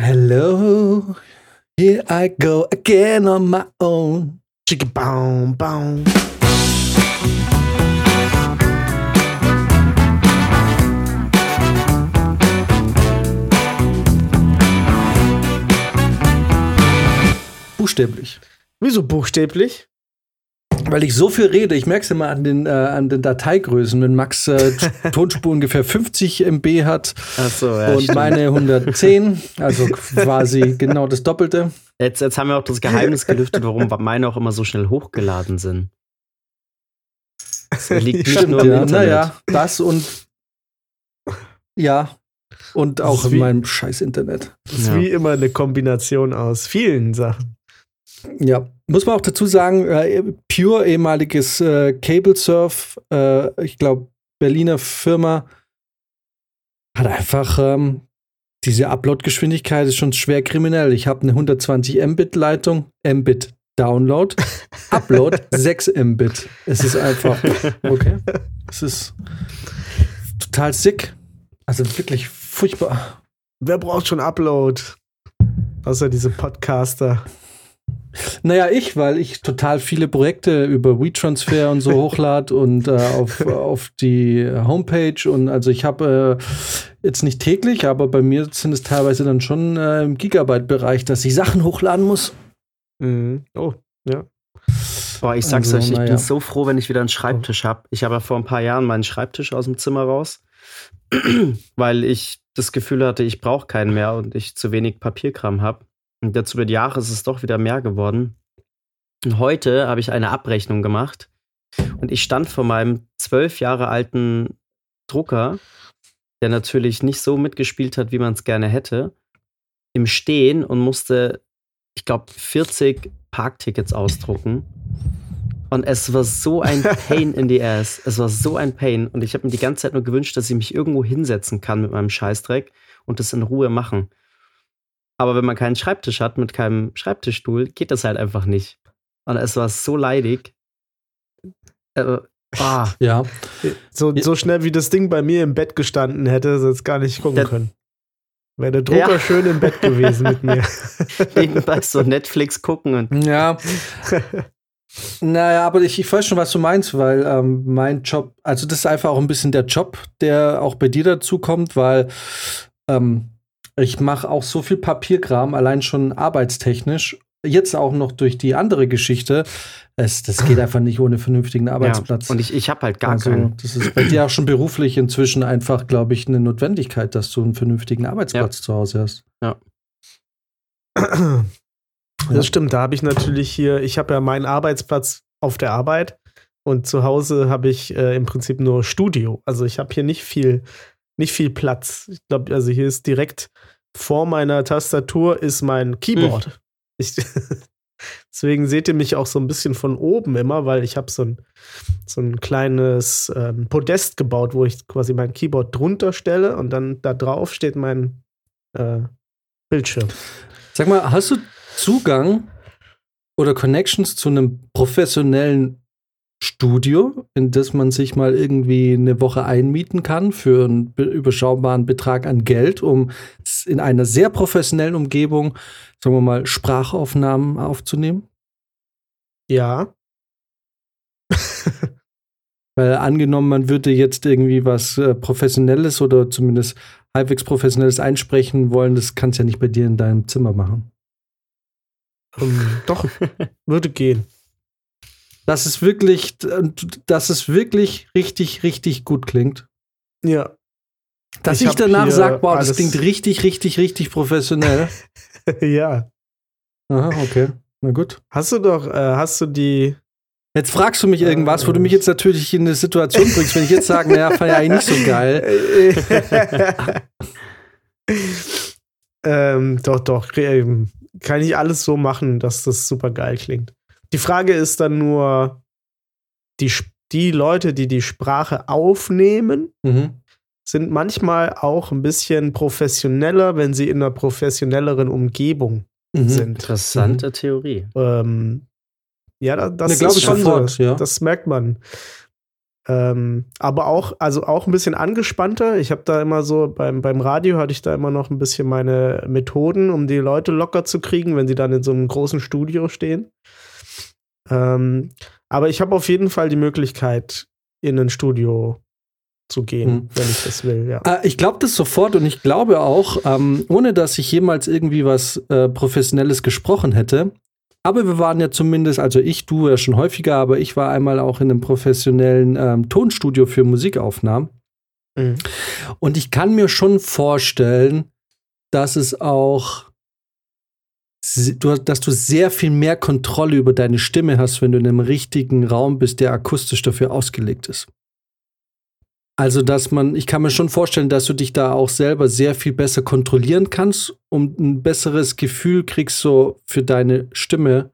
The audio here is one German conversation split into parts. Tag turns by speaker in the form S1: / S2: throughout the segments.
S1: Hello, here I go again on my own.
S2: Chicka baum, baum.
S1: Buchstäblich.
S2: Wieso buchstäblich?
S1: Weil ich so viel rede, ich merke es immer an den, äh, an den Dateigrößen. Wenn Max äh, Tonspur ungefähr 50 MB hat
S2: Ach so, ja,
S1: und
S2: stimmt.
S1: meine 110, also quasi genau das Doppelte.
S3: Jetzt, jetzt haben wir auch das Geheimnis gelüftet, warum meine auch immer so schnell hochgeladen sind. Das liegt nicht
S2: Stimmt,
S3: nur im
S1: Ja,
S3: Internet.
S1: naja, das und ja, und auch in meinem scheiß Internet.
S2: Das ist
S3: Ja.
S2: wie immer eine Kombination aus vielen Sachen.
S1: Ja, muss man auch dazu sagen, äh, Pure, ehemaliges äh, Cable Surf, äh, ich glaube, Berliner Firma, hat einfach ähm, diese Upload-Geschwindigkeit ist schon schwer kriminell. Ich habe eine 120 Mbit-Leitung, Mbit Download, Upload 6 Mbit. Es ist einfach, okay, es ist total sick. Also wirklich furchtbar.
S2: Wer braucht schon Upload? Außer diese Podcaster.
S1: Naja, ich, weil ich total viele Projekte über WeTransfer und so hochlade und äh, auf, auf die Homepage und also ich habe äh, jetzt nicht täglich, aber bei mir sind es teilweise dann schon äh, im Gigabyte-Bereich, dass ich Sachen hochladen muss.
S2: Mhm. Oh, ja.
S3: Boah, ich sag's
S1: Also,
S3: euch, ich
S1: naja.
S3: bin so froh, wenn ich wieder einen Schreibtisch habe. Ich habe ja vor ein paar Jahren meinen Schreibtisch aus dem Zimmer raus, weil ich das Gefühl hatte, ich brauche keinen mehr und ich zu wenig Papierkram habe. Und jetzt über die Jahre ist es doch wieder mehr geworden. Und heute habe ich eine Abrechnung gemacht und ich stand vor meinem zwölf Jahre alten Drucker, der natürlich nicht so mitgespielt hat, wie man es gerne hätte, im Stehen und musste, ich glaube, 40 Parktickets ausdrucken. Und es war so ein Pain in the ass. Es war so ein Pain. Und ich habe mir die ganze Zeit nur gewünscht, dass ich mich irgendwo hinsetzen kann mit meinem Scheißdreck und das in Ruhe machen. Aber wenn man keinen Schreibtisch hat, mit keinem Schreibtischstuhl, geht das halt einfach nicht. Und es war so leidig. Äh, ah,
S1: Ja,
S2: So, so schnell wie das Ding bei mir im Bett gestanden hätte, sonst gar nicht gucken
S3: Der-
S2: können. Wäre der Drucker
S3: Ja.
S2: schön im Bett gewesen mit mir.
S3: nebenbei so Netflix gucken und
S1: ja. Naja, aber ich, ich weiß schon, was du meinst, weil ähm, mein Job, also das ist einfach auch ein bisschen der Job, der auch bei dir dazu kommt, weil ähm, ich mache auch so viel Papierkram, allein schon arbeitstechnisch. Jetzt auch noch durch die andere Geschichte. Es, das geht einfach nicht ohne vernünftigen Arbeitsplatz.
S3: Ja, und ich, ich habe halt gar
S1: also,
S3: keinen.
S1: das ist bei dir auch schon beruflich inzwischen einfach, glaube ich, eine Notwendigkeit, dass du einen vernünftigen Arbeitsplatz zu Hause hast.
S2: Das stimmt, da habe ich natürlich hier, ich habe ja meinen Arbeitsplatz auf der Arbeit und zu Hause habe ich äh, im Prinzip nur Studio. Also ich habe hier nicht viel, nicht viel Platz. Ich glaube, also hier ist direkt vor meiner Tastatur ist mein Keyboard. Ich, deswegen seht ihr mich auch so ein bisschen von oben immer, weil ich habe so ein, so ein kleines ähm, Podest gebaut, wo ich quasi mein Keyboard drunter stelle und dann da drauf steht mein äh, Bildschirm.
S1: Sag mal, hast du Zugang oder Connections zu einem professionellen Studio, in das man sich mal irgendwie eine Woche einmieten kann für einen be- überschaubaren Betrag an Geld, um in einer sehr professionellen Umgebung, sagen wir mal, Sprachaufnahmen aufzunehmen?
S2: Ja.
S1: Weil angenommen, man würde jetzt irgendwie was äh, Professionelles oder zumindest halbwegs Professionelles einsprechen wollen, das kannst du ja nicht bei dir in deinem Zimmer machen.
S2: Ähm, doch, würde gehen.
S1: Dass es wirklich, dass es wirklich richtig, richtig gut klingt.
S2: Ja.
S1: Dass
S2: Ich
S1: ich, danach sage, boah, das klingt richtig, richtig, richtig professionell.
S2: ja.
S1: Aha, okay. Na gut.
S2: Hast du doch, äh, hast du die.
S1: Jetzt fragst du mich irgendwas, wo du mich jetzt natürlich in eine Situation bringst, wenn ich jetzt sage, naja, fand ja eigentlich nicht so geil.
S2: ähm, doch, doch. ähm, Kann ich alles so machen, dass das super geil klingt. Die Frage ist dann nur, die, die Leute, die die Sprache aufnehmen,
S1: Mhm.
S2: sind manchmal auch ein bisschen professioneller, wenn sie in einer professionelleren Umgebung
S1: Mhm.
S2: sind.
S3: Interessante Theorie.
S2: Ähm, ja, da- das
S1: Ne,
S2: ist
S1: ich
S2: schon
S1: sofort,
S2: so.
S1: ja.
S2: Das merkt man. Ähm, aber auch, also auch ein bisschen angespannter. Ich habe da immer so, beim, beim Radio hatte ich da immer noch ein bisschen meine Methoden, um die Leute locker zu kriegen, wenn sie dann in so einem großen Studio stehen. Ähm, aber ich habe auf jeden Fall die Möglichkeit, in ein Studio zu gehen, hm. wenn ich das will. Ja.
S1: Äh, ich glaube das sofort und ich glaube auch, ähm, ohne dass ich jemals irgendwie was äh, Professionelles gesprochen hätte, aber wir waren ja zumindest, also ich, du ja schon häufiger, aber ich war einmal auch in einem professionellen ähm, Tonstudio für Musikaufnahmen. Mhm. Und ich kann mir schon vorstellen, dass es auch, dass du sehr viel mehr Kontrolle über deine Stimme hast, wenn du in einem richtigen Raum bist, der akustisch dafür ausgelegt ist. Also, dass man, ich kann mir schon vorstellen, dass du dich da auch selber sehr viel besser kontrollieren kannst und ein besseres Gefühl kriegst so für deine Stimme,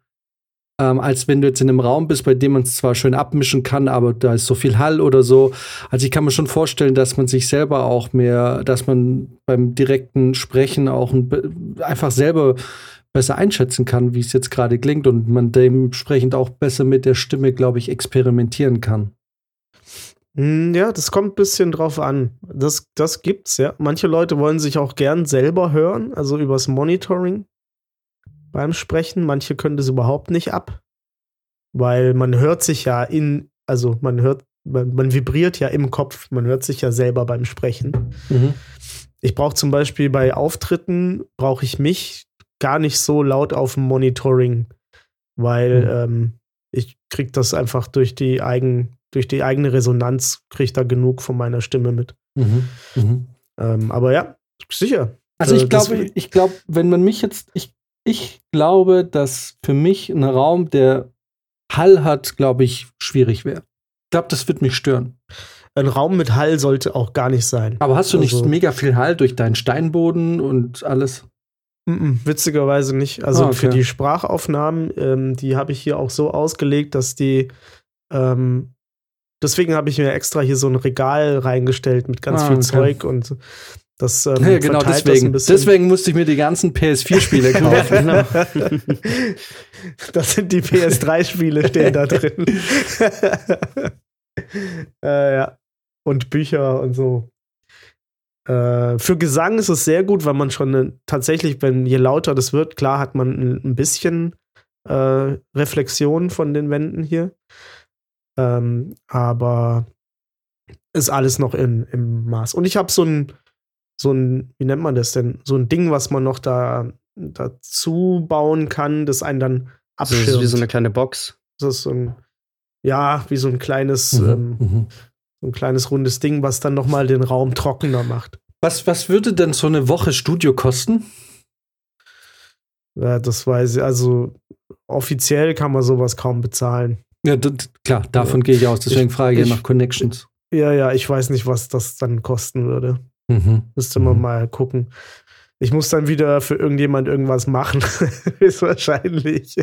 S1: ähm, als wenn du jetzt in einem Raum bist, bei dem man es zwar schön abmischen kann, aber da ist so viel Hall oder so. Also ich kann mir schon vorstellen, dass man sich selber auch mehr, dass man beim direkten Sprechen auch ein, einfach selber besser einschätzen kann, wie es jetzt gerade klingt und man dementsprechend auch besser mit der Stimme, glaube ich, experimentieren kann.
S2: Hm, ja, das kommt ein bisschen drauf an. Das, das gibt's, ja. Manche Leute wollen sich auch gern selber hören, also übers Monitoring beim Sprechen. Manche können das überhaupt nicht ab, weil man hört sich ja in, also man hört, man, man vibriert ja im Kopf, man hört sich ja selber beim Sprechen. Mhm. Ich brauche zum Beispiel bei Auftritten, brauche ich mich gar nicht so laut auf dem Monitoring, weil mhm. ähm, ich kriege das einfach durch die eigen durch die eigene Resonanz kriege ich da genug von meiner Stimme mit. Mhm. Mhm. Ähm, aber ja, sicher.
S1: Also ich äh, glaube, ich glaube, wenn man mich jetzt, ich, ich glaube, dass für mich ein Raum, der Hall hat, glaube ich, schwierig wäre. Ich glaube, das wird mich stören.
S2: Ein Raum mit Hall sollte auch gar nicht sein.
S1: Aber hast du also, nicht mega viel Hall durch deinen Steinboden und alles?
S2: -mm, witzigerweise nicht. Also ah, okay. für die Sprachaufnahmen, ähm, die habe ich hier auch so ausgelegt, dass die ähm, Deswegen habe ich mir extra hier so ein Regal reingestellt mit ganz ah, viel okay. Zeug und das ähm,
S1: ja, genau deswegen. deswegen musste ich mir die ganzen PS4-Spiele kaufen. genau.
S2: das sind die PS3-Spiele, stehen da drin. äh, ja. Und Bücher und so. Äh, für Gesang ist es sehr gut, weil man schon äh, tatsächlich, wenn je lauter das wird, klar hat man ein, ein bisschen äh, Reflexion von den Wänden hier. Ähm, aber ist alles noch in, im Maß. Und ich habe so ein, so ein, wie nennt man das denn? So ein Ding, was man noch da dazu bauen kann, das einen dann
S3: abschirmt. Das ist wie so eine kleine Box.
S2: Das ist so ein, ja, wie so ein kleines, mhm. Ähm, mhm. Ein kleines rundes Ding, was dann noch mal den Raum trockener macht.
S1: Was, was würde denn so eine Woche Studio kosten?
S2: Ja, das weiß ich. Also offiziell kann man sowas kaum bezahlen.
S1: Ja, klar, davon ja. gehe ich aus. Deswegen ich, frage ich, nach Connections.
S2: Ja, ja, ich weiß nicht, was das dann kosten würde. Mhm. Müsste man mhm. mal gucken. Ich muss dann wieder für irgendjemand irgendwas machen. ist wahrscheinlich.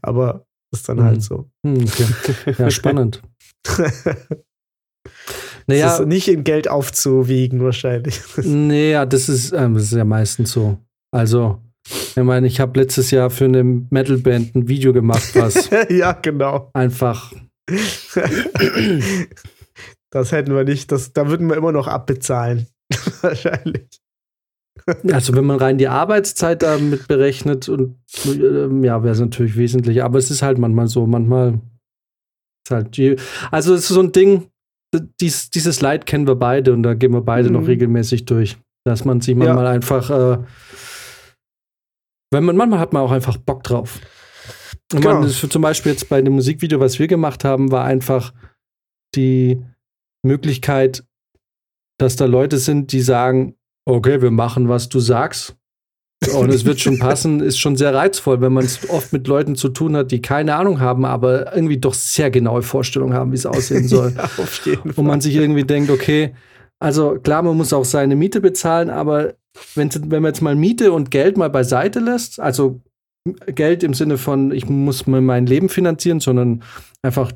S2: Aber ist dann halt mhm. halt so.
S1: Hm, okay. Ja, spannend.
S2: naja, das ist nicht in Geld aufzuwiegen, wahrscheinlich.
S1: Naja, das ist, ähm, das ist ja meistens so. Also, ich meine, ich habe letztes Jahr für eine Metalband ein Video gemacht, was
S2: ja genau
S1: einfach.
S2: das hätten wir nicht. Das, da würden wir immer noch abbezahlen, wahrscheinlich.
S1: Also wenn man rein die Arbeitszeit damit berechnet und äh, ja, wäre es natürlich wesentlich. Aber es ist halt manchmal so, manchmal ist halt also es ist so ein Ding. Dies, dieses Leid kennen wir beide und da gehen wir beide mhm. noch regelmäßig durch, dass man sich manchmal ja. einfach äh, wenn man, manchmal hat man auch einfach Bock drauf. Und genau. man, zum Beispiel jetzt bei dem Musikvideo, was wir gemacht haben, war einfach die Möglichkeit, dass da Leute sind, die sagen, okay, wir machen, was du sagst. Und es wird schon passen, ist schon sehr reizvoll, wenn man es oft mit Leuten zu tun hat, die keine Ahnung haben, aber irgendwie doch sehr genaue Vorstellungen haben, wie es aussehen soll. ja, auf jeden Fall. Und man sich irgendwie denkt, okay, also klar, man muss auch seine Miete bezahlen, aber wenn, wenn man jetzt mal Miete und Geld mal beiseite lässt, also Geld im Sinne von, ich muss mir mein Leben finanzieren, sondern einfach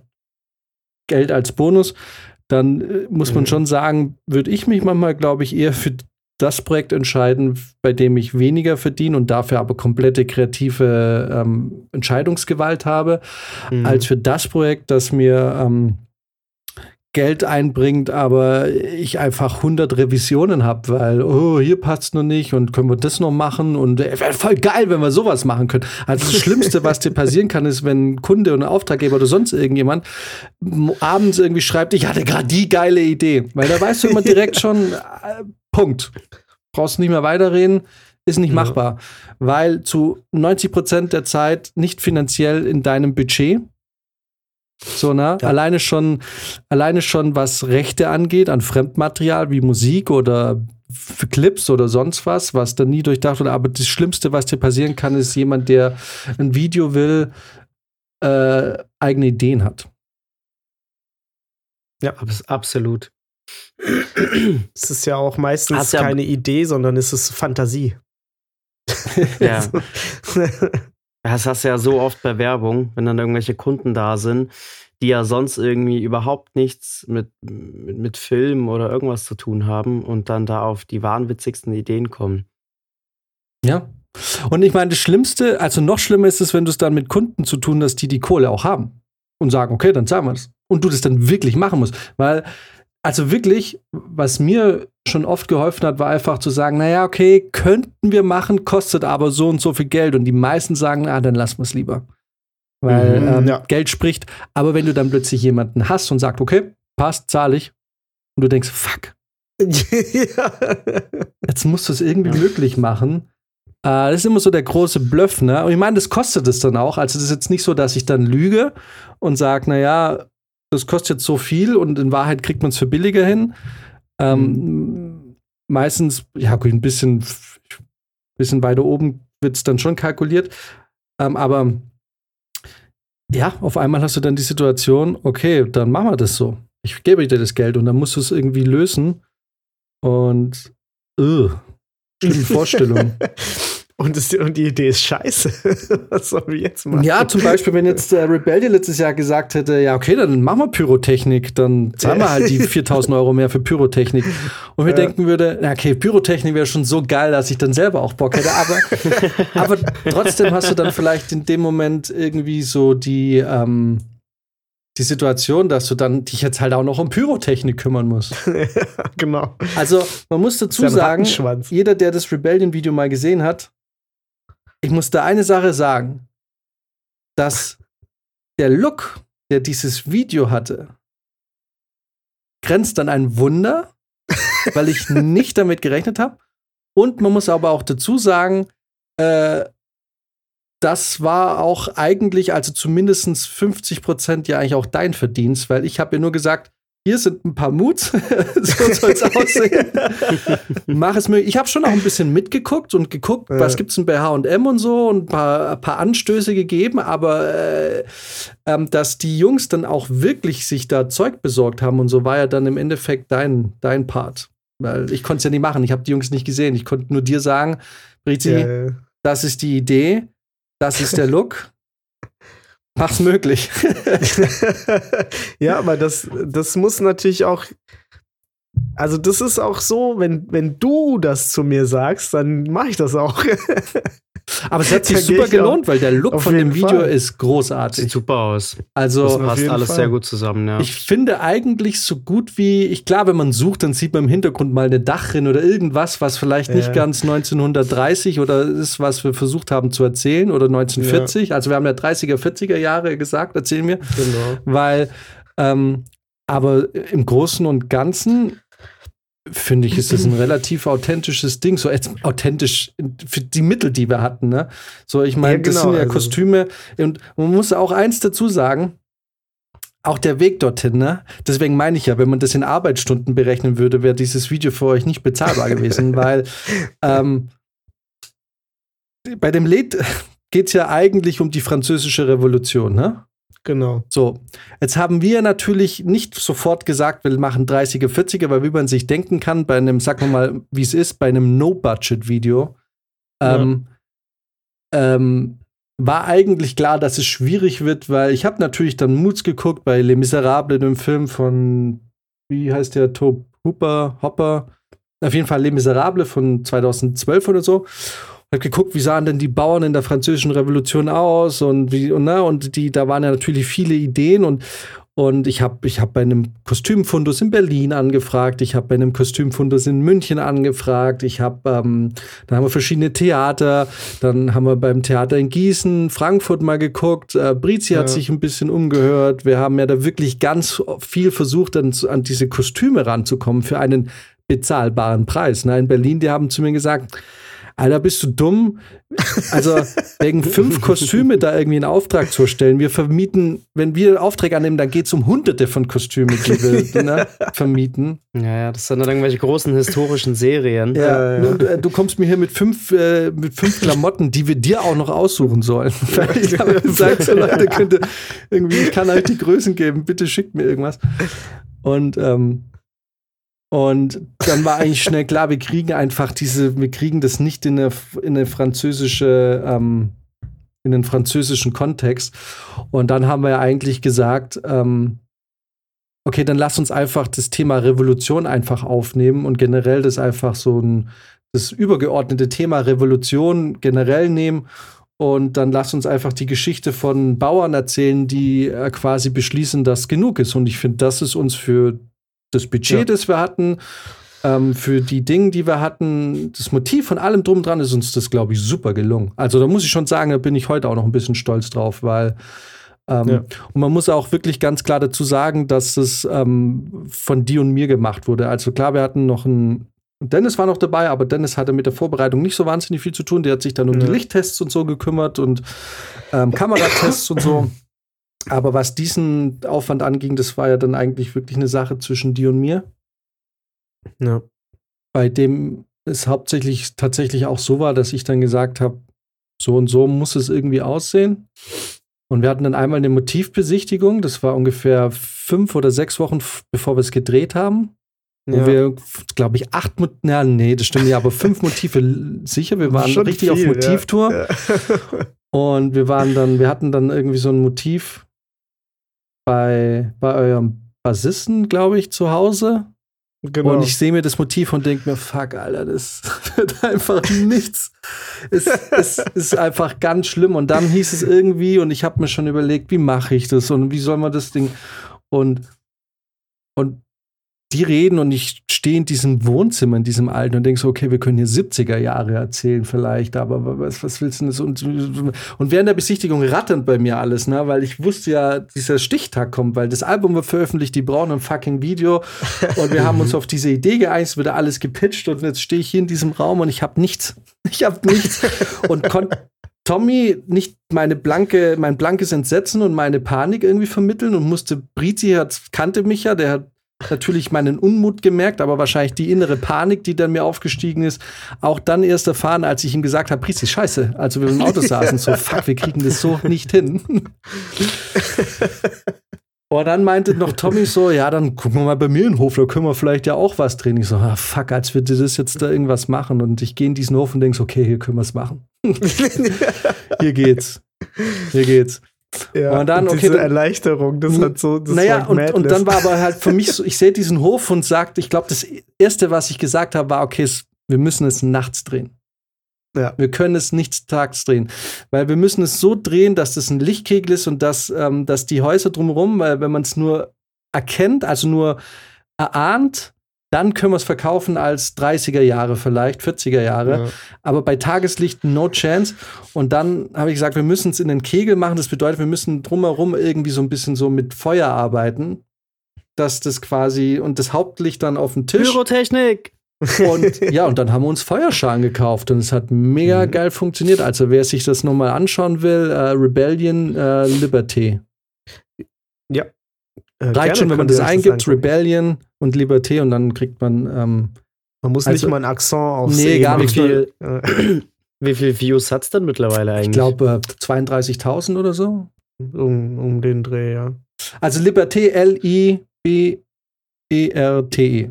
S1: Geld als Bonus, dann äh, muss man mhm. schon sagen, würde ich mich manchmal, glaube ich, eher für das Projekt entscheiden, bei dem ich weniger verdiene und dafür aber komplette kreative ähm, Entscheidungsgewalt habe, mhm. als für das Projekt, das mir ähm, Geld einbringt, aber ich einfach 100 Revisionen habe, weil, oh, hier passt noch nicht und können wir das noch machen und äh, wäre voll geil, wenn wir sowas machen können. Also das Schlimmste, was dir passieren kann, ist, wenn ein Kunde oder ein Auftraggeber oder sonst irgendjemand abends irgendwie schreibt, ich hatte gerade die geile Idee, weil da weißt du immer direkt schon, äh, Punkt. Brauchst nicht mehr weiterreden, ist nicht ja. machbar, weil zu 90 Prozent der Zeit nicht finanziell in deinem Budget so, ne? Ja. Alleine schon, alleine schon, was Rechte angeht, an Fremdmaterial wie Musik oder Clips oder sonst was, was dann nie durchdacht wurde. Aber das Schlimmste, was dir passieren kann, ist jemand, der ein Video will, äh, eigene Ideen hat.
S3: Ja, absolut.
S2: Es ist ja auch meistens ja keine Idee, sondern es ist Fantasie.
S3: Ja. Das hast du ja so oft bei Werbung, wenn dann irgendwelche Kunden da sind, die ja sonst irgendwie überhaupt nichts mit, mit, mit Film oder irgendwas zu tun haben und dann da auf die wahnwitzigsten Ideen kommen.
S1: Ja. Und ich meine, das Schlimmste, also noch schlimmer ist es, wenn du es dann mit Kunden zu tun hast, die die Kohle auch haben und sagen, okay, dann zahlen wir es. Und du das dann wirklich machen musst. Weil also wirklich, was mir schon oft geholfen hat, war einfach zu sagen, naja, okay, könnten wir machen, kostet aber so und so viel Geld. Und die meisten sagen, ah, dann lassen wir es lieber. Weil mhm, ähm, ja. Geld spricht. Aber wenn du dann plötzlich jemanden hast und sagst, okay, passt, zahle ich, und du denkst, fuck. Jetzt musst du es irgendwie ja. möglich machen. Äh, das ist immer so der große Bluff, ne? Und ich meine, das kostet es dann auch. Also, das ist jetzt nicht so, dass ich dann lüge und sage, naja, das kostet jetzt so viel und in Wahrheit kriegt man es für billiger hin. Ähm, mhm. Meistens, ja, ein bisschen, bisschen weiter oben wird es dann schon kalkuliert. Ähm, aber ja, auf einmal hast du dann die Situation, okay, dann machen wir das so. Ich gebe dir das Geld und dann musst du es irgendwie lösen. Und, uh, schlimme Vorstellung.
S2: Und, das, und, die Idee ist scheiße. Was sollen wir jetzt machen?
S1: Ja, zum Beispiel, wenn jetzt äh, Rebellion letztes Jahr gesagt hätte, ja, okay, dann machen wir Pyrotechnik, dann zahlen wir halt die 4000 Euro mehr für Pyrotechnik. Und wir ja. denken würde, na, okay, Pyrotechnik wäre schon so geil, dass ich dann selber auch Bock hätte. Aber, aber trotzdem hast du dann vielleicht in dem Moment irgendwie so die, ähm, die Situation, dass du dann dich jetzt halt auch noch um Pyrotechnik kümmern musst.
S2: genau.
S1: Also, man muss dazu sagen, jeder, der das Rebellion-Video mal gesehen hat, ich muss da eine Sache sagen, dass der Look, der dieses Video hatte, grenzt an ein Wunder, weil ich nicht damit gerechnet habe. Und man muss aber auch dazu sagen, äh, das war auch eigentlich, also zumindest 50 Prozent ja eigentlich auch dein Verdienst, weil ich habe ja nur gesagt, hier sind ein paar Moods, so soll es aussehen. Mach es mir. Ich habe schon auch ein bisschen mitgeguckt und geguckt, ja. was gibt's denn bei H&M und so und ein paar, ein paar Anstöße gegeben, aber äh, ähm, dass die Jungs dann auch wirklich sich da Zeug besorgt haben und so war ja dann im Endeffekt dein, dein Part. Weil ich konnte es ja nicht machen, ich habe die Jungs nicht gesehen. Ich konnte nur dir sagen, Brizi, ja. das ist die Idee, das ist der Look. Mach's möglich.
S2: ja, aber das, das muss natürlich auch. Also, das ist auch so, wenn, wenn du das zu mir sagst, dann mache ich das auch.
S1: Aber es hat sich super gelohnt, weil der Look von dem Video Fall. ist großartig.
S3: Sieht super aus.
S1: Also
S3: das passt alles Fall. sehr gut zusammen, ja.
S1: Ich finde eigentlich so gut wie, ich glaube, wenn man sucht, dann sieht man im Hintergrund mal eine Dachrin oder irgendwas, was vielleicht nicht ganz 1930 oder ist, was wir versucht haben zu erzählen oder 1940. Ja. Also wir haben ja 30er, 40er Jahre gesagt, erzählen mir. Genau. Weil, ähm, aber im Großen und Ganzen finde ich, ist das ein relativ authentisches Ding, so authentisch für die Mittel, die wir hatten. Ne? So, ich meine, ja, genau, das sind ja also. Kostüme und man muss auch eins dazu sagen, auch der Weg dorthin, ne? Deswegen meine ich ja, wenn man das in Arbeitsstunden berechnen würde, wäre dieses Video für euch nicht bezahlbar gewesen, weil ähm, bei dem Lied geht es ja eigentlich um die französische Revolution, ne?
S2: Genau.
S1: So, jetzt haben wir natürlich nicht sofort gesagt, wir machen 30er, 40er, weil wie man sich denken kann, bei einem, sagen wir mal, wie es ist, bei einem No-Budget-Video, ähm, ja. ähm, war eigentlich klar, dass es schwierig wird, weil ich habe natürlich dann Moods geguckt bei Les Miserables, dem Film von, wie heißt der, Tob Hooper, Hopper, auf jeden Fall Les Miserables von 2012 oder so. Hat geguckt, wie sahen denn die Bauern in der französischen Revolution aus und wie und ne, und die da waren ja natürlich viele Ideen und und ich habe ich hab bei einem Kostümfundus in Berlin angefragt, ich habe bei einem Kostümfundus in München angefragt, ich habe, ähm, da haben wir verschiedene Theater, dann haben wir beim Theater in Gießen, Frankfurt mal geguckt, äh, Brizi ja. hat sich ein bisschen umgehört, wir haben ja da wirklich ganz viel versucht, an, an diese Kostüme ranzukommen für einen bezahlbaren Preis. Na, in Berlin, die haben zu mir gesagt, Alter, bist du dumm? Also wegen fünf Kostüme da irgendwie einen Auftrag zu stellen. Wir vermieten, wenn wir Aufträge annehmen, dann geht es um hunderte von Kostümen, die wir ne, vermieten.
S3: Ja, ja, das sind dann irgendwelche großen historischen Serien.
S1: Ja, ja. Du, du, kommst mir hier mit fünf, äh, mit fünf Klamotten, die wir dir auch noch aussuchen sollen. ich habe gesagt, so Leute, könnte irgendwie, ich kann euch die Größen geben, bitte schickt mir irgendwas. Und ähm, und dann war eigentlich schnell klar, wir kriegen einfach diese, wir kriegen das nicht in eine, in eine französische, ähm, in den französischen Kontext. Und dann haben wir ja eigentlich gesagt, ähm, okay, dann lass uns einfach das Thema Revolution einfach aufnehmen und generell das einfach so ein, das übergeordnete Thema Revolution generell nehmen und dann lass uns einfach die Geschichte von Bauern erzählen, die äh, quasi beschließen, dass genug ist. Und ich finde, das ist uns für das Budget, ja. das wir hatten, ähm, für die Dinge, die wir hatten, das Motiv von allem drum dran ist uns das, glaube ich, super gelungen. Also da muss ich schon sagen, da bin ich heute auch noch ein bisschen stolz drauf, weil ähm, ja. Und man muss auch wirklich ganz klar dazu sagen, dass es ähm, von dir und mir gemacht wurde. Also klar, wir hatten noch einen Dennis war noch dabei, aber Dennis hatte mit der Vorbereitung nicht so wahnsinnig viel zu tun. Der hat sich dann um ja. die Lichttests und so gekümmert und ähm, Kameratests und so. Aber was diesen Aufwand anging, das war ja dann eigentlich wirklich eine Sache zwischen dir und mir. Ja. Bei dem es hauptsächlich tatsächlich auch so war, dass ich dann gesagt habe, so und so muss es irgendwie aussehen. Und wir hatten dann einmal eine Motivbesichtigung, das war ungefähr fünf oder sechs Wochen, bevor wir es gedreht haben. Ja. Wo wir, glaube ich, acht, ja, nee, das stimmt ja, aber fünf Motive sicher. Wir waren richtig viel, auf Motivtour. Ja. Ja. Und wir waren dann, wir hatten dann irgendwie so ein Motiv, bei, bei eurem Bassisten, glaube ich, zu Hause. Genau. Und ich sehe mir das Motiv und denke mir, fuck, Alter, das wird einfach nichts. Es, es, ist einfach ganz schlimm. Und dann hieß es irgendwie, und ich habe mir schon überlegt, wie mache ich das und wie soll man das Ding. Und, und die reden und ich stehe in diesem Wohnzimmer, in diesem alten und denke so, okay, wir können hier 70er Jahre erzählen vielleicht, aber was, was willst du denn? Und, und während der Besichtigung ratternd bei mir alles, ne, weil ich wusste ja, dieser Stichtag kommt, weil das Album wird veröffentlicht, die brauchen ein fucking Video und wir haben uns auf diese Idee geeinigt, wird alles gepitcht und jetzt stehe ich hier in diesem Raum und ich habe nichts. Ich habe nichts und konnte Tommy nicht meine blanke, mein blankes Entsetzen und meine Panik irgendwie vermitteln und musste Brizi hat, kannte mich ja, der hat natürlich meinen Unmut gemerkt, aber wahrscheinlich die innere Panik, die dann mir aufgestiegen ist, auch dann erst erfahren, als ich ihm gesagt habe, Priesti, scheiße, also wir im Auto saßen, so, fuck, wir kriegen das so nicht hin. Und dann meinte noch Tommy so, ja, dann gucken wir mal bei mir in den Hof, da können wir vielleicht ja auch was drehen. Ich so, ah, fuck, als wir das jetzt da irgendwas machen. Und ich gehe in diesen Hof und denke so, okay, hier können wir es machen. hier geht's. Hier geht's.
S2: Ja, und dann, und diese okay, Erleichterung, das hat so. Das
S1: naja, und, und dann war aber halt für mich so, ich sehe diesen Hof und sagte, ich glaube, das erste, was ich gesagt habe, war, okay, wir müssen es nachts drehen. Ja. Wir können es nicht tags drehen, weil wir müssen es so drehen, dass das ein Lichtkegel ist und dass, ähm, dass die Häuser drumherum, weil wenn man es nur erkennt, also nur erahnt, dann können wir es verkaufen als 30er Jahre vielleicht, 40er Jahre. Ja. Aber bei Tageslicht no chance. Und dann habe ich gesagt, wir müssen es in den Kegel machen. Das bedeutet, wir müssen drumherum irgendwie so ein bisschen so mit Feuer arbeiten. Dass das quasi und das Hauptlicht dann auf dem Tisch.
S3: Pyrotechnik!
S1: Und ja, und dann haben wir uns Feuerschalen gekauft und es hat mega mhm. geil funktioniert. Also wer sich das nochmal anschauen will, äh, Rebellion äh, Liberté.
S2: Ja,
S1: äh, Reicht schon, wenn man das eingibt, das Rebellion und Liberté und dann kriegt man. Ähm,
S2: man muss also, nicht mal ein Akzent aufs
S1: Nee, gar nicht
S3: viel. Wie viele Views hat es denn mittlerweile eigentlich? Ich
S1: glaube äh, 32.000 oder so.
S2: Um, um den Dreh, ja.
S1: Also Liberté, L-I-B-E-R-T-E. -E.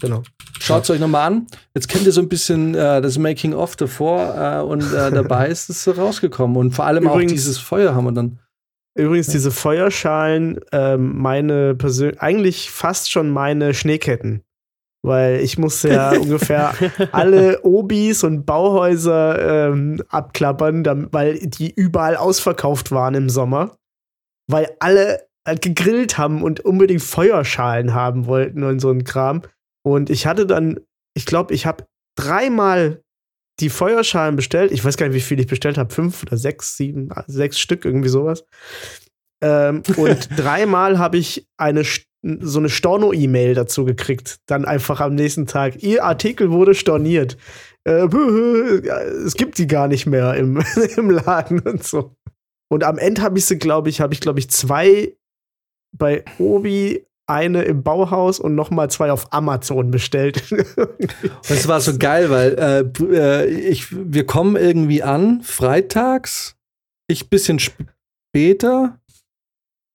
S1: Genau. Schaut es euch nochmal an. Jetzt kennt ihr so ein bisschen äh, das Making-of davor äh, und äh, dabei ist es rausgekommen. Und vor allem Übrigens, auch dieses Feuer haben wir dann.
S2: Übrigens, diese Feuerschalen, ähm, meine persönlich, eigentlich fast schon meine Schneeketten. weil ich musste ja ungefähr alle Obis und Bauhäuser ähm, abklappern, weil die überall ausverkauft waren im Sommer, weil alle halt gegrillt haben und unbedingt Feuerschalen haben wollten und so ein Kram. Und ich hatte dann, ich glaube, ich habe dreimal die Feuerschalen bestellt. Ich weiß gar nicht, wie viel ich bestellt habe. Fünf oder sechs, sieben, sechs Stück, irgendwie sowas. Ähm, und dreimal habe ich eine so eine Storno-E-Mail dazu gekriegt. Dann einfach am nächsten Tag. Ihr Artikel wurde storniert. Äh, es gibt die gar nicht mehr im, im Laden und so. Und am Ende habe ich sie, glaube ich, habe ich, glaube ich, zwei bei Obi, eine im Bauhaus und nochmal zwei auf Amazon bestellt.
S1: und es war so geil, weil äh, äh, ich, wir kommen irgendwie an, freitags, ich bisschen später,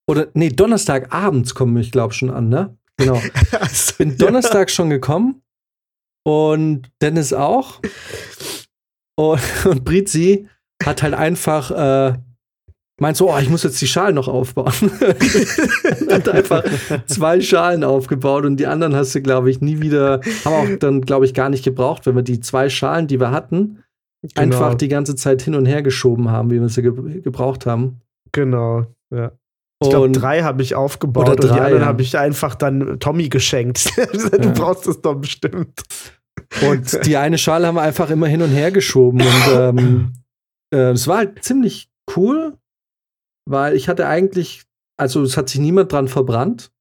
S1: oder nee, Donnerstagabends kommen ich glaube schon an, ne? Genau. also, Bin Donnerstag schon gekommen und Dennis auch. Und, und Britzi hat halt einfach äh, meint so, oh, ich muss jetzt die Schalen noch aufbauen. hat einfach zwei Schalen aufgebaut und die anderen hast du, glaube ich, nie wieder, haben auch dann, glaube ich, gar nicht gebraucht, wenn wir die zwei Schalen, die wir hatten, genau. einfach die ganze Zeit hin und her geschoben haben, wie wir sie ge gebraucht haben.
S2: Genau, ja. Ich glaube, drei habe ich aufgebaut drei, und die anderen ja. habe ich einfach dann Tommy geschenkt. du ja. brauchst es doch bestimmt.
S1: Und die eine Schale haben wir einfach immer hin und her geschoben. Und ähm, äh, es war halt ziemlich cool, weil ich hatte eigentlich, also es hat sich niemand dran verbrannt.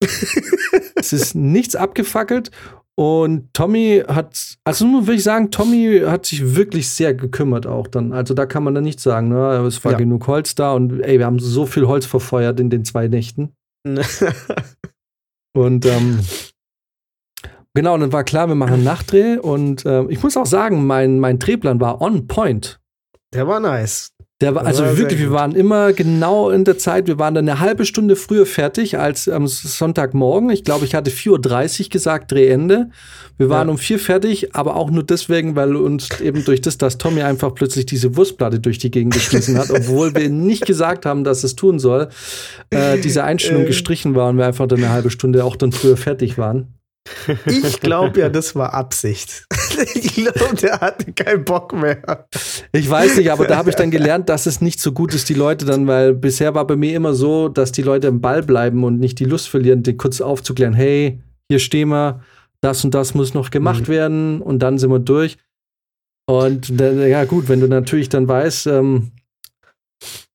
S1: es ist nichts abgefackelt und Tommy hat, also nun würde ich sagen, Tommy hat sich wirklich sehr gekümmert auch dann. Also da kann man dann nichts sagen, ne? Es war ja. genug Holz da und ey, wir haben so viel Holz verfeuert in den zwei Nächten. und ähm, genau, und dann war klar, wir machen einen Nachtdreh und äh, ich muss auch sagen, mein, mein Drehplan war on point.
S2: Der war nice.
S1: Der war, also wirklich, wir waren immer genau in der Zeit, wir waren dann eine halbe Stunde früher fertig als am Sonntagmorgen. Ich glaube, ich hatte 4.30 Uhr gesagt, Drehende. Wir waren ja. um vier fertig, aber auch nur deswegen, weil uns eben durch das, dass Tommy einfach plötzlich diese Wurstplatte durch die Gegend geschmissen hat, obwohl wir nicht gesagt haben, dass es tun soll, äh, diese Einstellung äh. gestrichen war und wir einfach dann eine halbe Stunde auch dann früher fertig waren.
S2: Ich glaube ja, das war Absicht. Ich glaube, der hatte keinen Bock mehr.
S1: Ich weiß nicht, aber da habe ich dann gelernt, dass es nicht so gut ist, die Leute dann, weil bisher war bei mir immer so, dass die Leute im Ball bleiben und nicht die Lust verlieren, die kurz aufzuklären, hey, hier stehen wir, das und das muss noch gemacht mhm. werden und dann sind wir durch. Und ja, gut, wenn du natürlich dann weißt, ähm,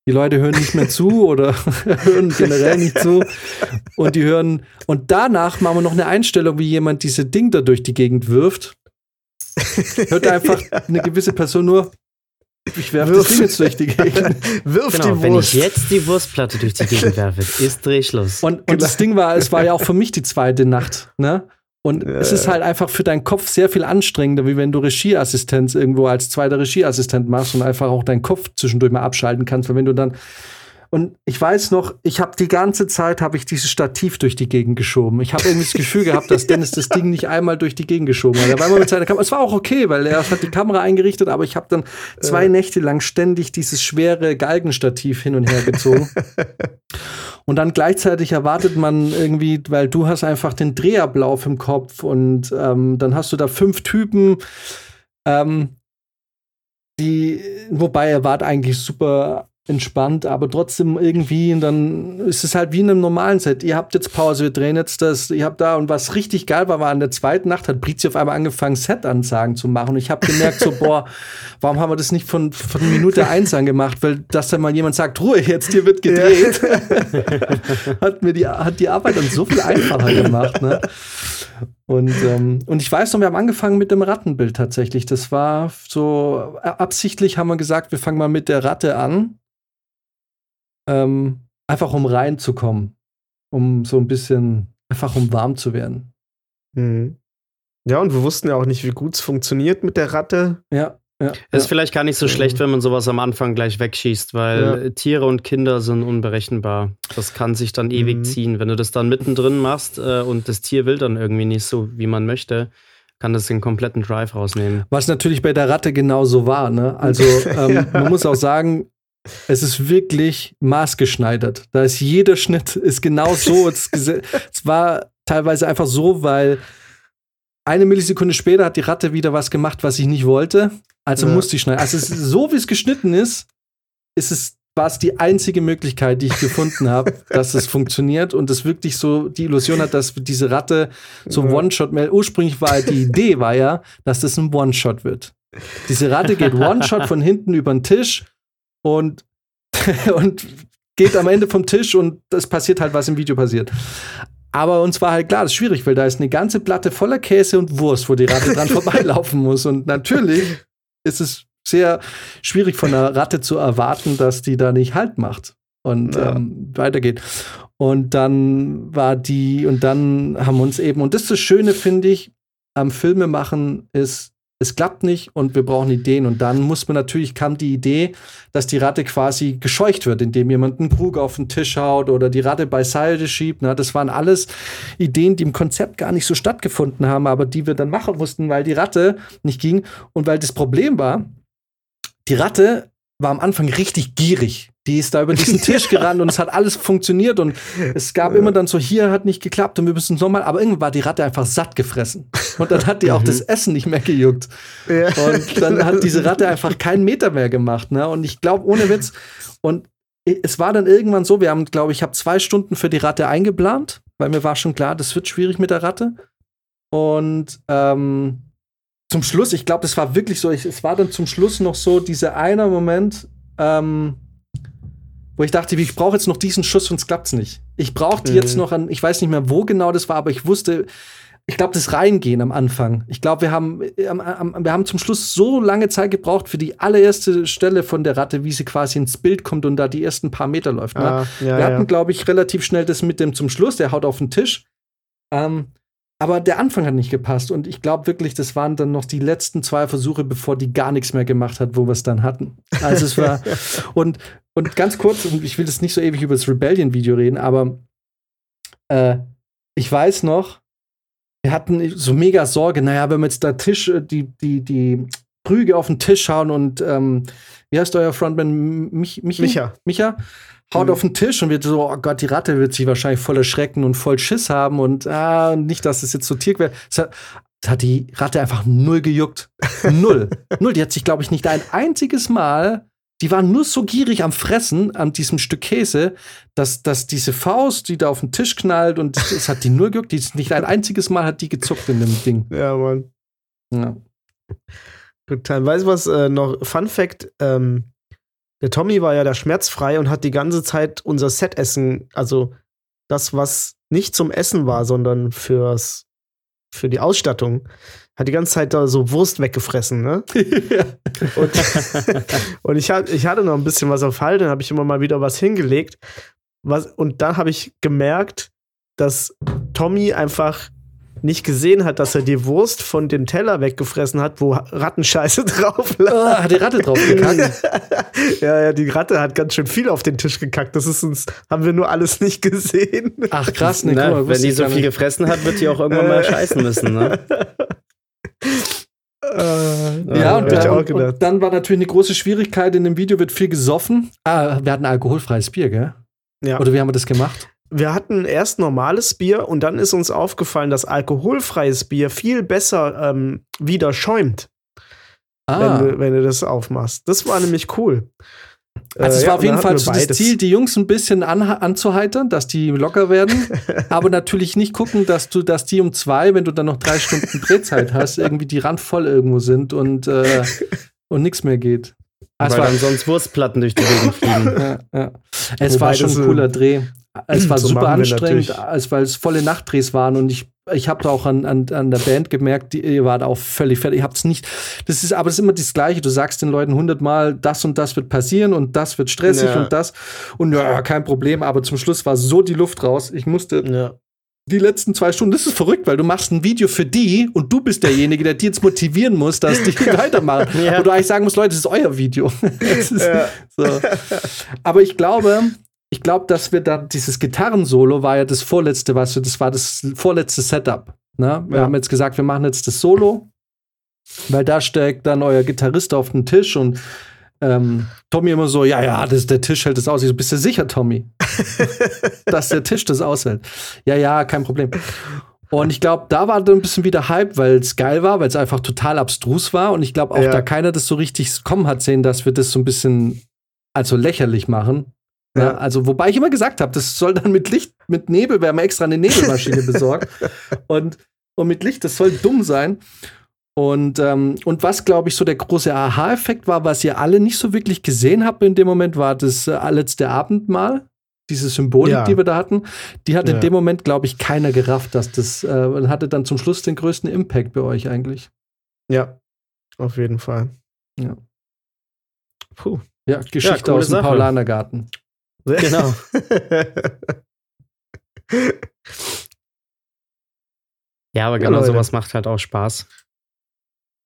S1: die Leute hören nicht mehr zu oder hören generell nicht zu. Und die hören. Und danach machen wir noch eine Einstellung, wie jemand diese Ding da durch die Gegend wirft. Hört einfach eine gewisse Person nur. Ich werfe das Ding jetzt durch die Gegend.
S3: Wirf genau, die Wurst. Wenn ich jetzt die Wurstplatte durch die Gegend werfe, ist Drehschluss.
S1: Und, und das Ding war, es war ja auch für mich die zweite Nacht. Ne? Und ja, es ist halt einfach für deinen Kopf sehr viel anstrengender, wie wenn du Regieassistenz irgendwo als zweiter Regieassistent machst und einfach auch deinen Kopf zwischendurch mal abschalten kannst, weil wenn du dann und ich weiß noch, ich habe die ganze Zeit habe ich dieses Stativ durch die Gegend geschoben. Ich habe irgendwie das Gefühl gehabt, dass Dennis das Ding nicht einmal durch die Gegend geschoben hat. Er war immer mit seiner Kamera. Es war auch okay, weil er hat die Kamera eingerichtet, aber ich habe dann zwei Nächte lang ständig dieses schwere Galgenstativ hin und her gezogen. und dann gleichzeitig erwartet man irgendwie, weil du hast einfach den Drehablauf im Kopf und ähm, dann hast du da fünf Typen. Ähm, die, wobei er war eigentlich super entspannt, aber trotzdem irgendwie, und dann ist es halt wie in einem normalen Set. Ihr habt jetzt Pause, wir drehen jetzt das, ihr habt da, und was richtig geil war, war an der zweiten Nacht hat Brizi auf einmal angefangen, Set-Ansagen zu machen. Und ich habe gemerkt, so, boah, warum haben wir das nicht von, von Minute eins an gemacht? Weil, dass dann mal jemand sagt, Ruhe, jetzt hier wird gedreht, hat mir die, hat die Arbeit dann so viel einfacher gemacht, ne? Und, ähm, und ich weiß noch, wir haben angefangen mit dem Rattenbild tatsächlich. Das war so absichtlich haben wir gesagt, wir fangen mal mit der Ratte an ähm, einfach um reinzukommen, um so ein bisschen, einfach um warm zu werden.
S2: Mhm. Ja, und wir wussten ja auch nicht, wie gut es funktioniert mit der Ratte.
S1: Ja. Ja,
S3: ist ja. vielleicht gar nicht so schlecht, wenn man sowas am Anfang gleich wegschießt, weil ja. Tiere und Kinder sind unberechenbar. Das kann sich dann ewig mhm. ziehen. Wenn du das dann mittendrin machst äh, und das Tier will dann irgendwie nicht so, wie man möchte, kann das den kompletten Drive rausnehmen.
S1: Was natürlich bei der Ratte genauso war. Ne? Also ähm, man muss auch sagen, es ist wirklich maßgeschneidert. Da ist jeder Schnitt ist genau so. es, es war teilweise einfach so, weil eine Millisekunde später hat die Ratte wieder was gemacht, was ich nicht wollte. Also ja. musste ich schneiden. Also so wie es geschnitten ist, ist es war es die einzige Möglichkeit, die ich gefunden habe, dass es funktioniert und es wirklich so die Illusion hat, dass diese Ratte so ein One-Shot mehr. Ursprünglich war die Idee war ja, dass das ein One-Shot wird. Diese Ratte geht One-Shot von hinten über den Tisch und, und geht am Ende vom Tisch und das passiert halt, was im Video passiert. Aber uns war halt klar, das ist schwierig, weil da ist eine ganze Platte voller Käse und Wurst, wo die Ratte dran vorbeilaufen muss. Und natürlich ist es sehr schwierig von einer Ratte zu erwarten, dass die da nicht Halt macht und ja. ähm, weitergeht. Und dann war die, und dann haben wir uns eben, und das ist das Schöne, finde ich, am Filme machen ist, es klappt nicht und wir brauchen Ideen. Und dann muss man natürlich, kam die Idee, dass die Ratte quasi gescheucht wird, indem jemand einen Krug auf den Tisch haut oder die Ratte beiseite schiebt. Na, das waren alles Ideen, die im Konzept gar nicht so stattgefunden haben, aber die wir dann machen mussten, weil die Ratte nicht ging. Und weil das Problem war, die Ratte war am Anfang richtig gierig. Die ist da über diesen Tisch gerannt und es hat alles funktioniert und es gab immer dann so, hier hat nicht geklappt und wir müssen es nochmal, aber irgendwann war die Ratte einfach satt gefressen. Und dann hat die auch das mhm. Essen nicht mehr gejuckt. Ja. Und dann hat diese Ratte einfach keinen Meter mehr gemacht. Ne? Und ich glaube, ohne Witz, und es war dann irgendwann so, wir haben, glaube ich, habe zwei Stunden für die Ratte eingeplant, weil mir war schon klar, das wird schwierig mit der Ratte. Und ähm, zum Schluss, ich glaube, es war wirklich so, ich, es war dann zum Schluss noch so dieser eine Moment, ähm, wo ich dachte, ich brauche jetzt noch diesen Schuss, sonst klappt's nicht. Ich brauchte mhm. jetzt noch an, ich weiß nicht mehr, wo genau das war, aber ich wusste, ich glaube, das Reingehen am Anfang. Ich glaube, wir haben, wir haben zum Schluss so lange Zeit gebraucht für die allererste Stelle von der Ratte, wie sie quasi ins Bild kommt und da die ersten paar Meter läuft. Ne? Ah, ja, wir hatten, ja. glaube ich, relativ schnell das mit dem zum Schluss, der haut auf den Tisch. Ähm, aber der Anfang hat nicht gepasst und ich glaube wirklich, das waren dann noch die letzten zwei Versuche, bevor die gar nichts mehr gemacht hat, wo wir es dann hatten. Also es war und und ganz kurz, und ich will jetzt nicht so ewig über das Rebellion-Video reden, aber äh, ich weiß noch, wir hatten so mega Sorge, naja, wenn wir jetzt da Tisch, äh, die, die, die Prüge auf den Tisch schauen und ähm, wie heißt euer Frontman? Mich, Michi?
S2: Micha.
S1: Micha? Haut mhm. auf den Tisch und wird so, oh Gott, die Ratte wird sich wahrscheinlich voll erschrecken und voll Schiss haben und ah, nicht, dass es jetzt so Tierquäl. Das hat, das hat die Ratte einfach null gejuckt. Null. null. Die hat sich, glaube ich, nicht ein einziges Mal, die war nur so gierig am Fressen an diesem Stück Käse, dass, dass diese Faust, die da auf den Tisch knallt und es hat die null gejuckt. Die ist nicht ein einziges Mal hat die gezuckt in dem Ding.
S2: Ja, Mann. Ja. Total. Weißt du was, äh, noch Fun Fact, ähm, der Tommy war ja da schmerzfrei und hat die ganze Zeit unser Set-Essen, also das, was nicht zum Essen war, sondern fürs, für die Ausstattung, hat die ganze Zeit da so Wurst weggefressen, ne? und, und ich, ich hatte noch ein bisschen was auf Halt, dann habe ich immer mal wieder was hingelegt. Was, und dann habe ich gemerkt, dass Tommy einfach nicht gesehen hat, dass er die Wurst von dem Teller weggefressen hat, wo Rattenscheiße drauf lag.
S1: Oh, hat die Ratte drauf gekackt.
S2: ja, ja, die Ratte hat ganz schön viel auf den Tisch gekackt. Das ist uns, haben wir nur alles nicht gesehen.
S1: Ach krass, ne,
S3: Na, mal, wenn die so viel gefressen hat, wird die auch irgendwann mal scheißen müssen, ne?
S1: Äh, ja, und dann, und dann, war natürlich eine große Schwierigkeit. In dem Video wird viel gesoffen. Ah, wir hatten alkoholfreies Bier, gell? Ja. Oder wie haben wir das gemacht?
S2: Wir hatten erst normales Bier und dann ist uns aufgefallen, dass alkoholfreies Bier viel besser ähm, wieder schäumt. Ah. Wenn, du, wenn du das aufmachst. Das war nämlich cool.
S1: Also es äh, war ja, auf jeden Fall so das Ziel, die Jungs ein bisschen an, anzuheitern, dass die locker werden, aber natürlich nicht gucken, dass du, dass die um zwei, wenn du dann noch drei Stunden Drehzeit hast, irgendwie die randvoll irgendwo sind und, äh, und nichts mehr geht.
S3: Weil war, dann sonst Wurstplatten durch die Gegend fliegen.
S1: Ja, ja. Es Wobei war schon ein cooler Dreh. Es war so super anstrengend, als, weil es volle Nachtdrehs waren und ich, ich habe auch an, an, an der Band gemerkt, die, ihr wart auch völlig fertig. Ihr habt es nicht. Das ist aber das ist immer das Gleiche. Du sagst den Leuten hundertmal, das und das wird passieren und das wird stressig ja. und das. Und ja, kein Problem. Aber zum Schluss war so die Luft raus. Ich musste ja. die letzten zwei Stunden, das ist verrückt, weil du machst ein Video für die und du bist derjenige, der die jetzt motivieren muss, dass die weitermachen. Ja. Wo du eigentlich sagen musst, Leute, das ist euer Video. ist ja. so. Aber ich glaube, ich glaube, dass wir dann dieses Gitarrensolo war ja das vorletzte, was das war das vorletzte Setup. Ne? Wir ja. haben jetzt gesagt, wir machen jetzt das Solo, weil da steckt dann euer Gitarrist auf den Tisch und ähm, Tommy immer so, ja, ja, das, der Tisch hält das aus. Ich so, bist du sicher, Tommy? dass der Tisch das aushält. Ja, ja, kein Problem. Und ich glaube, da war dann ein bisschen wieder Hype, weil es geil war, weil es einfach total abstrus war. Und ich glaube auch,
S2: Ja.
S1: da keiner das so richtig kommen hat sehen, dass wir das so ein bisschen also lächerlich machen. Ja.
S2: Ja.
S1: also, wobei ich immer gesagt habe, das soll dann mit Licht, mit Nebel, wir haben extra eine Nebelmaschine besorgt. Und, und mit Licht, das soll dumm sein. Und, ähm, und was, glaube ich, so der große Aha-Effekt war, was ihr alle nicht so wirklich gesehen habt in dem Moment, war das äh, letzte Abendmahl. Diese Symbolik,
S2: Ja.
S1: die wir da hatten, die hat in
S2: Ja.
S1: dem Moment, glaube ich, keiner gerafft, dass das äh, und hatte dann zum Schluss den größten Impact bei euch eigentlich.
S2: Ja, auf jeden Fall.
S1: Ja.
S2: Puh.
S1: Ja, Geschichte
S3: coole
S1: aus dem
S3: Sache.
S1: Paulanergarten.
S3: Genau. Ja, aber
S2: Ja,
S3: genau
S2: Leute.
S3: sowas macht halt auch Spaß.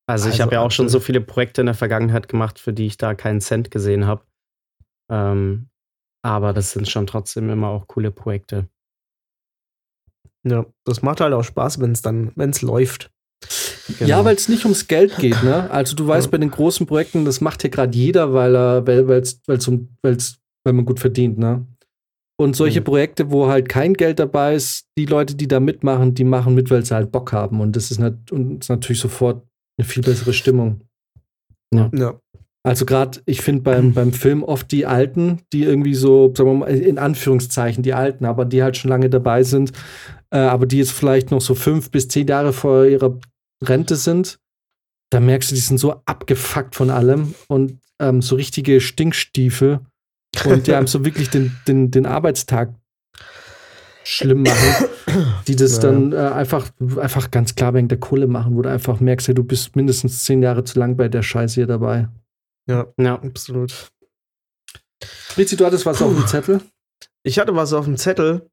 S3: Also, ich
S2: Also
S3: habe ja auch schon so viele Projekte in der Vergangenheit gemacht, für die ich da keinen Cent gesehen habe. Ähm, aber das sind schon trotzdem immer auch coole Projekte.
S2: ja, das macht halt auch Spaß, wenn es dann, wenn es läuft.
S3: Genau.
S1: Ja, weil es nicht ums Geld geht, ne? Also du weißt
S2: Ja.
S1: bei den großen Projekten, das macht hier gerade jeder, weil er, weil, weil's um, weil's, weil man gut verdient, ne? Und solche
S2: Mhm.
S1: Projekte, wo halt kein Geld dabei ist, die Leute, die da mitmachen, die machen mit, weil sie halt Bock haben. Und das ist, nat und ist natürlich sofort eine viel bessere Stimmung.
S2: Ja.
S1: Also gerade, ich finde beim, beim Film oft die Alten, die irgendwie so, sagen wir mal, in Anführungszeichen die Alten, aber die halt schon lange dabei sind, äh, aber die jetzt vielleicht noch so fünf bis zehn Jahre vor ihrer Rente sind, da merkst du, die sind so abgefuckt von allem und ähm, so richtige Stinkstiefel und die haben so wirklich den, den, den Arbeitstag schlimm machen, die das
S2: Ja.
S1: dann äh, einfach, einfach ganz klar wegen der Kohle machen, wo du einfach merkst, ja, du bist mindestens zehn Jahre zu lang bei der Scheiße hier dabei.
S2: Ja,
S3: Ja.
S2: absolut.
S1: Rizzi, du hattest was auf dem Zettel?
S2: Ich hatte was auf dem Zettel,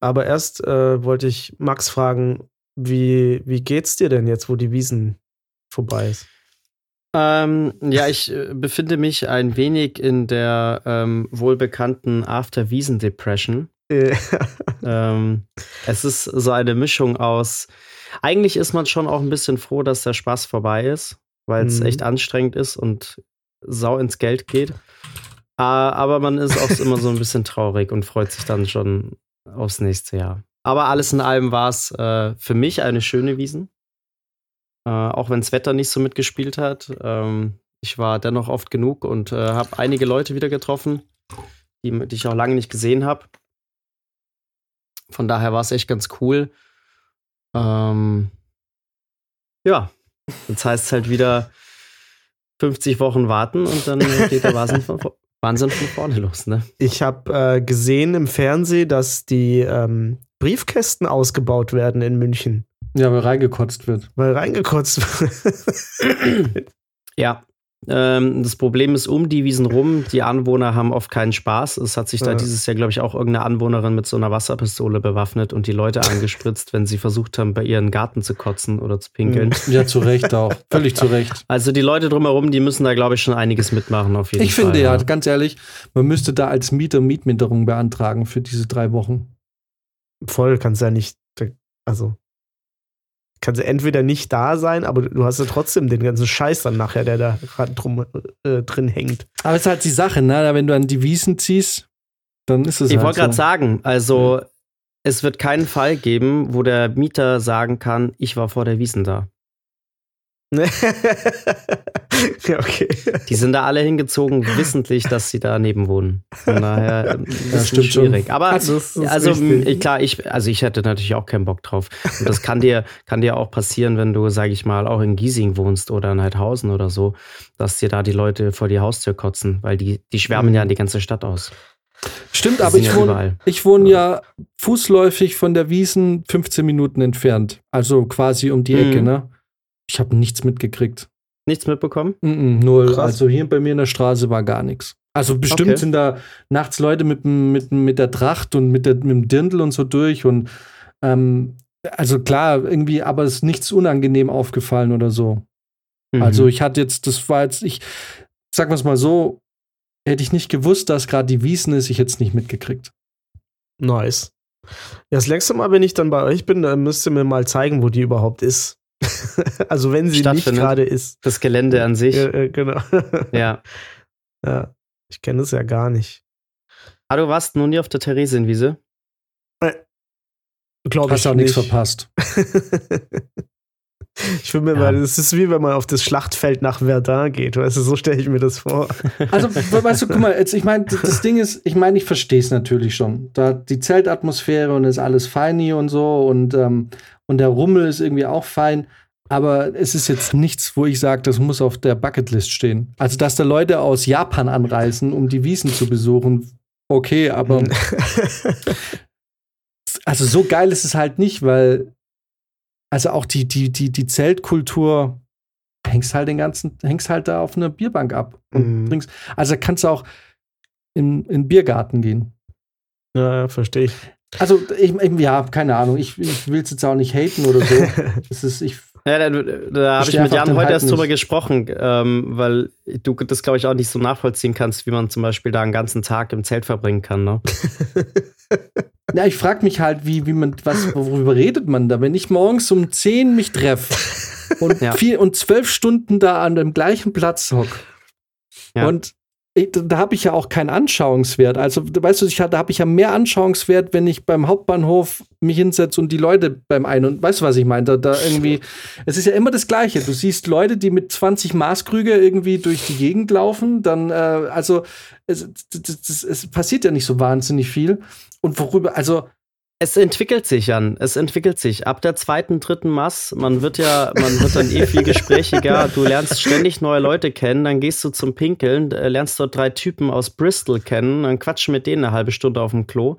S2: aber erst äh, wollte ich Max fragen, wie, wie geht's dir denn jetzt, wo die Wiesen vorbei ist?
S3: Ähm, ja, ich äh, befinde mich ein wenig in der ähm, wohlbekannten After-Wiesen-Depression.
S2: Äh,
S3: ähm, es ist so eine Mischung aus. Eigentlich ist man schon auch ein bisschen froh, dass der Spaß vorbei ist, weil es
S2: Mhm.
S3: echt anstrengend ist und sau ins Geld geht. Ah, aber man ist auch immer so ein bisschen traurig und freut sich dann schon aufs nächste Jahr. Aber alles in allem war es äh, für mich eine schöne Wiesen. Äh, auch wenn das Wetter nicht so mitgespielt hat. Ähm, ich war dennoch oft genug und äh, habe einige Leute wieder getroffen, die, die ich auch lange nicht gesehen habe. Von daher war es echt ganz cool. Ähm, ja, jetzt heißt es halt wieder 50 Wochen warten und dann geht der Wahnsinn von, Wahnsinn von vorne los, ne?
S2: ich habe äh, gesehen im Fernsehen, dass die ähm, Briefkästen ausgebaut werden in München,
S1: Ja, weil reingekotzt wird.
S2: weil reingekotzt wird.
S3: Ja. Ähm, das Problem ist um die Wiesen rum, die Anwohner haben oft keinen Spaß. Es hat sich da
S2: Ja.
S3: dieses Jahr, glaube ich, auch irgendeine Anwohnerin mit so einer Wasserpistole bewaffnet und die Leute angespritzt, wenn sie versucht haben, bei ihren Garten zu kotzen oder zu pinkeln.
S1: Ja, zu Recht auch. Völlig zu Recht.
S3: Also die Leute drumherum, die müssen da, glaube ich, schon einiges mitmachen auf jeden
S1: Ich
S3: Fall.
S1: finde ja, ganz ehrlich, man müsste da als Mieter Mietminderung beantragen für diese drei Wochen.
S2: Voll, kannst ja nicht, also kannst ja entweder nicht da sein, aber du hast ja trotzdem den ganzen Scheiß dann nachher, der da drum äh, drin hängt.
S1: Aber es ist halt die Sache, ne? Wenn du an die Wiesen ziehst, dann ist es
S3: Ich
S1: halt
S3: wollte gerade
S1: so.
S3: sagen, also es wird keinen Fall geben, wo der Mieter sagen kann, ich war vor der Wiesen da.
S2: ja, okay.
S3: Die sind da alle hingezogen, wissentlich, dass sie daneben wohnen. Von daher
S1: Ja,
S3: ist
S1: stimmt
S3: es
S1: schon.
S3: schwierig. Aber also m, klar, ich also ich hätte natürlich auch keinen Bock drauf. Und das kann dir kann dir auch passieren, wenn du, sage ich mal, auch in Giesing wohnst oder in Heidhausen oder so, dass dir da die Leute vor die Haustür kotzen, weil die die schwärmen
S1: Mhm.
S3: ja die ganze Stadt aus.
S1: Stimmt, aber ich
S3: ja
S1: wohne, ich wohne ja fußläufig von der Wiesen 15 Minuten entfernt. Also quasi um die
S3: Mhm.
S1: Ecke, ne? Ich habe nichts mitgekriegt.
S3: Nichts mitbekommen?
S1: Mm -mm, null.
S2: Krass.
S1: Also hier bei mir in der Straße war gar nichts. Also bestimmt
S3: Okay.
S1: sind da nachts Leute mit, mit, mit der Tracht und mit, der, mit dem Dirndl und so durch und ähm, also klar, irgendwie, aber es ist nichts unangenehm aufgefallen oder so.
S3: Mhm.
S1: Also ich hatte jetzt, das war jetzt, ich sag mal's mal so, hätte ich nicht gewusst, dass gerade die Wiesen ist, ich es nicht mitgekriegt.
S2: Nice. Ja, das nächste Mal, wenn ich dann bei euch bin, dann müsst ihr mir mal zeigen, wo die überhaupt ist. also wenn sie nicht
S3: Stattfindet.
S2: gerade ist.
S3: das Gelände an sich.
S2: Ja, äh, genau.
S3: Ja.
S2: ja. Ich kenne es ja gar nicht.
S3: Ah, du warst noch nie auf der Theresienwiese?
S2: Glaube
S1: Hast
S2: ich
S1: auch nichts
S2: nicht.
S1: verpasst.
S2: Ich finde mir
S3: Ja.
S2: mal, das ist wie wenn man auf das Schlachtfeld nach Verdun geht. Weißt du, so stelle ich mir das vor.
S1: Also, we- weißt du, guck mal, jetzt, ich meine, das Ding ist, ich meine, ich verstehe es natürlich schon. Da die Zeltatmosphäre und ist alles feini und so und, ähm, und der Rummel ist irgendwie auch fein. Aber es ist jetzt nichts, wo ich sage, das muss auf der Bucketlist stehen. Also, dass da Leute aus Japan anreisen, um die Wiesen zu besuchen, okay, aber also so geil ist es halt nicht, weil also auch die, die, die, die Zeltkultur hängst halt den ganzen, hängst halt da auf einer Bierbank ab und
S2: Mhm.
S1: trinkst. Also kannst du auch in, in den Biergarten gehen.
S2: ja, verstehe ich.
S1: Also, ich, ja, keine Ahnung. Ich, ich will es jetzt auch nicht haten oder so. Es ist, ich,
S3: Ja, da, da habe ich mit Jan heute
S1: Hype
S3: erst drüber gesprochen, ähm, weil du das, glaube ich, auch nicht so nachvollziehen kannst, wie man zum Beispiel da einen ganzen Tag im Zelt verbringen kann. Ne?
S1: ja, ich frage mich halt, wie, wie man, was, worüber redet man da? Wenn ich morgens um 10 mich treffe und,
S3: Ja.
S1: vier, und zwölf Stunden da an dem gleichen Platz hock
S3: Ja.
S1: und da, habe ich ja auch keinen Anschauungswert. Also, du weißt du, ich, da habe ich ja mehr Anschauungswert, wenn ich beim Hauptbahnhof mich hinsetze und die Leute beim Ein- und weißt du, was ich meine? Da, da irgendwie, es ist ja immer das Gleiche. Du siehst Leute, die mit 20 Maßkrüge irgendwie durch die Gegend laufen, dann, äh, also, es, das, das, es passiert ja nicht so wahnsinnig viel. Und worüber, also,
S3: Es entwickelt sich, Jan. Es entwickelt sich. Ab der zweiten, dritten Mass, man wird ja, man wird dann eh viel gesprächiger. Du lernst ständig neue Leute kennen, dann gehst du zum Pinkeln, äh, lernst dort drei Typen aus Bristol kennen, dann quatschen mit denen eine halbe Stunde auf dem Klo.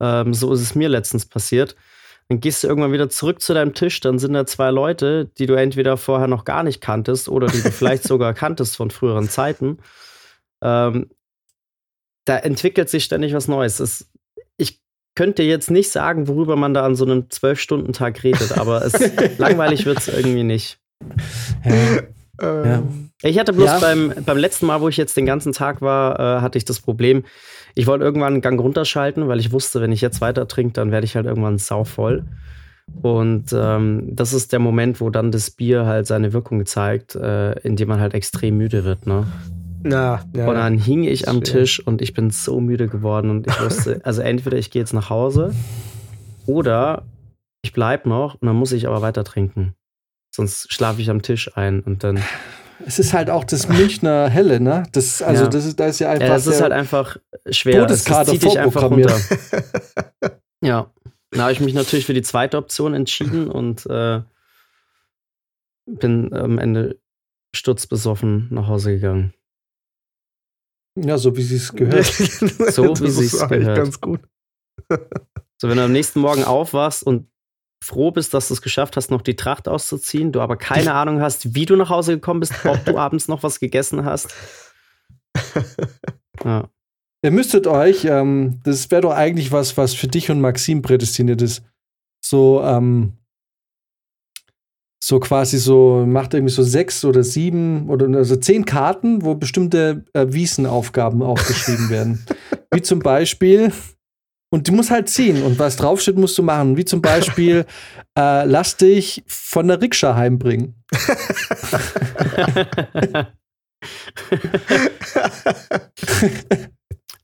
S3: Ähm, so ist es mir letztens passiert. Dann gehst du irgendwann wieder zurück zu deinem Tisch, dann sind da zwei Leute, die du entweder vorher noch gar nicht kanntest oder die du vielleicht sogar kanntest von früheren Zeiten. Ähm, da entwickelt sich ständig was Neues. Es, ich könnte jetzt nicht sagen, worüber man da an so einem Zwölf-Stunden-Tag redet, aber es langweilig wird es irgendwie nicht.
S1: ja,
S2: Ähm,
S3: Ich hatte bloß
S1: Ja.
S3: beim, beem letzten Mal, wo ich jetzt den ganzen Tag war, äh, hatte ich das Problem, ich wollte irgendwann einen Gang runterschalten, weil ich wusste, wenn ich jetzt weiter trinke, dann werde ich halt irgendwann sauvoll. Und ähm, das ist der Moment, wo dann das Bier halt seine Wirkung zeigt, äh, indem man halt extrem müde wird. Ne?
S2: Na, ja.
S3: Und dann hing ich am
S2: Verstehe.
S3: Tisch und ich bin so müde geworden und ich wusste, also entweder ich gehe jetzt nach Hause oder ich bleib noch und dann muss ich aber weiter trinken. Sonst schlafe ich am Tisch ein und dann.
S1: es ist halt auch das Münchner Helle, ne? Das, also,
S3: Ja.
S1: das ist, da ist ja einfach.
S3: Ja, das ist halt einfach schwer.
S1: Todeskater
S3: zieht dich einfach runter. Ja. Da habe ich mich natürlich für die zweite Option entschieden und äh, bin am Ende sturzbesoffen nach Hause gegangen.
S1: Ja, so wie sie es gehört.
S3: So, wie
S2: ist eigentlich
S3: gehört.
S2: ganz gut.
S3: So, wenn du am nächsten Morgen aufwachst und froh bist, dass du es geschafft hast, noch die Tracht auszuziehen, du aber keine Ahnung hast, wie du nach Hause gekommen bist, ob du abends noch was gegessen hast. Ja.
S1: Ihr müsstet euch, ähm, das wäre doch eigentlich was, was für dich und Maxim prädestiniert ist. So, ähm, so quasi so, macht irgendwie so sechs oder sieben oder also zehn Karten, wo bestimmte äh, Wiesenaufgaben aufgeschrieben werden. Wie zum Beispiel, und du musst halt ziehen und was draufsteht, musst du machen. Wie zum Beispiel, äh, lass dich von der Rikscha heimbringen.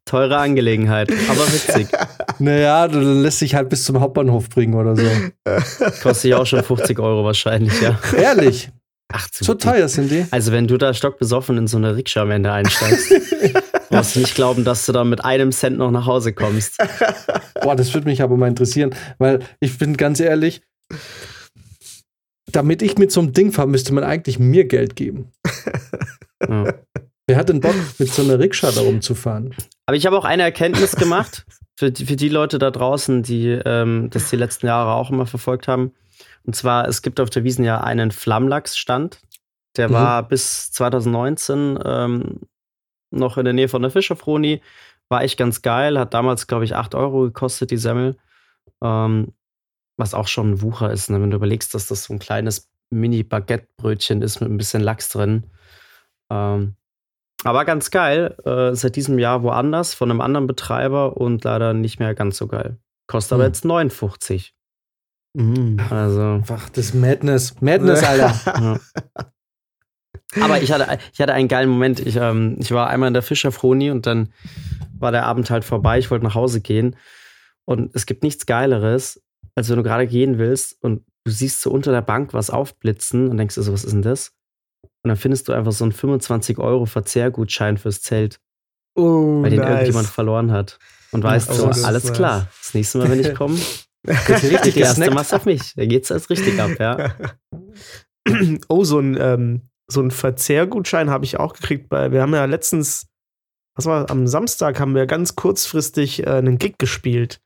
S3: Teure Angelegenheit, aber witzig.
S1: Naja, du lässt dich halt bis zum Hauptbahnhof bringen oder so.
S3: Kostet ja auch schon 50 Euro wahrscheinlich, ja.
S1: Ehrlich,
S3: Ach,
S1: so teuer sind die.
S3: Also, wenn du da stockbesoffen in so eine Rikscha am Ende einsteigst, brauchst du nicht glauben, dass du da mit einem Cent noch nach Hause kommst.
S1: Boah, das würde mich aber mal interessieren, weil ich bin ganz ehrlich, damit ich mit so einem Ding fahre, müsste man eigentlich mir Geld geben.
S3: Ja.
S1: Wer hat denn Bock, mit so einer Rikscha da rumzufahren?
S3: Aber ich habe auch eine Erkenntnis gemacht für die, für die Leute da draußen, die ähm, das die letzten Jahre auch immer verfolgt haben. Und zwar, es gibt auf der Wiesen ja einen Flammlachsstand. Der
S1: Mhm.
S3: war bis 2019 ähm, noch in der Nähe von der Fischerfroni. War echt ganz geil. Hat damals, glaube ich, 8 Euro gekostet, die Semmel. Ähm, was auch schon ein Wucher ist, ne? wenn du überlegst, dass das so ein kleines Mini-Baguette-Brötchen ist mit ein bisschen Lachs drin. Ähm, aber ganz geil. Äh, seit diesem Jahr woanders von einem anderen Betreiber und leider nicht mehr ganz so geil. Kostet aber
S1: Hm.
S3: jetzt 59.
S2: Mm.
S3: Also.
S1: Einfach das Madness. Madness, Alter.
S3: Ja. Aber ich hatte, ich hatte einen geilen Moment. Ich, ähm, ich war einmal in der Fischerfroni und dann war der Abend halt vorbei. Ich wollte nach Hause gehen. Und es gibt nichts Geileres, also wenn du gerade gehen willst und du siehst so unter der Bank was aufblitzen und denkst dir so, was ist denn das? Und dann findest du einfach so einen 25 Euro Verzehrgutschein fürs Zelt,
S2: Oh,
S3: weil den
S2: nice.
S3: irgendjemand verloren hat. Und weißt
S2: oh,
S3: so, alles
S2: nice.
S3: klar. Das nächste Mal, wenn ich komme,
S1: richtig
S3: die erste. Masse auf mich. Da geht's als richtig ab, ja.
S2: oh, so ein, ähm, so ein Verzehrgutschein habe ich auch gekriegt. Bei, wir haben ja letztens, was war, am Samstag haben wir ganz kurzfristig äh, einen Gig gespielt.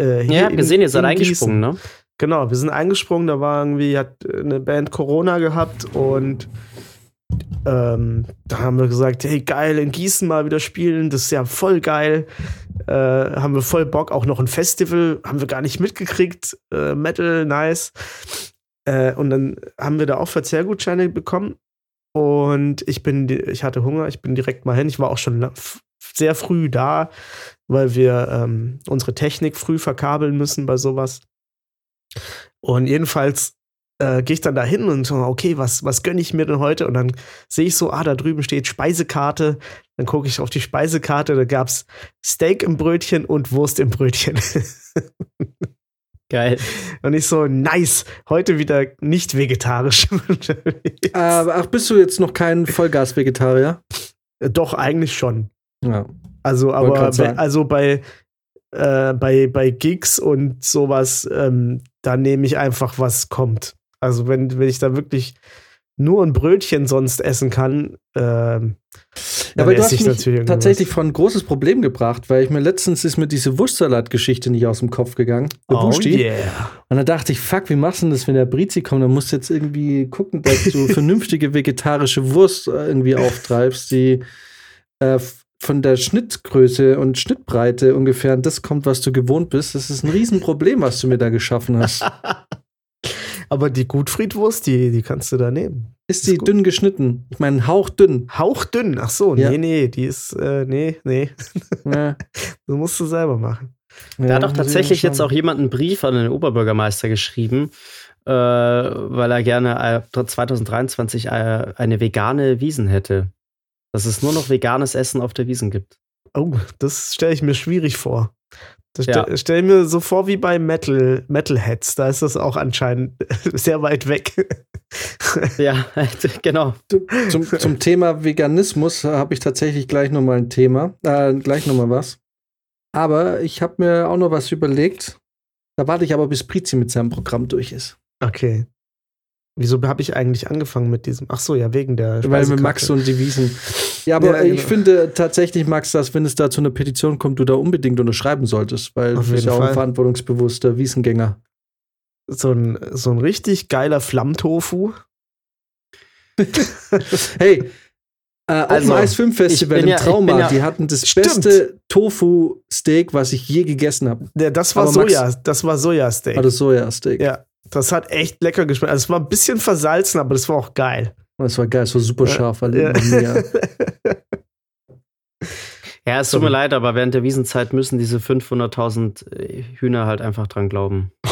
S2: Äh,
S3: Ja, hab gesehen, ihr seid
S2: in
S3: eingesprungen,
S2: Gießen.
S3: ne?
S2: Genau, wir sind eingesprungen, da war irgendwie, hat eine Band Corona gehabt und ähm, da haben wir gesagt, hey geil, in Gießen mal wieder spielen, das ist ja voll geil. Äh, haben wir voll Bock, auch noch ein Festival, haben wir gar nicht mitgekriegt. Äh, Metal, nice. Äh, und dann haben wir da auch Verzehrgutscheine bekommen. Und ich bin, ich hatte Hunger, ich bin direkt mal hin. Ich war auch schon sehr früh da, weil wir ähm, unsere Technik früh verkabeln müssen bei sowas. Und jedenfalls äh, gehe ich dann da hin und so, okay, was, was gönne ich mir denn heute? Und dann sehe ich so, ah, da drüben steht Speisekarte. Dann gucke ich auf die Speisekarte, da gab es Steak im Brötchen und Wurst im Brötchen.
S3: Geil.
S2: und ich so, nice, heute wieder nicht vegetarisch.
S1: Aber ach, bist du jetzt noch kein Vollgas-Vegetarier?
S2: Doch, eigentlich schon.
S1: Ja.
S2: Also, aber also bei, äh, bei, bei Gigs und sowas, ähm, da nehme ich einfach, was kommt. Also, wenn, wenn ich da wirklich nur ein Brötchen sonst essen kann, ähm,
S1: Ja,
S2: dann
S1: aber du hast
S2: ich
S1: mich
S2: natürlich irgendwas.
S1: tatsächlich vor ein großes Problem gebracht, weil ich mir letztens ist mir diese Wurstsalat-Geschichte nicht aus dem Kopf gegangen.
S2: Oh yeah.
S1: Und dann dachte ich, fuck, wie machst du denn das, wenn der Brizi kommt? Dann musst du jetzt irgendwie gucken, dass du vernünftige vegetarische Wurst äh, irgendwie auftreibst, die äh, von der Schnittgröße und Schnittbreite ungefähr an das kommt, was du gewohnt bist. Das ist ein Riesenproblem, was du mir da geschaffen hast.
S2: Aber die Gutfriedwurst, die, die kannst du da nehmen.
S1: Ist
S2: Ist
S1: die
S2: gut.
S1: dünn geschnitten? Ich meine, hauchdünn.
S2: Hauchdünn, ach so,
S1: Ja.
S2: nee, nee, die ist, äh, nee, nee,
S1: Ja,
S2: das musst du selber machen.
S3: Da hat auch tatsächlich jetzt auch jemand einen Brief an den Oberbürgermeister geschrieben, äh, weil er gerne äh, 2023 äh, eine vegane Wiesen hätte. Dass es nur noch veganes Essen auf der Wiesen gibt.
S2: Oh, das stelle ich mir schwierig vor. Das
S3: Ja.
S2: stelle stell ich mir so vor wie bei Metal, Metalheads. Da ist das auch anscheinend sehr weit weg.
S3: Ja, genau.
S1: Zum, zum Thema Veganismus habe ich tatsächlich gleich nochmal ein Thema, äh, gleich nochmal was. Aber ich habe mir auch noch was überlegt. Da warte ich aber, bis Prizi mit seinem Programm durch ist.
S2: Okay. Wieso habe ich eigentlich angefangen mit diesem? Ach so, ja, wegen der
S1: Weil mit. Max und die Wiesen. Ja, aber
S2: Ja,
S1: ich
S2: genau.
S1: finde tatsächlich, Max, dass wenn es da zu einer Petition kommt, du da unbedingt unterschreiben solltest, weil
S2: Auf
S1: du bist ja auch ein verantwortungsbewusster Wiesengänger.
S2: so ein, so ein richtig geiler Flammtofu.
S1: Hey, äh,
S3: Also,
S1: Ice Film Festival
S3: ich
S1: im
S3: ja- ich
S1: Trauma,
S3: ja-
S1: die hatten das
S2: Stimmt.
S1: beste Tofu-Steak, was ich je gegessen habe.
S2: Der, das war Soja, das war Sojasteak.
S1: War das Soja-Steak.
S2: Ja, das hat echt lecker geschmeckt. Also es war ein bisschen versalzen, aber das war auch geil.
S1: Das war geil, es war super scharf. Weil
S2: Ja.
S1: mega.
S3: Ja, es tut
S2: Sorry.
S3: mir leid, aber während der Wiesenzeit müssen diese 500.000 äh, Hühner halt einfach dran glauben.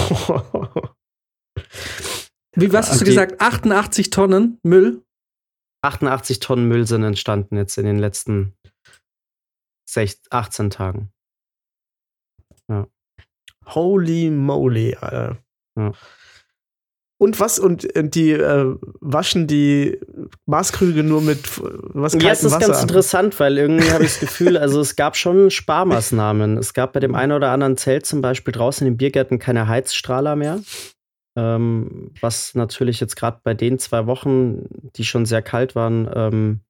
S1: Wie, was hast du
S3: Die-
S1: gesagt? 88 Tonnen Müll?
S3: 88 Tonnen Müll sind entstanden jetzt in den letzten 16, 18 Tagen.
S2: Holy moly, Alter.
S3: Ja.
S2: Und was? Und, die äh, waschen die Maßkrüge nur mit was
S3: Ja, es ist
S2: Wasser?
S3: ganz interessant, weil irgendwie habe ich das Gefühl, also es gab schon Sparmaßnahmen. Es gab bei dem einen oder anderen Zelt zum Beispiel draußen in den Biergärten keine Heizstrahler mehr. Ähm, was natürlich jetzt gerade bei den zwei Wochen, die schon sehr kalt waren, ähm,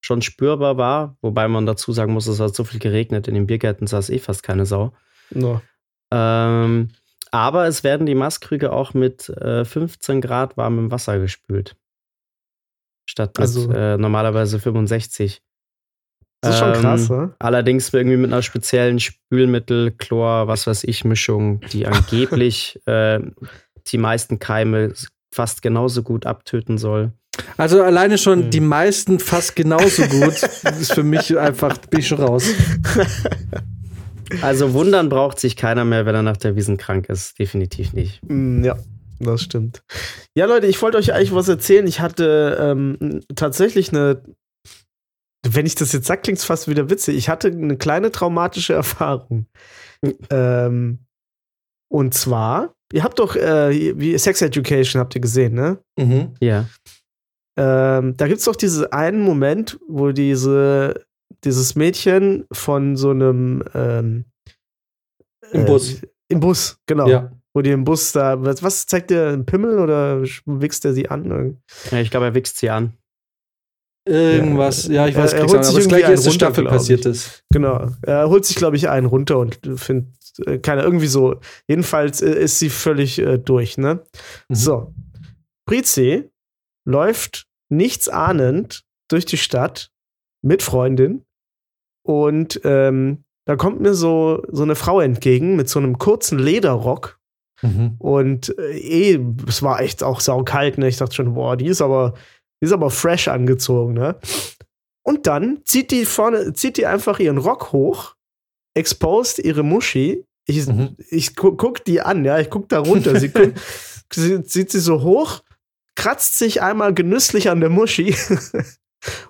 S3: schon spürbar war. Wobei man dazu sagen muss, es hat so viel geregnet. In den Biergärten saß eh fast keine Sau.
S2: No.
S3: Ähm, aber es werden die Maßkrüge auch mit äh, 15 Grad warmem Wasser gespült. Statt mit
S2: Also-
S3: äh, normalerweise 65.
S2: Das ist schon
S3: Ähm,
S2: krass, ne?
S3: Allerdings irgendwie mit einer speziellen Spülmittel, Chlor, was weiß ich, Mischung, die angeblich äh, die meisten Keime fast genauso gut abtöten soll.
S1: Also alleine schon
S2: Hm.
S1: die meisten fast genauso gut. ist für mich einfach, bin ich schon raus.
S3: Also wundern braucht sich keiner mehr, wenn er nach der Wiesen krank ist. Definitiv nicht.
S2: Mm, Ja, das stimmt. Ja, Leute, ich wollte euch eigentlich was erzählen. Ich hatte ähm, tatsächlich eine, wenn ich das jetzt sage, klingt es fast wieder witzig. Ich hatte eine kleine traumatische Erfahrung. ähm, Und zwar, ihr habt doch äh, wie Sex Education habt ihr gesehen, ne?
S1: Mhm.
S3: Ja.
S2: Ähm, da gibt es doch diesen einen Moment, wo diese, dieses Mädchen von so einem ähm,
S1: Im
S2: äh,
S1: Bus.
S2: Im Bus, genau.
S1: Ja.
S2: Wo die im Bus da, was, was zeigt der, ein Pimmel oder wichst er sie an?
S3: ja ich glaube, er wichst sie an.
S1: Irgendwas, ja, ich weiß
S2: Er- er sich
S1: aber das gleiche erste
S2: runter,
S1: Staffel passiert ist.
S2: Genau. Er holt sich, glaube ich, einen runter und findet, äh, keine, irgendwie so. Jedenfalls äh, ist sie völlig äh, durch, ne?
S1: Mhm.
S2: So. Brizi läuft nichts ahnend durch die Stadt mit Freundin und ähm, da kommt mir so, so eine Frau entgegen mit so einem kurzen Lederrock
S1: Mhm.
S2: und äh, eh, es war echt auch saukalt, ne? Ich dachte schon, boah, die ist aber, die ist aber fresh angezogen, ne? Und dann zieht die vorne, zieht die einfach ihren Rock hoch, exposed ihre Muschi. Ich,
S1: Mhm.
S2: ich guck, guck die an, ja, ich guck da runter. Sie, guck, sie zieht sie so hoch, kratzt sich einmal genüsslich an der Muschi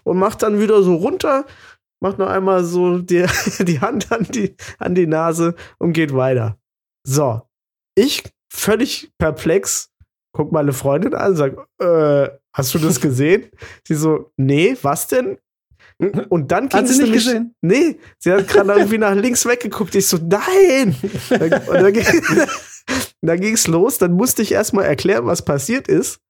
S2: und macht dann wieder so runter, macht noch einmal so die, die Hand an die, an die Nase und geht weiter. So, ich völlig perplex, guck meine Freundin an und sag, äh, hast du das gesehen? Sie so, nee, was denn? Und dann
S1: Hat
S2: ging's
S1: sie nicht gesehen?
S2: Nee, sie hat gerade irgendwie nach links weggeguckt. Ich so, nein! Und dann, ging- dann ging's los. Dann musste ich erstmal erklären, was passiert ist.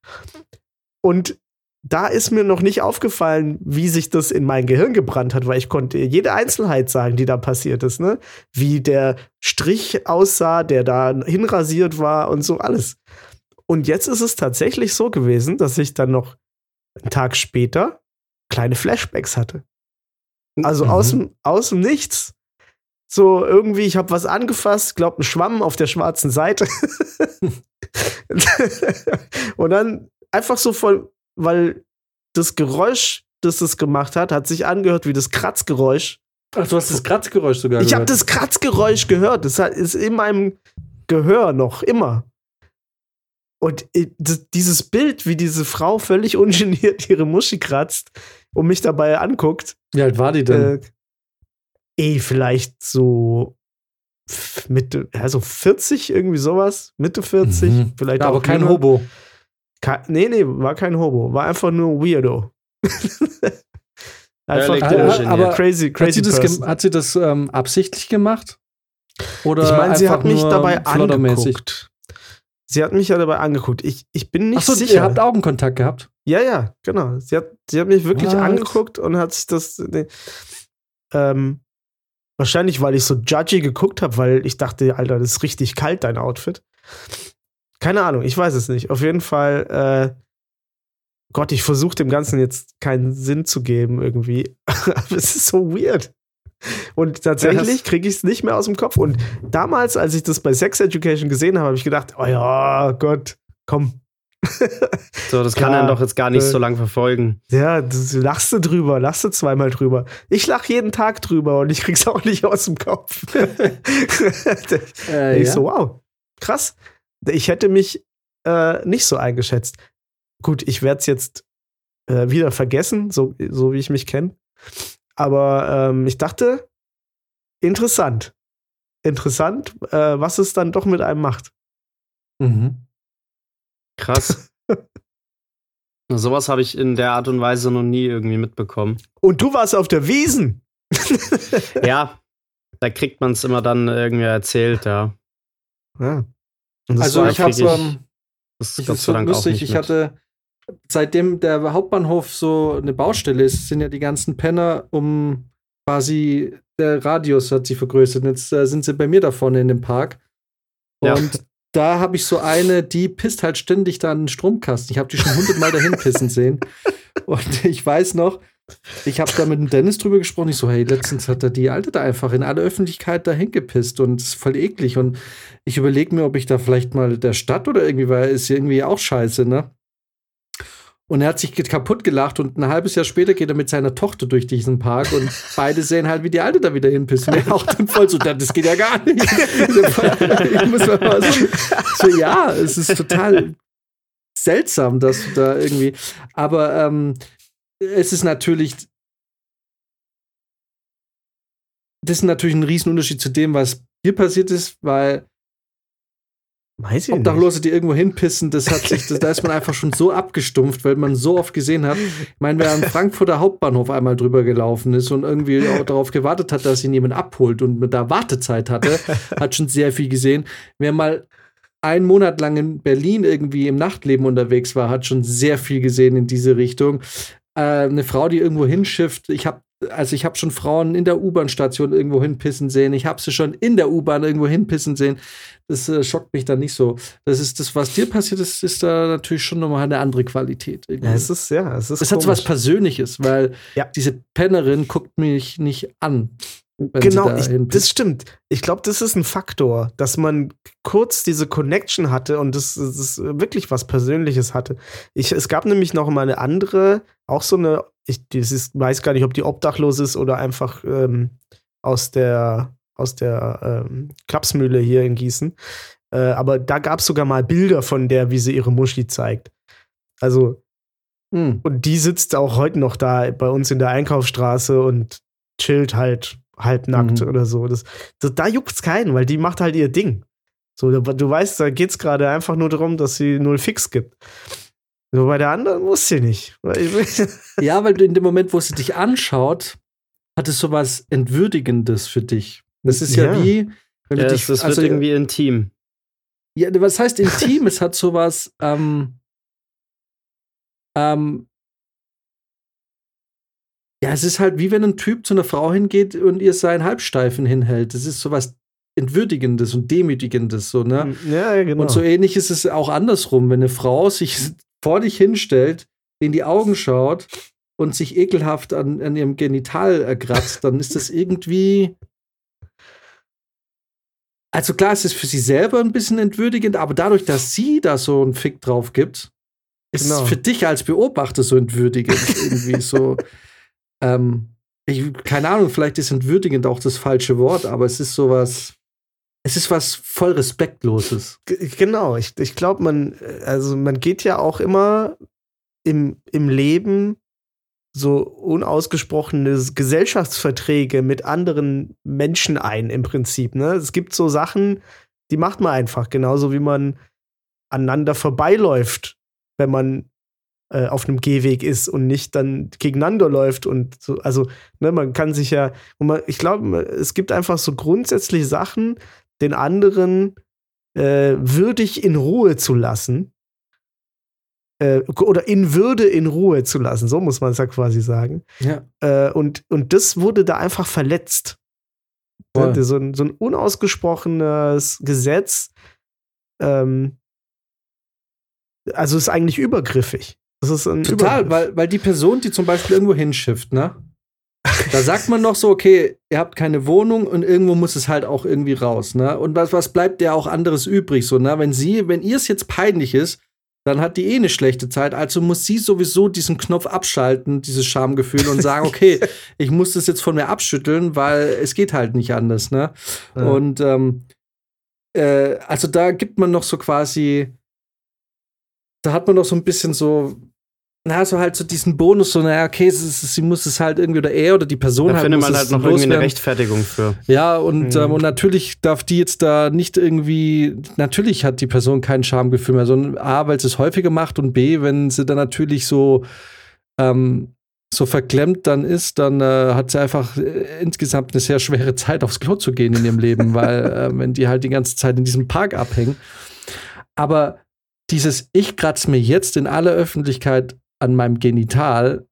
S2: Und da ist mir noch nicht aufgefallen, wie sich das in mein Gehirn gebrannt hat, weil ich konnte jede Einzelheit sagen, die da passiert ist, ne? Wie der Strich aussah, der da hinrasiert war und so alles. Und jetzt ist es tatsächlich so gewesen, dass ich dann noch einen Tag später kleine Flashbacks hatte. Also
S1: Mhm.
S2: aus, dem, aus dem Nichts. So irgendwie, ich habe was angefasst, glaub, ein Schwamm auf der schwarzen Seite. und dann einfach so voll, weil das Geräusch, das es gemacht hat, hat sich angehört wie das Kratzgeräusch.
S1: Ach, du hast das Kratzgeräusch sogar
S2: Ich habe
S1: gehört.
S2: das Kratzgeräusch gehört. Das ist in meinem Gehör noch immer. Und dieses Bild, wie diese Frau völlig ungeniert ihre Muschi kratzt und mich dabei anguckt,
S1: Wie alt war die denn?
S2: äh, eh, vielleicht so Mitte, also 40, irgendwie sowas, Mitte 40,
S1: Mhm.
S2: vielleicht
S1: Ja,
S2: auch
S1: aber kein. Hobo.
S2: Ke nee, nee, war kein Hobo, war einfach nur Weirdo. einfach der
S1: Aber- aber
S2: crazy,
S1: Hat
S2: crazy
S1: sie das,
S2: person.
S1: gem- hat sie das ähm, absichtlich gemacht? Oder
S2: Ich meine, sie hat mich dabei angeguckt. Sie hat mich ja dabei angeguckt. Ich, ich bin nicht
S1: Achso,
S2: sicher.
S1: ihr habt Augenkontakt gehabt?
S2: Ja, ja, genau. Sie hat, sie hat mich wirklich
S1: What?
S2: angeguckt und hat sich das. Nee, ähm, wahrscheinlich, weil ich so judgy geguckt habe, weil ich dachte, Alter, das ist richtig kalt, dein Outfit. Keine Ahnung, ich weiß es nicht. Auf jeden Fall, äh, Gott, ich versuche dem Ganzen jetzt keinen Sinn zu geben irgendwie. Aber es ist so weird. Und tatsächlich kriege ich es nicht mehr aus dem Kopf. Und damals, als ich das bei Sex Education gesehen habe, habe ich gedacht, oh ja, Gott, komm,
S3: So, das kann einen doch jetzt gar nicht
S2: äh,
S3: so lang verfolgen.
S2: Ja, das, lachst du drüber, lachst du zweimal drüber. Ich lach jeden Tag drüber und ich krieg's auch nicht aus dem Kopf.
S1: Äh,
S2: ich
S1: ja.
S2: so, wow, krass. Ich hätte mich äh, nicht so eingeschätzt. Gut, ich werde es jetzt äh, wieder vergessen, so, so wie ich mich kenne. Aber ähm, ich dachte, interessant. Interessant, äh, was es dann doch mit einem macht.
S1: Mhm.
S3: Krass. Sowas habe ich in der Art und Weise noch nie irgendwie mitbekommen.
S2: Und du warst auf der Wiesen.
S3: Ja, da kriegt man es immer dann irgendwie erzählt, ja.
S2: Ja.
S1: Also ich habe, ähm,
S3: Das
S1: ist
S3: sei
S1: so lustig, ich
S3: mit.
S1: hatte, seitdem der Hauptbahnhof so eine Baustelle ist, sind ja die ganzen Penner um quasi, der Radius hat sich vergrößert. Und jetzt äh, sind sie bei mir da vorne in dem Park.
S3: Ja.
S1: Und da habe ich so eine, die pisst halt ständig da an den Stromkasten. Ich habe die schon hundertmal dahin pissen sehen. Und ich weiß noch, ich habe da mit dem Dennis drüber gesprochen. Ich so, hey, letztens hat er die Alte da einfach in aller Öffentlichkeit dahin gepisst und das ist voll eklig. Und ich überlege mir, ob ich da vielleicht mal der Stadt oder irgendwie, weil ist irgendwie auch scheiße, ne? Und er hat sich kaputt gelacht und ein halbes Jahr später geht er mit seiner Tochter durch diesen Park und beide sehen halt, wie die Alte da wieder hinpisst. Und er auch dann voll so, das geht ja gar nicht. ich muss mal mal so, so, ja, es ist total seltsam, dass du da irgendwie, aber ähm, es ist natürlich, das ist natürlich ein Riesenunterschied zu dem, was hier passiert ist, weil
S2: Weiß ich
S1: Obdachlose, die irgendwo hinpissen, das hat sich, das, da ist man einfach schon so abgestumpft, weil man so oft gesehen hat. Ich meine, wer am Frankfurter Hauptbahnhof einmal drüber gelaufen ist und irgendwie auch darauf gewartet hat, dass ihn jemand abholt und der Wartezeit hatte, hat schon sehr viel gesehen. Wer mal einen Monat lang in Berlin irgendwie im Nachtleben unterwegs war, hat schon sehr viel gesehen in diese Richtung. Äh, eine Frau, die irgendwo hinschifft. Ich habe also ich habe schon Frauen in der U-Bahn-Station irgendwo hinpissen sehen. Ich habe sie schon in der U-Bahn irgendwo hinpissen sehen. Das äh, schockt mich dann nicht so. Das ist das, was dir passiert ist, ist da natürlich schon nochmal eine andere Qualität.
S2: Irgendwie. Ja, es ist ja, es ist.
S1: Es hat so was Persönliches, weil ja. diese Pennerin guckt mich nicht an.
S2: Genau, ich, das stimmt. Ich glaube, das ist ein Faktor, dass man kurz diese Connection hatte und das, das wirklich was Persönliches hatte. Ich, es gab nämlich noch mal eine andere, auch so eine, ich ist, weiß gar nicht, ob die obdachlos ist oder einfach ähm, aus der, aus der ähm, Klapsmühle hier in Gießen. Äh, aber da gab es sogar mal Bilder von der, wie sie ihre Muschi zeigt. Also, hm. und die sitzt auch heute noch da bei uns in der Einkaufsstraße und chillt halt halbnackt mhm. oder so. Das, das, da juckt's keinen, weil die macht halt ihr Ding. So, du weißt, da geht's gerade einfach nur darum, dass sie null Fix gibt. So bei der anderen muss sie nicht.
S1: ja, weil du in dem Moment, wo sie dich anschaut, hat es sowas Entwürdigendes für dich. Das ist ja, ja wie,
S3: wenn ja, du dich. Das also, wird irgendwie intim.
S1: Ja, was heißt intim? es hat sowas, ähm, ähm, ja, es ist halt wie wenn ein Typ zu einer Frau hingeht und ihr seinen Halbsteifen hinhält. Das ist sowas Entwürdigendes und Demütigendes, so, ne?
S2: Hm, ja, ja, genau.
S1: Und so ähnlich ist es auch andersrum, wenn eine Frau sich vor dich hinstellt, in die Augen schaut und sich ekelhaft an, an ihrem Genital erkratzt, dann ist das irgendwie. Also klar, es ist für sie selber ein bisschen entwürdigend, aber dadurch, dass sie da so einen Fick drauf gibt, ist genau. es für dich als Beobachter so entwürdigend irgendwie so. Ähm, ich, keine Ahnung, vielleicht ist entwürdigend auch das falsche Wort, aber es ist sowas. Es ist was voll Respektloses.
S2: G genau, ich, ich glaube, man, also man geht ja auch immer im, im Leben so unausgesprochene Gesellschaftsverträge mit anderen Menschen ein, im Prinzip. Ne? Es gibt so Sachen, die macht man einfach, genauso wie man aneinander vorbeiläuft, wenn man äh, auf einem Gehweg ist und nicht dann gegeneinander läuft und so, also, ne, man kann sich ja, man, ich glaube, es gibt einfach so grundsätzlich Sachen, den anderen äh, würdig in Ruhe zu lassen. Äh, oder in Würde in Ruhe zu lassen, so muss man es ja quasi sagen.
S1: Ja.
S2: Äh, und, und das wurde da einfach verletzt. Ne, so, ein, so ein unausgesprochenes Gesetz, ähm, also ist eigentlich übergriffig.
S1: Das ist ein Total, weil, weil die Person, die zum Beispiel irgendwo hinschifft, ne? Da sagt man noch so, okay, ihr habt keine Wohnung und irgendwo muss es halt auch irgendwie raus, ne? Und was, was bleibt der auch anderes übrig, so, ne? Wenn sie, wenn ihr es jetzt peinlich ist, dann hat die eh eine schlechte Zeit. Also muss sie sowieso diesen Knopf abschalten, dieses Schamgefühl und sagen, okay, ich muss das jetzt von mir abschütteln, weil es geht halt nicht anders, ne? Ja. Und ähm, äh, also da gibt man noch so quasi, da hat man noch so ein bisschen so na, so halt so diesen Bonus, so, naja, okay, sie, sie muss es halt irgendwie, oder er oder die Person
S3: da
S1: halt.
S3: findet man halt noch irgendwie eine Rechtfertigung für.
S1: Ja, und, mhm. ähm, und natürlich darf die jetzt da nicht irgendwie, natürlich hat die Person kein Schamgefühl mehr, sondern A, weil sie es häufiger macht und B, wenn sie dann natürlich so, ähm, so verklemmt dann ist, dann äh, hat sie einfach äh, insgesamt eine sehr schwere Zeit aufs Klo zu gehen in ihrem Leben, weil äh, wenn die halt die ganze Zeit in diesem Park abhängen. Aber dieses Ich kratze mir jetzt in aller Öffentlichkeit an meinem Genital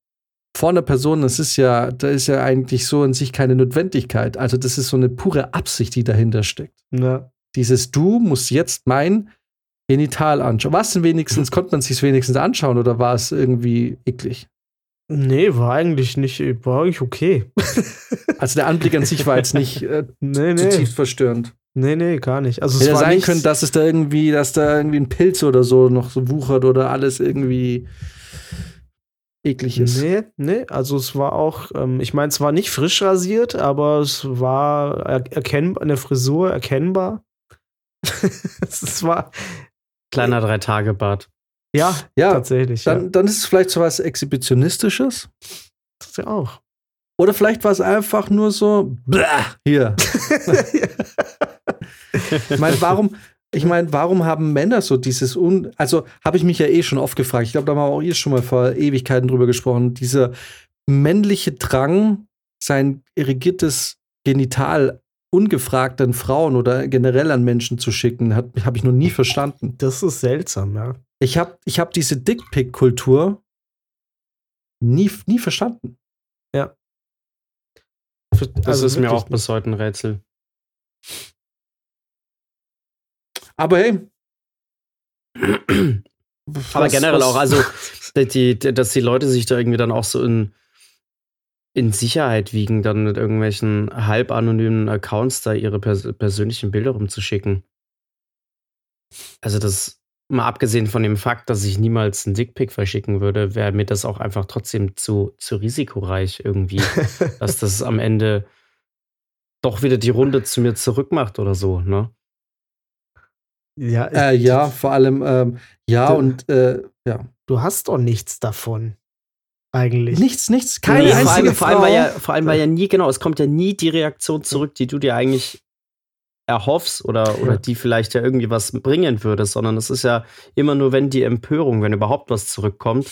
S1: vor einer Person, das ist ja, da ist ja eigentlich so in sich keine Notwendigkeit. Also, das ist so eine pure Absicht, die dahinter steckt.
S2: Ja.
S1: Dieses Du musst jetzt mein Genital anschauen. Was denn wenigstens, konnte man sich wenigstens anschauen oder war es irgendwie eklig?
S2: Nee, war eigentlich nicht, war eigentlich okay.
S1: also der Anblick an sich war jetzt nicht äh, nee, nee. zutiefst verstörend.
S2: Nee, nee, gar nicht. Also
S1: Hätte es sein können, dass es da irgendwie, dass da irgendwie ein Pilz oder so noch so wuchert oder alles irgendwie eklig ist.
S2: Nee, nee, also es war auch, ähm, ich meine, es war nicht frisch rasiert, aber es war er erkennbar, eine Frisur erkennbar. es war.
S3: Kleiner Drei-Tage-Bart.
S2: Ja, ja, tatsächlich.
S1: Dann, ja. dann ist es vielleicht so was Exhibitionistisches.
S2: Das ist ja auch.
S1: Oder vielleicht war es einfach nur so, blah, hier. ich meine, warum, Ich meine, warum haben Männer so dieses Un also habe ich mich ja eh schon oft gefragt. Ich glaube, da haben wir auch ihr schon mal vor Ewigkeiten drüber gesprochen. Dieser männliche Drang, sein irrigiertes Genital ungefragt an Frauen oder generell an Menschen zu schicken, habe ich noch nie verstanden.
S2: Das ist seltsam, ja.
S1: Ich habe ich hab diese Dickpick-Kultur nie, nie verstanden.
S2: Ja.
S3: Das also ist mir auch bis heute ein Rätsel.
S1: Aber hey.
S3: Aber generell auch, also, die, dass die Leute sich da irgendwie dann auch so in, in Sicherheit wiegen, dann mit irgendwelchen halb anonymen Accounts da ihre pers persönlichen Bilder rumzuschicken. Also, das, mal abgesehen von dem Fakt, dass ich niemals einen Dickpick verschicken würde, wäre mir das auch einfach trotzdem zu, zu risikoreich irgendwie, dass das am Ende doch wieder die Runde zu mir zurückmacht oder so, ne?
S1: Ja, äh, ja vor allem, ähm, ja, du, und äh, ja.
S2: Du hast doch nichts davon. Eigentlich.
S1: Nichts, nichts, keine nee,
S3: einzige vor allem, Frau. Vor allem, ja, vor allem, weil ja nie, genau, es kommt ja nie die Reaktion zurück, die du dir eigentlich erhoffst oder, oder die vielleicht ja irgendwie was bringen würde, sondern es ist ja immer nur, wenn die Empörung, wenn überhaupt was zurückkommt.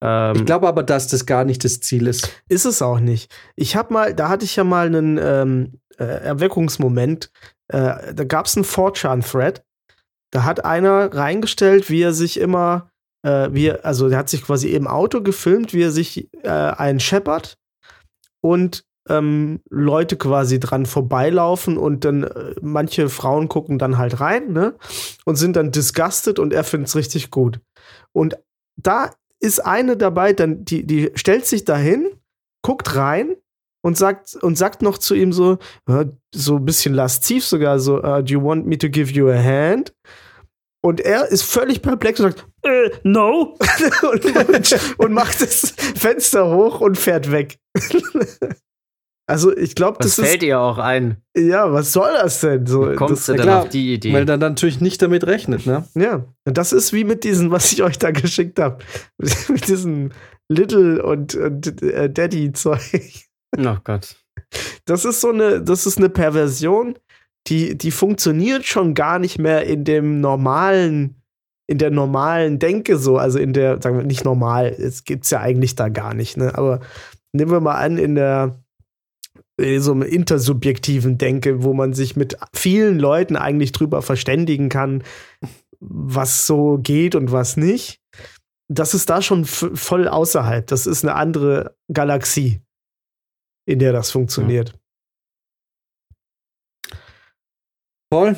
S1: Ähm ich glaube aber, dass das gar nicht das Ziel ist.
S2: Ist es auch nicht. Ich habe mal, da hatte ich ja mal einen ähm, äh, Erweckungsmoment. Äh, da gab es einen 4chan-Thread. Da hat einer reingestellt, wie er sich immer, äh, wie er, also der hat sich quasi im Auto gefilmt, wie er sich äh, einen scheppert und ähm, Leute quasi dran vorbeilaufen und dann äh, manche Frauen gucken dann halt rein, ne? Und sind dann disgusted und er findet es richtig gut. Und da ist eine dabei, dann, die, die stellt sich dahin, guckt rein und sagt, und sagt noch zu ihm so, äh, so ein bisschen lasziv sogar, so, uh, do you want me to give you a hand? Und er ist völlig perplex und sagt, äh, no. und, und, und, macht das Fenster hoch und fährt weg. Also ich glaube, das,
S3: das fällt ihr auch ein.
S2: Ja, was soll das denn? So,
S3: Wie kommst
S2: das,
S3: du denn klar, auf die Idee?
S1: Weil er natürlich nicht damit rechnet, ne?
S2: Ja, das ist wie mit diesen, was ich euch da geschickt habe. mit diesem Little und, und äh, Daddy-Zeug.
S3: Oh Gott.
S2: Das ist so eine, das ist eine Perversion, die, die funktioniert schon gar nicht mehr in dem normalen, in der normalen Denke so, also in der, sagen wir nicht normal, es gibt's ja eigentlich da gar nicht, ne? Aber nehmen wir mal an, in der in so einem intersubjektiven Denke, wo man sich mit vielen Leuten eigentlich drüber verständigen kann, was so geht und was nicht. Das ist da schon voll außerhalb. Das ist eine andere Galaxie, in der das funktioniert.
S1: Voll,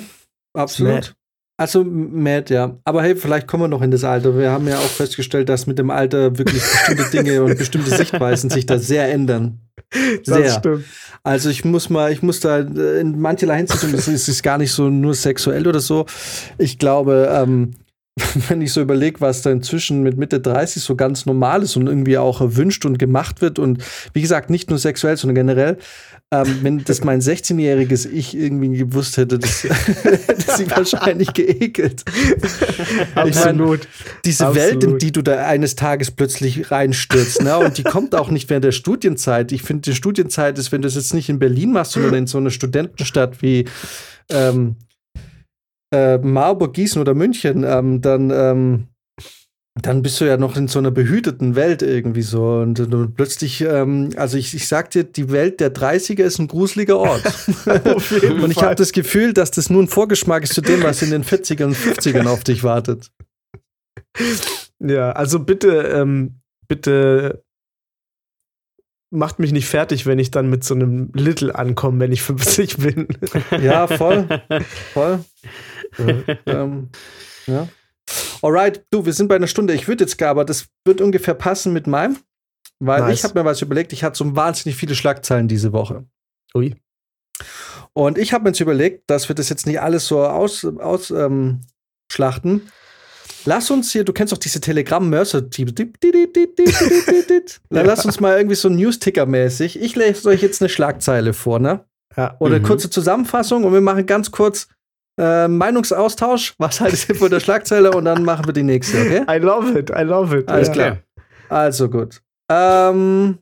S1: absolut. Also Matt, ja. Aber hey, vielleicht kommen wir noch in das Alter. Wir haben ja auch festgestellt, dass mit dem Alter wirklich bestimmte Dinge und bestimmte Sichtweisen sich da sehr ändern. Sehr. Das stimmt. Also ich muss mal, ich muss da in mancherlei Hinsicht, das ist gar nicht so nur sexuell oder so. Ich glaube, ähm, wenn ich so überlege, was da inzwischen mit Mitte 30 so ganz normal ist und irgendwie auch erwünscht und gemacht wird und wie gesagt, nicht nur sexuell, sondern generell, ähm, wenn das mein 16-jähriges Ich irgendwie gewusst hätte, das hätte sie wahrscheinlich geekelt. Absolut. Meine, diese Absolut. Welt, in die du da eines Tages plötzlich reinstürzt, ne? und die kommt auch nicht während der Studienzeit. Ich finde, die Studienzeit ist, wenn du es jetzt nicht in Berlin machst, sondern in so einer Studentenstadt wie ähm, äh, Marburg, Gießen oder München, ähm, dann, ähm, dann bist du ja noch in so einer behüteten Welt irgendwie so. Und, und plötzlich, ähm, also ich, ich sag dir, die Welt der 30er ist ein gruseliger Ort. und ich habe das Gefühl, dass das nur ein Vorgeschmack ist zu dem, was in den 40ern und 50ern auf dich wartet.
S2: Ja, also bitte, ähm, bitte macht mich nicht fertig, wenn ich dann mit so einem Little ankomme, wenn ich 50 bin.
S1: Ja, voll. Voll. Ähm, ja. Alright, du, wir sind bei einer Stunde. Ich würde jetzt gar, aber das wird ungefähr passen mit meinem, weil nice. ich habe mir was überlegt. Ich hatte so wahnsinnig viele Schlagzeilen diese Woche.
S2: Ui.
S1: Und ich habe mir jetzt überlegt, dass wir das jetzt nicht alles so ausschlachten. Aus, ähm, Lass uns hier, du kennst doch diese Telegram-Mörser. Lass uns mal irgendwie so News-Ticker-mäßig. Ich lese euch jetzt eine Schlagzeile vor, ne? Ja. Oder mhm. kurze Zusammenfassung und wir machen ganz kurz äh, Meinungsaustausch. Was haltet ihr von der Schlagzeile? Und dann machen wir die nächste, okay?
S2: I love it, I love it.
S1: Alles ja. klar. Also gut. Ähm.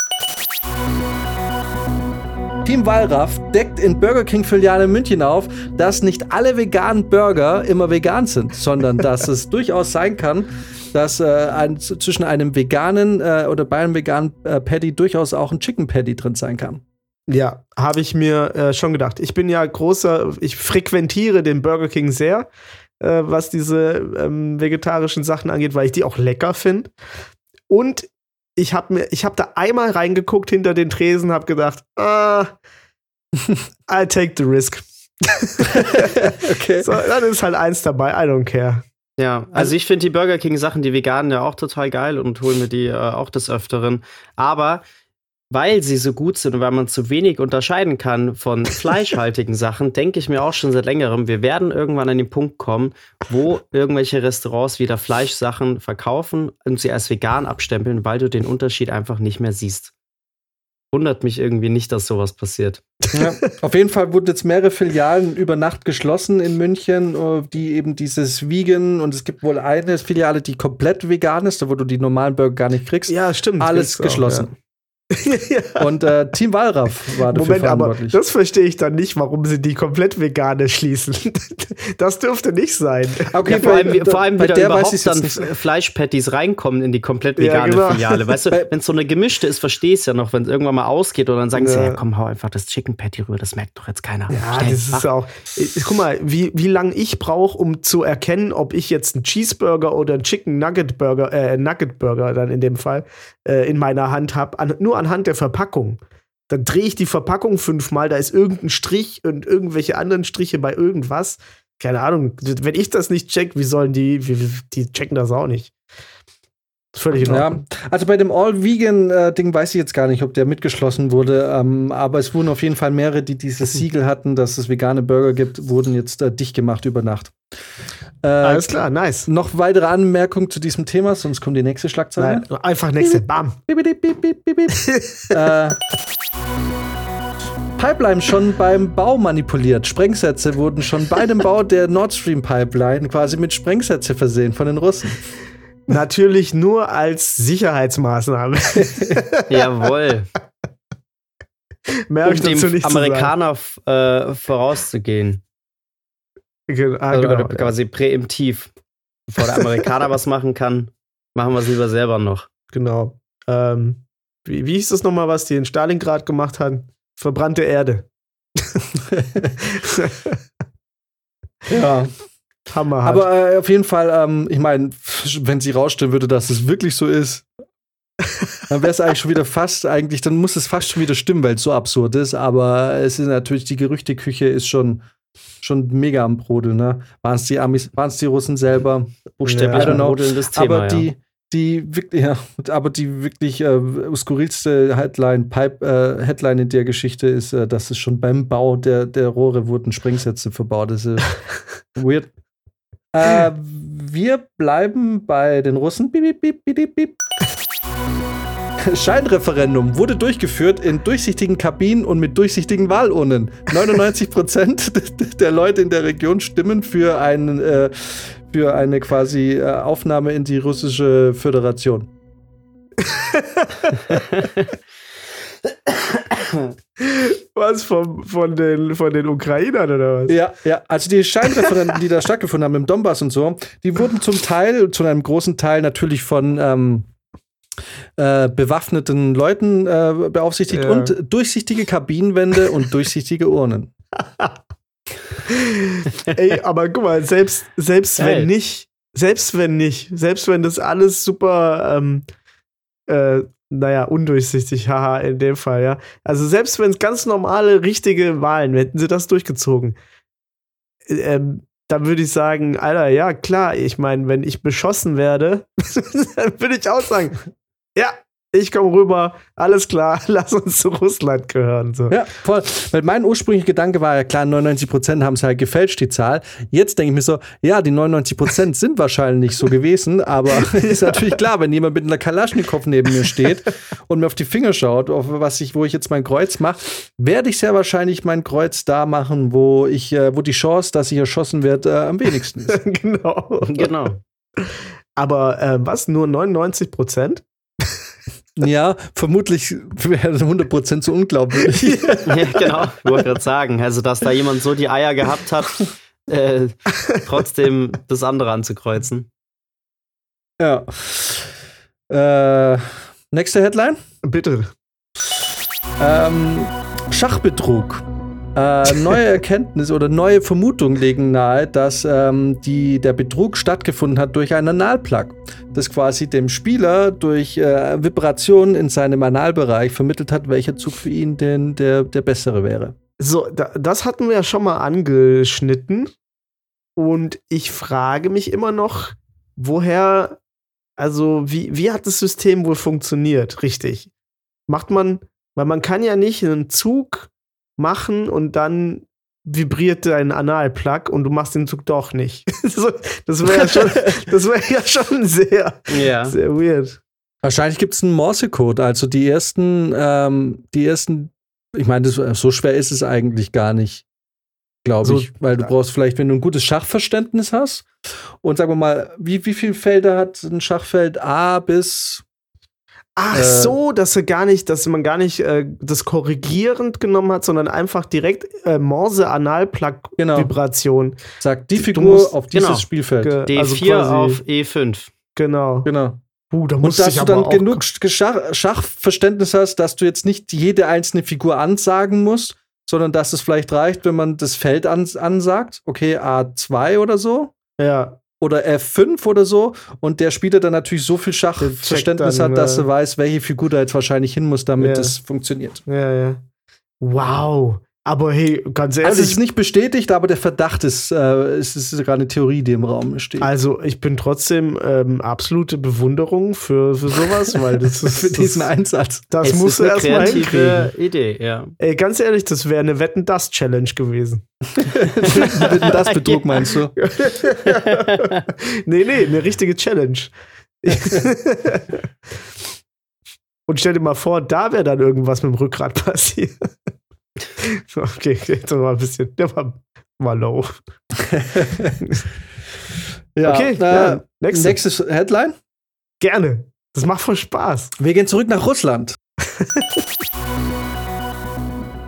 S1: Team Wallraff deckt in Burger King Filiale München auf, dass nicht alle veganen Burger immer vegan sind, sondern dass es durchaus sein kann, dass äh, ein, zwischen einem veganen äh, oder bei einem veganen äh, Patty durchaus auch ein Chicken Patty drin sein kann.
S2: Ja, habe ich mir äh, schon gedacht. Ich bin ja großer, ich frequentiere den Burger King sehr, äh, was diese ähm, vegetarischen Sachen angeht, weil ich die auch lecker finde. Und ich habe mir, ich habe da einmal reingeguckt hinter den Tresen, habe gedacht, ah, I'll take the risk. okay. So, dann ist halt eins dabei, I don't care.
S3: Ja, also, also ich finde die Burger King Sachen, die veganen ja auch total geil und holen mir die äh, auch des Öfteren. Aber weil sie so gut sind und weil man zu wenig unterscheiden kann von fleischhaltigen Sachen, denke ich mir auch schon seit längerem, wir werden irgendwann an den Punkt kommen, wo irgendwelche Restaurants wieder Fleischsachen verkaufen und sie als vegan abstempeln, weil du den Unterschied einfach nicht mehr siehst. Wundert mich irgendwie nicht, dass sowas passiert.
S1: Ja, auf jeden Fall wurden jetzt mehrere Filialen über Nacht geschlossen in München, äh, die eben dieses Vegan und es gibt wohl eine Filiale, die komplett vegan ist, da wo du die normalen Burger gar nicht kriegst.
S2: Ja, stimmt.
S1: Alles geschlossen. Auch, ja. Und äh, Team Wallraff war dafür Moment, verantwortlich.
S2: aber das verstehe ich dann nicht, warum sie die komplett vegane schließen. das dürfte nicht sein.
S3: Okay, ja, vor allem, vor allem bei der überhaupt dann Fleischpatties reinkommen in die komplett vegane ja, genau. Filiale. Weißt du, wenn es so eine gemischte ist, verstehe ich es ja noch, wenn es irgendwann mal ausgeht und dann sagen ja. sie, ja, komm, hau einfach das Chicken Patty rüber, das merkt doch jetzt keiner.
S2: Ja, das ist auch. Guck mal, wie, wie lange ich brauche, um zu erkennen, ob ich jetzt einen Cheeseburger oder einen Chicken Nugget Burger, äh, Nugget Burger dann in dem Fall, äh, in meiner Hand habe. An, anhand der Verpackung. Dann drehe ich die Verpackung fünfmal, da ist irgendein Strich und irgendwelche anderen Striche bei irgendwas. Keine Ahnung, wenn ich das nicht check, wie sollen die, wie, die checken das auch nicht.
S1: Völlig in Ordnung. Ja, also bei dem All-Vegan-Ding weiß ich jetzt gar nicht, ob der mitgeschlossen wurde. Ähm, aber es wurden auf jeden Fall mehrere, die dieses Siegel hatten, dass es vegane Burger gibt, wurden jetzt äh, dicht gemacht über Nacht.
S2: Äh, Alles klar, nice.
S1: Noch weitere Anmerkungen zu diesem Thema, sonst kommt die nächste Schlagzeile.
S2: Nein, einfach nächste. Bam.
S1: äh, Pipeline schon beim Bau manipuliert. Sprengsätze wurden schon bei dem Bau der Nord Stream Pipeline quasi mit Sprengsätze versehen von den Russen.
S2: Natürlich nur als Sicherheitsmaßnahme.
S3: Jawohl.
S2: Mehr um dem
S3: Amerikaner äh, vorauszugehen.
S2: Ge ah, also, genau,
S3: quasi ja. präemptiv. Bevor der Amerikaner was machen kann, machen wir es lieber selber noch.
S2: Genau. Ähm, wie, wie hieß das nochmal, was die in Stalingrad gemacht haben? Verbrannte Erde.
S1: ja. Hammer. Aber äh, auf jeden Fall, ähm, ich meine, wenn sie rausstellen würde, dass es wirklich so ist, dann wäre es eigentlich schon wieder fast, eigentlich, dann muss es fast schon wieder stimmen, weil es so absurd ist. Aber es ist natürlich, die Gerüchteküche ist schon, schon mega am Brodeln, ne? Waren es die Amis, waren es die Russen selber?
S3: Buchstäblich ja, brodelndes
S1: Thema, aber die, die wirklich, ja, aber die wirklich äh, skurrilste Headline, Pipe, äh, Headline in der Geschichte ist, äh, dass es schon beim Bau der, der Rohre wurden Sprengsätze verbaut. Das ist weird. Äh, wir bleiben bei den Russen. Piep, piep, piep, piep. Scheinreferendum wurde durchgeführt in durchsichtigen Kabinen und mit durchsichtigen Wahlurnen. 99 Prozent der Leute in der Region stimmen für, einen, äh, für eine quasi äh, Aufnahme in die russische Föderation.
S2: Was vom, von, den, von den Ukrainern oder was?
S1: Ja, ja. Also die Scheinreferenten, die da stattgefunden haben im Donbass und so, die wurden zum Teil, zu einem großen Teil natürlich von ähm, äh, bewaffneten Leuten äh, beaufsichtigt ja. und durchsichtige Kabinenwände und durchsichtige Urnen.
S2: Ey, aber guck mal, selbst, selbst wenn nicht, selbst wenn nicht, selbst wenn das alles super ähm, äh, naja, undurchsichtig, haha, in dem Fall, ja. Also selbst wenn es ganz normale, richtige Wahlen, hätten sie das durchgezogen, ähm, dann würde ich sagen, Alter, ja, klar, ich meine, wenn ich beschossen werde, dann würde ich auch sagen, ja, ich komme rüber, alles klar, lass uns zu Russland gehören. So.
S1: Ja, voll. Weil mein ursprünglicher Gedanke war ja klar, 99 Prozent haben es halt gefälscht, die Zahl. Jetzt denke ich mir so, ja, die 99 Prozent sind wahrscheinlich nicht so gewesen, aber ist natürlich klar, wenn jemand mit einer Kalaschnikow neben mir steht und mir auf die Finger schaut, auf was ich, wo ich jetzt mein Kreuz mache, werde ich sehr wahrscheinlich mein Kreuz da machen, wo ich, äh, wo die Chance, dass ich erschossen werde, äh, am wenigsten ist.
S2: genau. Genau. Aber äh, was? Nur 99 Prozent?
S1: Ja, vermutlich wäre 100% zu unglaubwürdig.
S3: ja, genau, ich wollte gerade sagen. Also, dass da jemand so die Eier gehabt hat, äh, trotzdem das andere anzukreuzen.
S1: Ja. Äh, nächste Headline?
S2: Bitte.
S1: Ähm, Schachbetrug. Äh, neue Erkenntnisse oder neue Vermutungen legen nahe, dass ähm, die, der Betrug stattgefunden hat durch einen Analplug, das quasi dem Spieler durch äh, Vibrationen in seinem Analbereich vermittelt hat, welcher Zug für ihn denn der, der bessere wäre.
S2: So, da, das hatten wir ja schon mal angeschnitten. Und ich frage mich immer noch, woher, also wie, wie hat das System wohl funktioniert, richtig? Macht man, weil man kann ja nicht einen Zug machen und dann vibriert dein Analplug und du machst den Zug doch nicht. das wäre ja, schon, wär ja schon sehr,
S3: ja.
S2: sehr weird.
S1: Wahrscheinlich gibt es einen Morse-Code. Also die ersten, ähm, die ersten, ich meine, so schwer ist es eigentlich gar nicht, glaube so, ich. Weil du brauchst vielleicht, wenn du ein gutes Schachverständnis hast und sagen wir mal, wie, wie viele Felder hat ein Schachfeld A bis
S2: Ach äh, so, dass er gar nicht, dass man gar nicht äh, das korrigierend genommen hat, sondern einfach direkt äh, Morse-Analplug-Vibration.
S1: Genau. Sagt die Figur auf dieses genau. Spielfeld.
S3: D4 also auf E5.
S2: Genau.
S1: Genau.
S2: Uh, da
S1: und dass du dann genug Schach Schachverständnis hast, dass du jetzt nicht jede einzelne Figur ansagen musst, sondern dass es vielleicht reicht, wenn man das Feld ans ansagt. Okay, A2 oder so.
S2: Ja
S1: oder F5 oder so und der Spieler dann natürlich so viel Schachverständnis hat, dass er weiß, welche Figur da jetzt wahrscheinlich hin muss, damit es funktioniert.
S2: Ja, ja. Wow. Aber hey, ganz ehrlich.
S1: Also es ist nicht bestätigt, aber der Verdacht ist, äh, es ist sogar eine Theorie, die im Raum steht.
S2: Also ich bin trotzdem ähm, absolute Bewunderung für, für sowas, weil das ist
S1: für diesen das, Einsatz.
S2: Das es musst du erstmal hinkriegen.
S3: Idee, ja.
S2: Ey, ganz ehrlich, das wäre eine Wetten das Challenge gewesen.
S1: Wetten das Betrug meinst du?
S2: nee, nee, eine richtige Challenge. Und stell dir mal vor, da wäre dann irgendwas mit dem Rückgrat passiert. Okay, jetzt war ein bisschen, der war mal low.
S1: ja, okay, äh, ja, nächste. nächstes Headline?
S2: Gerne. Das macht voll Spaß.
S1: Wir gehen zurück nach Russland.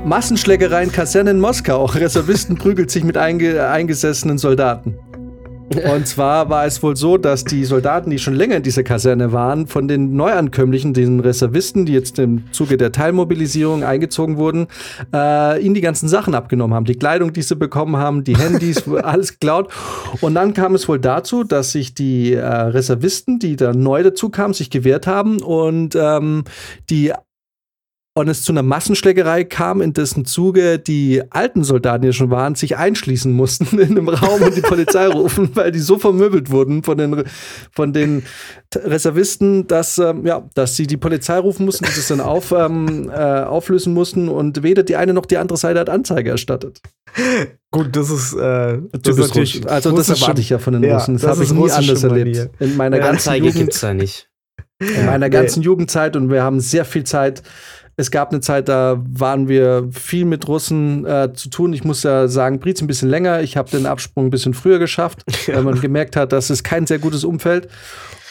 S1: Massenschlägerei in Kasernen in Moskau. Reservisten prügelt sich mit einge eingesessenen Soldaten. Und zwar war es wohl so, dass die Soldaten, die schon länger in dieser Kaserne waren, von den Neuankömmlichen, den Reservisten, die jetzt im Zuge der Teilmobilisierung eingezogen wurden, äh, ihnen die ganzen Sachen abgenommen haben. Die Kleidung, die sie bekommen haben, die Handys, alles geklaut. Und dann kam es wohl dazu, dass sich die äh, Reservisten, die da neu dazu kamen, sich gewehrt haben und ähm, die und es zu einer Massenschlägerei kam, in dessen Zuge die alten Soldaten, die schon waren, sich einschließen mussten in einem Raum und die Polizei rufen, weil die so vermöbelt wurden von den, von den Reservisten, dass, ähm, ja, dass sie die Polizei rufen mussten, die das dann auf, ähm, äh, auflösen mussten und weder die eine noch die andere Seite hat Anzeige erstattet.
S2: Gut, das ist, äh,
S1: das ist natürlich. Also, das erwarte ich ja von den ja, Russen. Das, das habe ich nie anders erlebt. In meiner ja, ganzen
S3: Anzeige gibt es ja nicht.
S1: In meiner ganzen nee. Jugendzeit und wir haben sehr viel Zeit es gab eine Zeit, da waren wir viel mit Russen äh, zu tun. Ich muss ja sagen, Briz ein bisschen länger. Ich habe den Absprung ein bisschen früher geschafft, ja. weil man gemerkt hat, das ist kein sehr gutes Umfeld.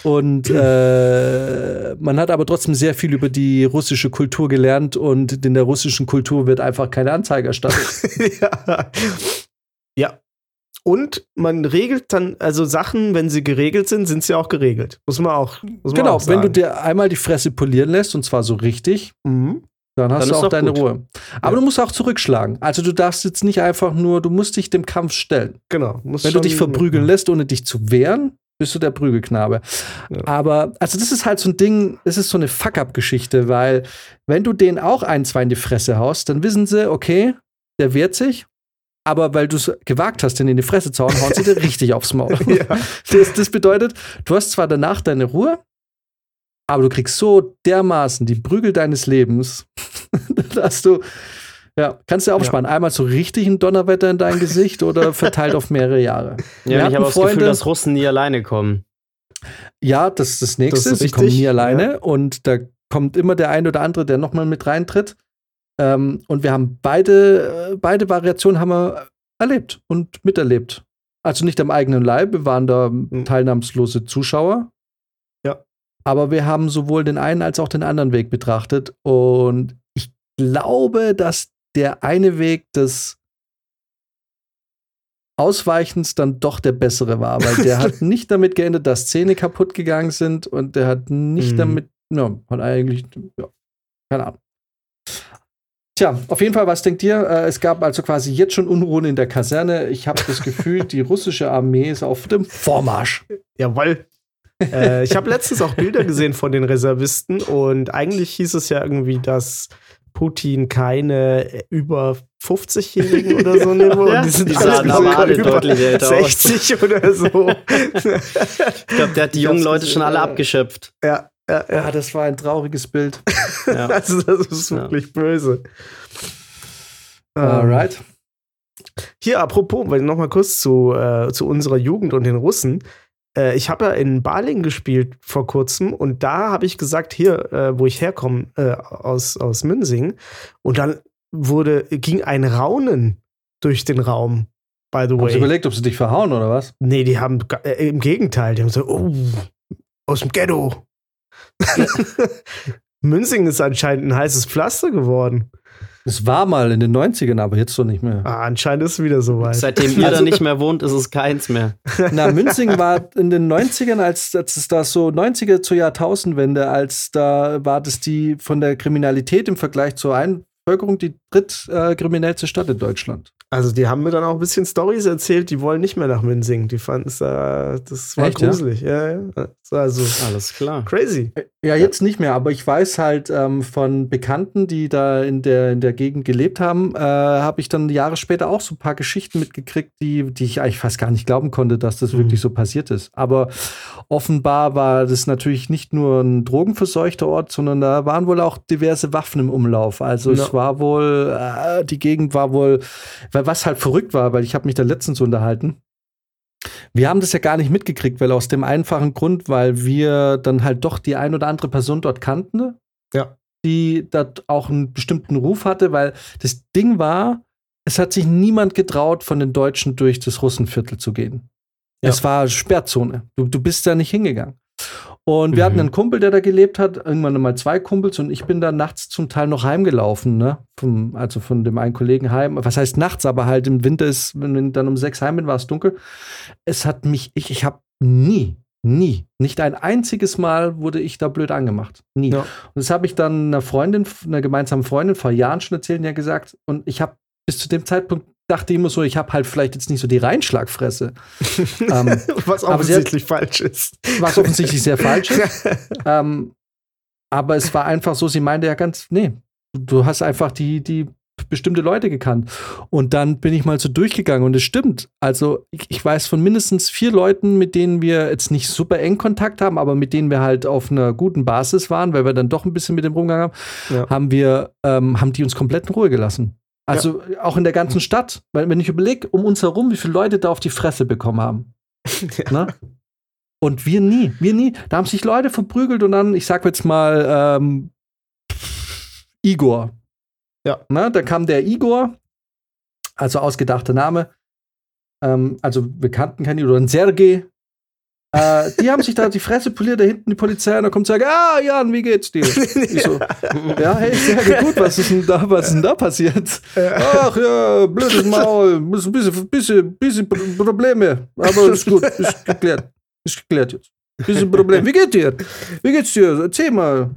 S1: Und äh, man hat aber trotzdem sehr viel über die russische Kultur gelernt und in der russischen Kultur wird einfach keine Anzeige erstattet.
S2: ja. ja, und man regelt dann, also Sachen, wenn sie geregelt sind, sind sie auch geregelt. Muss man auch. Muss man
S1: genau,
S2: auch
S1: wenn du dir einmal die Fresse polieren lässt, und zwar so richtig, mhm. Dann hast dann du auch deine gut. Ruhe. Aber ja. du musst auch zurückschlagen. Also du darfst jetzt nicht einfach nur, du musst dich dem Kampf stellen.
S2: Genau.
S1: Wenn du dich verprügeln ja. lässt, ohne dich zu wehren, bist du der Prügelknabe. Ja. Aber, also das ist halt so ein Ding, das ist so eine Fuck-up-Geschichte, weil wenn du den auch ein, zwei in die Fresse haust, dann wissen sie, okay, der wehrt sich aber weil du es gewagt hast, den in die Fresse zu hauen, hauen sie dir richtig aufs Maul. Ja. Das, das, bedeutet, du hast zwar danach deine Ruhe, aber du kriegst so dermaßen die Prügel deines Lebens, dass du, ja, kannst du aufsparen. Ja. Einmal so richtig ein Donnerwetter in dein Gesicht oder verteilt auf mehrere Jahre.
S3: Ja, ich habe das Gefühl, dass Russen nie alleine kommen.
S1: Ja, das ist das Nächste. Das ist sie kommen nie alleine ja. und da kommt immer der ein oder andere, der nochmal mit reintritt. Ähm, und wir haben beide, äh, beide Variationen haben wir erlebt und miterlebt. Also nicht am eigenen Leib, wir waren da mhm. teilnahmslose Zuschauer. Aber wir haben sowohl den einen als auch den anderen Weg betrachtet. Und ich glaube, dass der eine Weg des Ausweichens dann doch der bessere war, weil der hat nicht damit geendet, dass Zähne kaputt gegangen sind und der hat nicht mhm. damit, ja, hat eigentlich, ja, keine Ahnung. Tja, auf jeden Fall, was denkt ihr? Äh, es gab also quasi jetzt schon Unruhen in der Kaserne. Ich habe das Gefühl, die russische Armee ist auf dem Vormarsch.
S2: Jawoll. Äh, ich habe letztens auch Bilder gesehen von den Reservisten und eigentlich hieß es ja irgendwie, dass Putin keine über 50-Jährigen oder so nimmt. ja,
S3: die sind die sahen aber alle deutlich älter
S2: 60 aus. oder so.
S3: ich glaube, der hat die jungen Leute schon alle abgeschöpft.
S2: Ja, ja,
S1: ja, das war ein trauriges Bild.
S2: Ja. also, das ist wirklich ja. böse.
S1: Alright.
S2: Hier, apropos, weil noch mal kurz zu, äh, zu unserer Jugend und den Russen. Äh, ich habe ja in Baling gespielt vor kurzem und da habe ich gesagt, hier, äh, wo ich herkomme, äh, aus, aus Münsing. Und dann wurde, ging ein Raunen durch den Raum. By the way. Hast
S1: du überlegt, ob sie dich verhauen oder was?
S2: Nee, die haben äh, im Gegenteil, die haben so, oh, aus dem Ghetto. Münzing ist anscheinend ein heißes Pflaster geworden.
S1: Es war mal in den 90ern, aber jetzt so nicht mehr.
S2: Ah, anscheinend ist es wieder so weit.
S3: Seitdem ihr da nicht mehr wohnt, ist es keins mehr.
S1: Na, Münzing war in den 90ern, als, als es da so 90er zur Jahrtausendwende, als da war das die von der Kriminalität im Vergleich zur Einbevölkerung die drittkriminellste äh, Stadt in Deutschland.
S2: Also die haben mir dann auch ein bisschen Stories erzählt, die wollen nicht mehr nach Münzing. Die fanden es, äh, das war Echt, gruselig. Ja? ja, ja. Also
S3: alles klar.
S2: Crazy.
S1: Ja, jetzt nicht mehr, aber ich weiß halt ähm, von Bekannten, die da in der, in der Gegend gelebt haben, äh, habe ich dann Jahre später auch so ein paar Geschichten mitgekriegt, die, die ich eigentlich fast gar nicht glauben konnte, dass das mhm. wirklich so passiert ist. Aber offenbar war das natürlich nicht nur ein drogenverseuchter Ort, sondern da waren wohl auch diverse Waffen im Umlauf. Also ja. es war wohl, äh, die Gegend war wohl, weil was halt verrückt war, weil ich habe mich da letztens unterhalten wir haben das ja gar nicht mitgekriegt, weil aus dem einfachen Grund, weil wir dann halt doch die ein oder andere Person dort kannten,
S2: ja.
S1: die dort auch einen bestimmten Ruf hatte, weil das Ding war, es hat sich niemand getraut, von den Deutschen durch das Russenviertel zu gehen. Ja. Es war Sperrzone. Du, du bist da nicht hingegangen. Und wir mhm. hatten einen Kumpel, der da gelebt hat, irgendwann mal zwei Kumpels und ich bin da nachts zum Teil noch heimgelaufen, ne? Vom, also von dem einen Kollegen heim. Was heißt nachts, aber halt im Winter ist, wenn ich dann um sechs heim bin, war es dunkel. Es hat mich, ich, ich habe nie, nie, nicht ein einziges Mal wurde ich da blöd angemacht. Nie. Ja. Und das habe ich dann einer Freundin, einer gemeinsamen Freundin vor Jahren schon erzählt und ja gesagt. Und ich habe bis zu dem Zeitpunkt dachte immer so, ich habe halt vielleicht jetzt nicht so die Reinschlagfresse.
S2: ähm, was offensichtlich hat, falsch ist.
S1: Was offensichtlich sehr falsch ist. ähm, aber es war einfach so, sie meinte ja ganz, nee, du hast einfach die, die bestimmte Leute gekannt. Und dann bin ich mal so durchgegangen und es stimmt. Also ich, ich, weiß von mindestens vier Leuten, mit denen wir jetzt nicht super eng Kontakt haben, aber mit denen wir halt auf einer guten Basis waren, weil wir dann doch ein bisschen mit dem rumgegangen haben, ja. haben wir, ähm, haben die uns komplett in Ruhe gelassen. Also ja. auch in der ganzen Stadt. Weil wenn ich überlege, um uns herum, wie viele Leute da auf die Fresse bekommen haben. Ja. Ne? Und wir nie, wir nie. Da haben sich Leute verprügelt und dann, ich sag jetzt mal, ähm, Igor. Ja. Ne? Da kam der Igor, also ausgedachter Name. Ähm, also wir kannten keinen oder ein Sergei, äh, die haben sich da die Fresse poliert, da hinten die Polizei, und dann kommt und sagt, ah, Jan, wie geht's dir? Ich so, ja, hey, sehr gut, was ist denn da, was ist denn da passiert? Ach ja, blödes Maul, bisschen, bisschen, bisschen Probleme, aber ist gut, ist geklärt, ist geklärt jetzt. Bisschen Problem. Wie geht's dir? Wie geht's dir? Erzähl mal.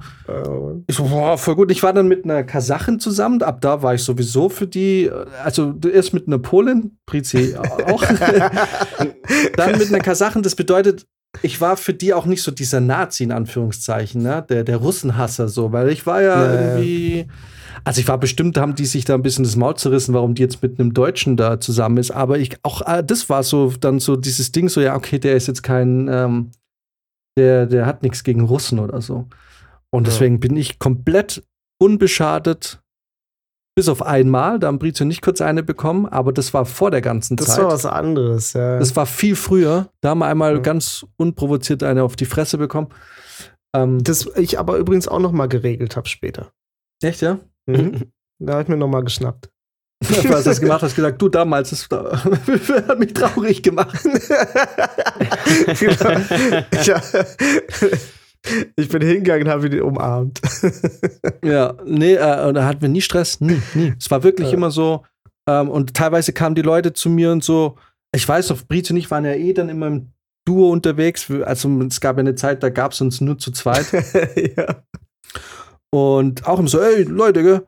S1: Ich so, boah, voll gut. Ich war dann mit einer Kasachin zusammen. Ab da war ich sowieso für die, also erst mit einer Polin, Prizi auch. dann mit einer Kasachin. Das bedeutet, ich war für die auch nicht so dieser Nazi in Anführungszeichen, ne? der, der Russenhasser so, weil ich war ja, ja irgendwie. Also ich war bestimmt, haben die sich da ein bisschen das Maul zerrissen, warum die jetzt mit einem Deutschen da zusammen ist. Aber ich auch, äh, das war so dann so dieses Ding, so ja, okay, der ist jetzt kein ähm, der, der hat nichts gegen Russen oder so. Und deswegen ja. bin ich komplett unbeschadet, bis auf einmal, da haben Brizio nicht kurz eine bekommen, aber das war vor der ganzen
S2: das
S1: Zeit.
S2: Das war was anderes, ja.
S1: Das war viel früher. Da haben wir einmal ja. ganz unprovoziert eine auf die Fresse bekommen.
S2: Ähm, das ich aber übrigens auch noch mal geregelt habe später.
S1: Echt, ja?
S2: Mhm. Da habe ich mir noch mal geschnappt.
S1: Was hast du gemacht? Hast gesagt, du damals, das hat mich traurig gemacht.
S2: ja. Ich bin hingegangen und habe ihn umarmt.
S1: ja, nee, äh, und da hatten wir nie Stress, nie, nie. Es war wirklich ja. immer so. Ähm, und teilweise kamen die Leute zu mir und so. Ich weiß noch, Brice und ich waren ja eh dann immer im Duo unterwegs. Also es gab ja eine Zeit, da gab es uns nur zu zweit. ja. Und auch immer so, ey, Leute, gell?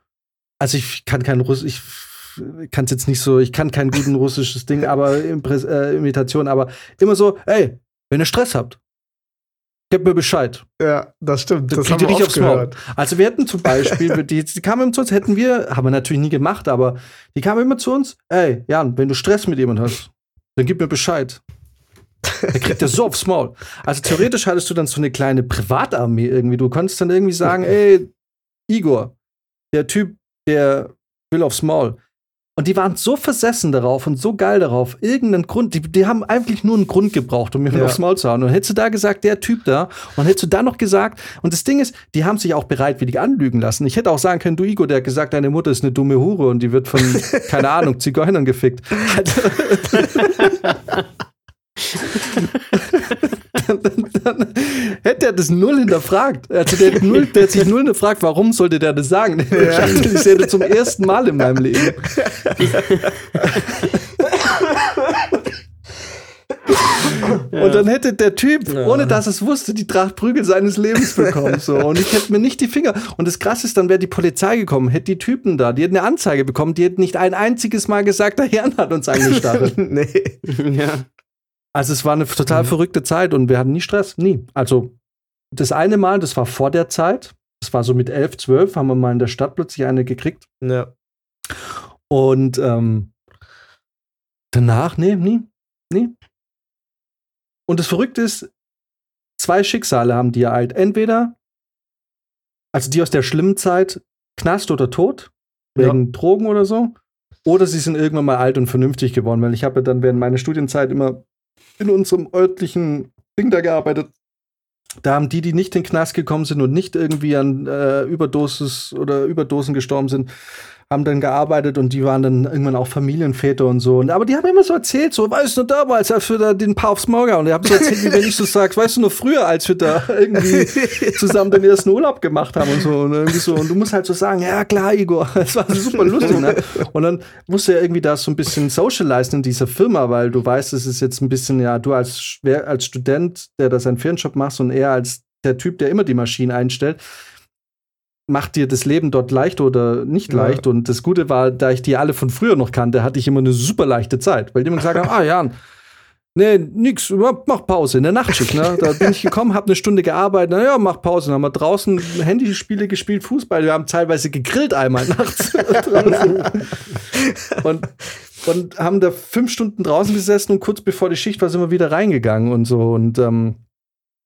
S1: Also ich kann kein Russisch, ich kann es jetzt nicht so, ich kann kein guten russisches Ding, aber Impres äh, Imitation, aber immer so, ey, wenn ihr Stress habt, gebt mir Bescheid.
S2: Ja, das stimmt.
S1: Das, das haben wir nicht aufs Maul. Also wir hätten zum Beispiel, die, die kamen immer zu uns, hätten wir, haben wir natürlich nie gemacht, aber die kamen immer zu uns, ey, Jan, wenn du Stress mit jemandem hast, dann gib mir Bescheid. Der kriegt ja so aufs Maul. Also theoretisch hattest du dann so eine kleine Privatarmee irgendwie. Du konntest dann irgendwie sagen, ey, Igor, der Typ, der will aufs Maul. Und die waren so versessen darauf und so geil darauf, irgendeinen Grund, die, die haben eigentlich nur einen Grund gebraucht, um mir ja. aufs Maul zu hauen. Und hättest du da gesagt, der Typ da, und hättest du da noch gesagt, und das Ding ist, die haben sich auch bereitwillig anlügen lassen. Ich hätte auch sagen können, du Igor, der hat gesagt, deine Mutter ist eine dumme Hure und die wird von, keine Ahnung, Zigeunern gefickt. dann, dann, dann, hätte er das null hinterfragt. Also der, hat null, der hat sich null hinterfragt, warum sollte der das sagen? Ja. Ich sehe das zum ersten Mal in meinem Leben. Und dann hätte der Typ, ohne dass es wusste, die Tracht Prügel seines Lebens bekommen. So. Und ich hätte mir nicht die Finger. Und das Krasse ist, dann wäre die Polizei gekommen, hätte die Typen da, die hätten eine Anzeige bekommen, die hätten nicht ein einziges Mal gesagt, der Herrn hat uns angestachelt. nee. Ja. Also es war eine total mhm. verrückte Zeit und wir hatten nie Stress, nie. Also das eine Mal, das war vor der Zeit, das war so mit 11, 12, haben wir mal in der Stadt plötzlich eine gekriegt. Ja. Und ähm, danach, nee, nie, nie. Und das Verrückte ist, zwei Schicksale haben die ereilt. Entweder, also die aus der schlimmen Zeit, Knast oder Tod, wegen ja. Drogen oder so, oder sie sind irgendwann mal alt und vernünftig geworden, weil ich habe ja dann während meiner Studienzeit immer in unserem örtlichen Ding da gearbeitet. Da haben die, die nicht in den Knast gekommen sind und nicht irgendwie an äh, Überdosis oder Überdosen gestorben sind, haben dann gearbeitet und die waren dann irgendwann auch Familienväter und so. Und, aber die haben immer so erzählt, so, weißt du, damals, als wir da den Paar aufs Maul Und die haben so erzählt, wie wenn ich so sagst, weißt du, nur früher, als wir da irgendwie zusammen den ersten Urlaub gemacht haben und so. Und irgendwie so. Und du musst halt so sagen, ja klar, Igor, das war super lustig, ne? Und dann musst du ja irgendwie da so ein bisschen socializen in dieser Firma, weil du weißt, es ist jetzt ein bisschen, ja, du als, als Student, der da seinen Fernjob machst und er als der Typ, der immer die Maschinen einstellt, macht dir das Leben dort leicht oder nicht ja. leicht. Und das Gute war, da ich die alle von früher noch kannte, hatte ich immer eine super leichte Zeit, weil die immer gesagt haben, ah Jan, nee, nix, mach Pause in der Nachtschicht. Ne? Da bin ich gekommen, habe eine Stunde gearbeitet, naja, mach Pause. Dann haben wir draußen Handyspiele gespielt, Fußball. Wir haben teilweise gegrillt einmal nachts. und, und haben da fünf Stunden draußen gesessen und kurz bevor die Schicht war, sind wir wieder reingegangen und so. Und ähm,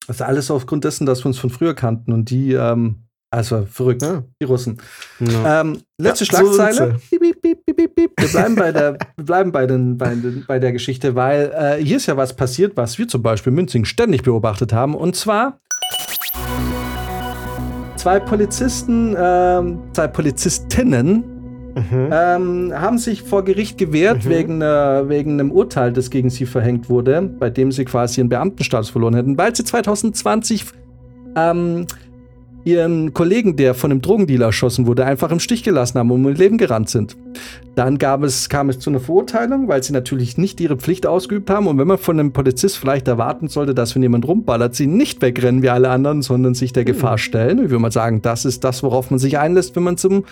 S1: das ist alles aufgrund dessen, dass wir uns von früher kannten. Und die, ähm, also verrückt, ja. die Russen. Ja. Ähm, letzte ja, Schlagzeile. So wir bleiben bei der, wir bleiben bei, den, bei, den, bei der Geschichte, weil äh, hier ist ja was passiert, was wir zum Beispiel in Münzing ständig beobachtet haben. Und zwar zwei Polizisten, äh, zwei Polizistinnen mhm. ähm, haben sich vor Gericht gewehrt mhm. wegen, äh, wegen einem Urteil, das gegen sie verhängt wurde, bei dem sie quasi ihren Beamtenstatus verloren hätten, weil sie 2020 ähm, ihren Kollegen, der von einem Drogendealer erschossen wurde, einfach im Stich gelassen haben und um ihr Leben gerannt sind. Dann gab es, kam es zu einer Verurteilung, weil sie natürlich nicht ihre Pflicht ausgeübt haben. Und wenn man von einem Polizist vielleicht erwarten sollte, dass wenn jemand rumballert, sie nicht wegrennen wie alle anderen, sondern sich der Gefahr stellen, ich würde mal sagen, das ist das, worauf man sich einlässt, wenn man zum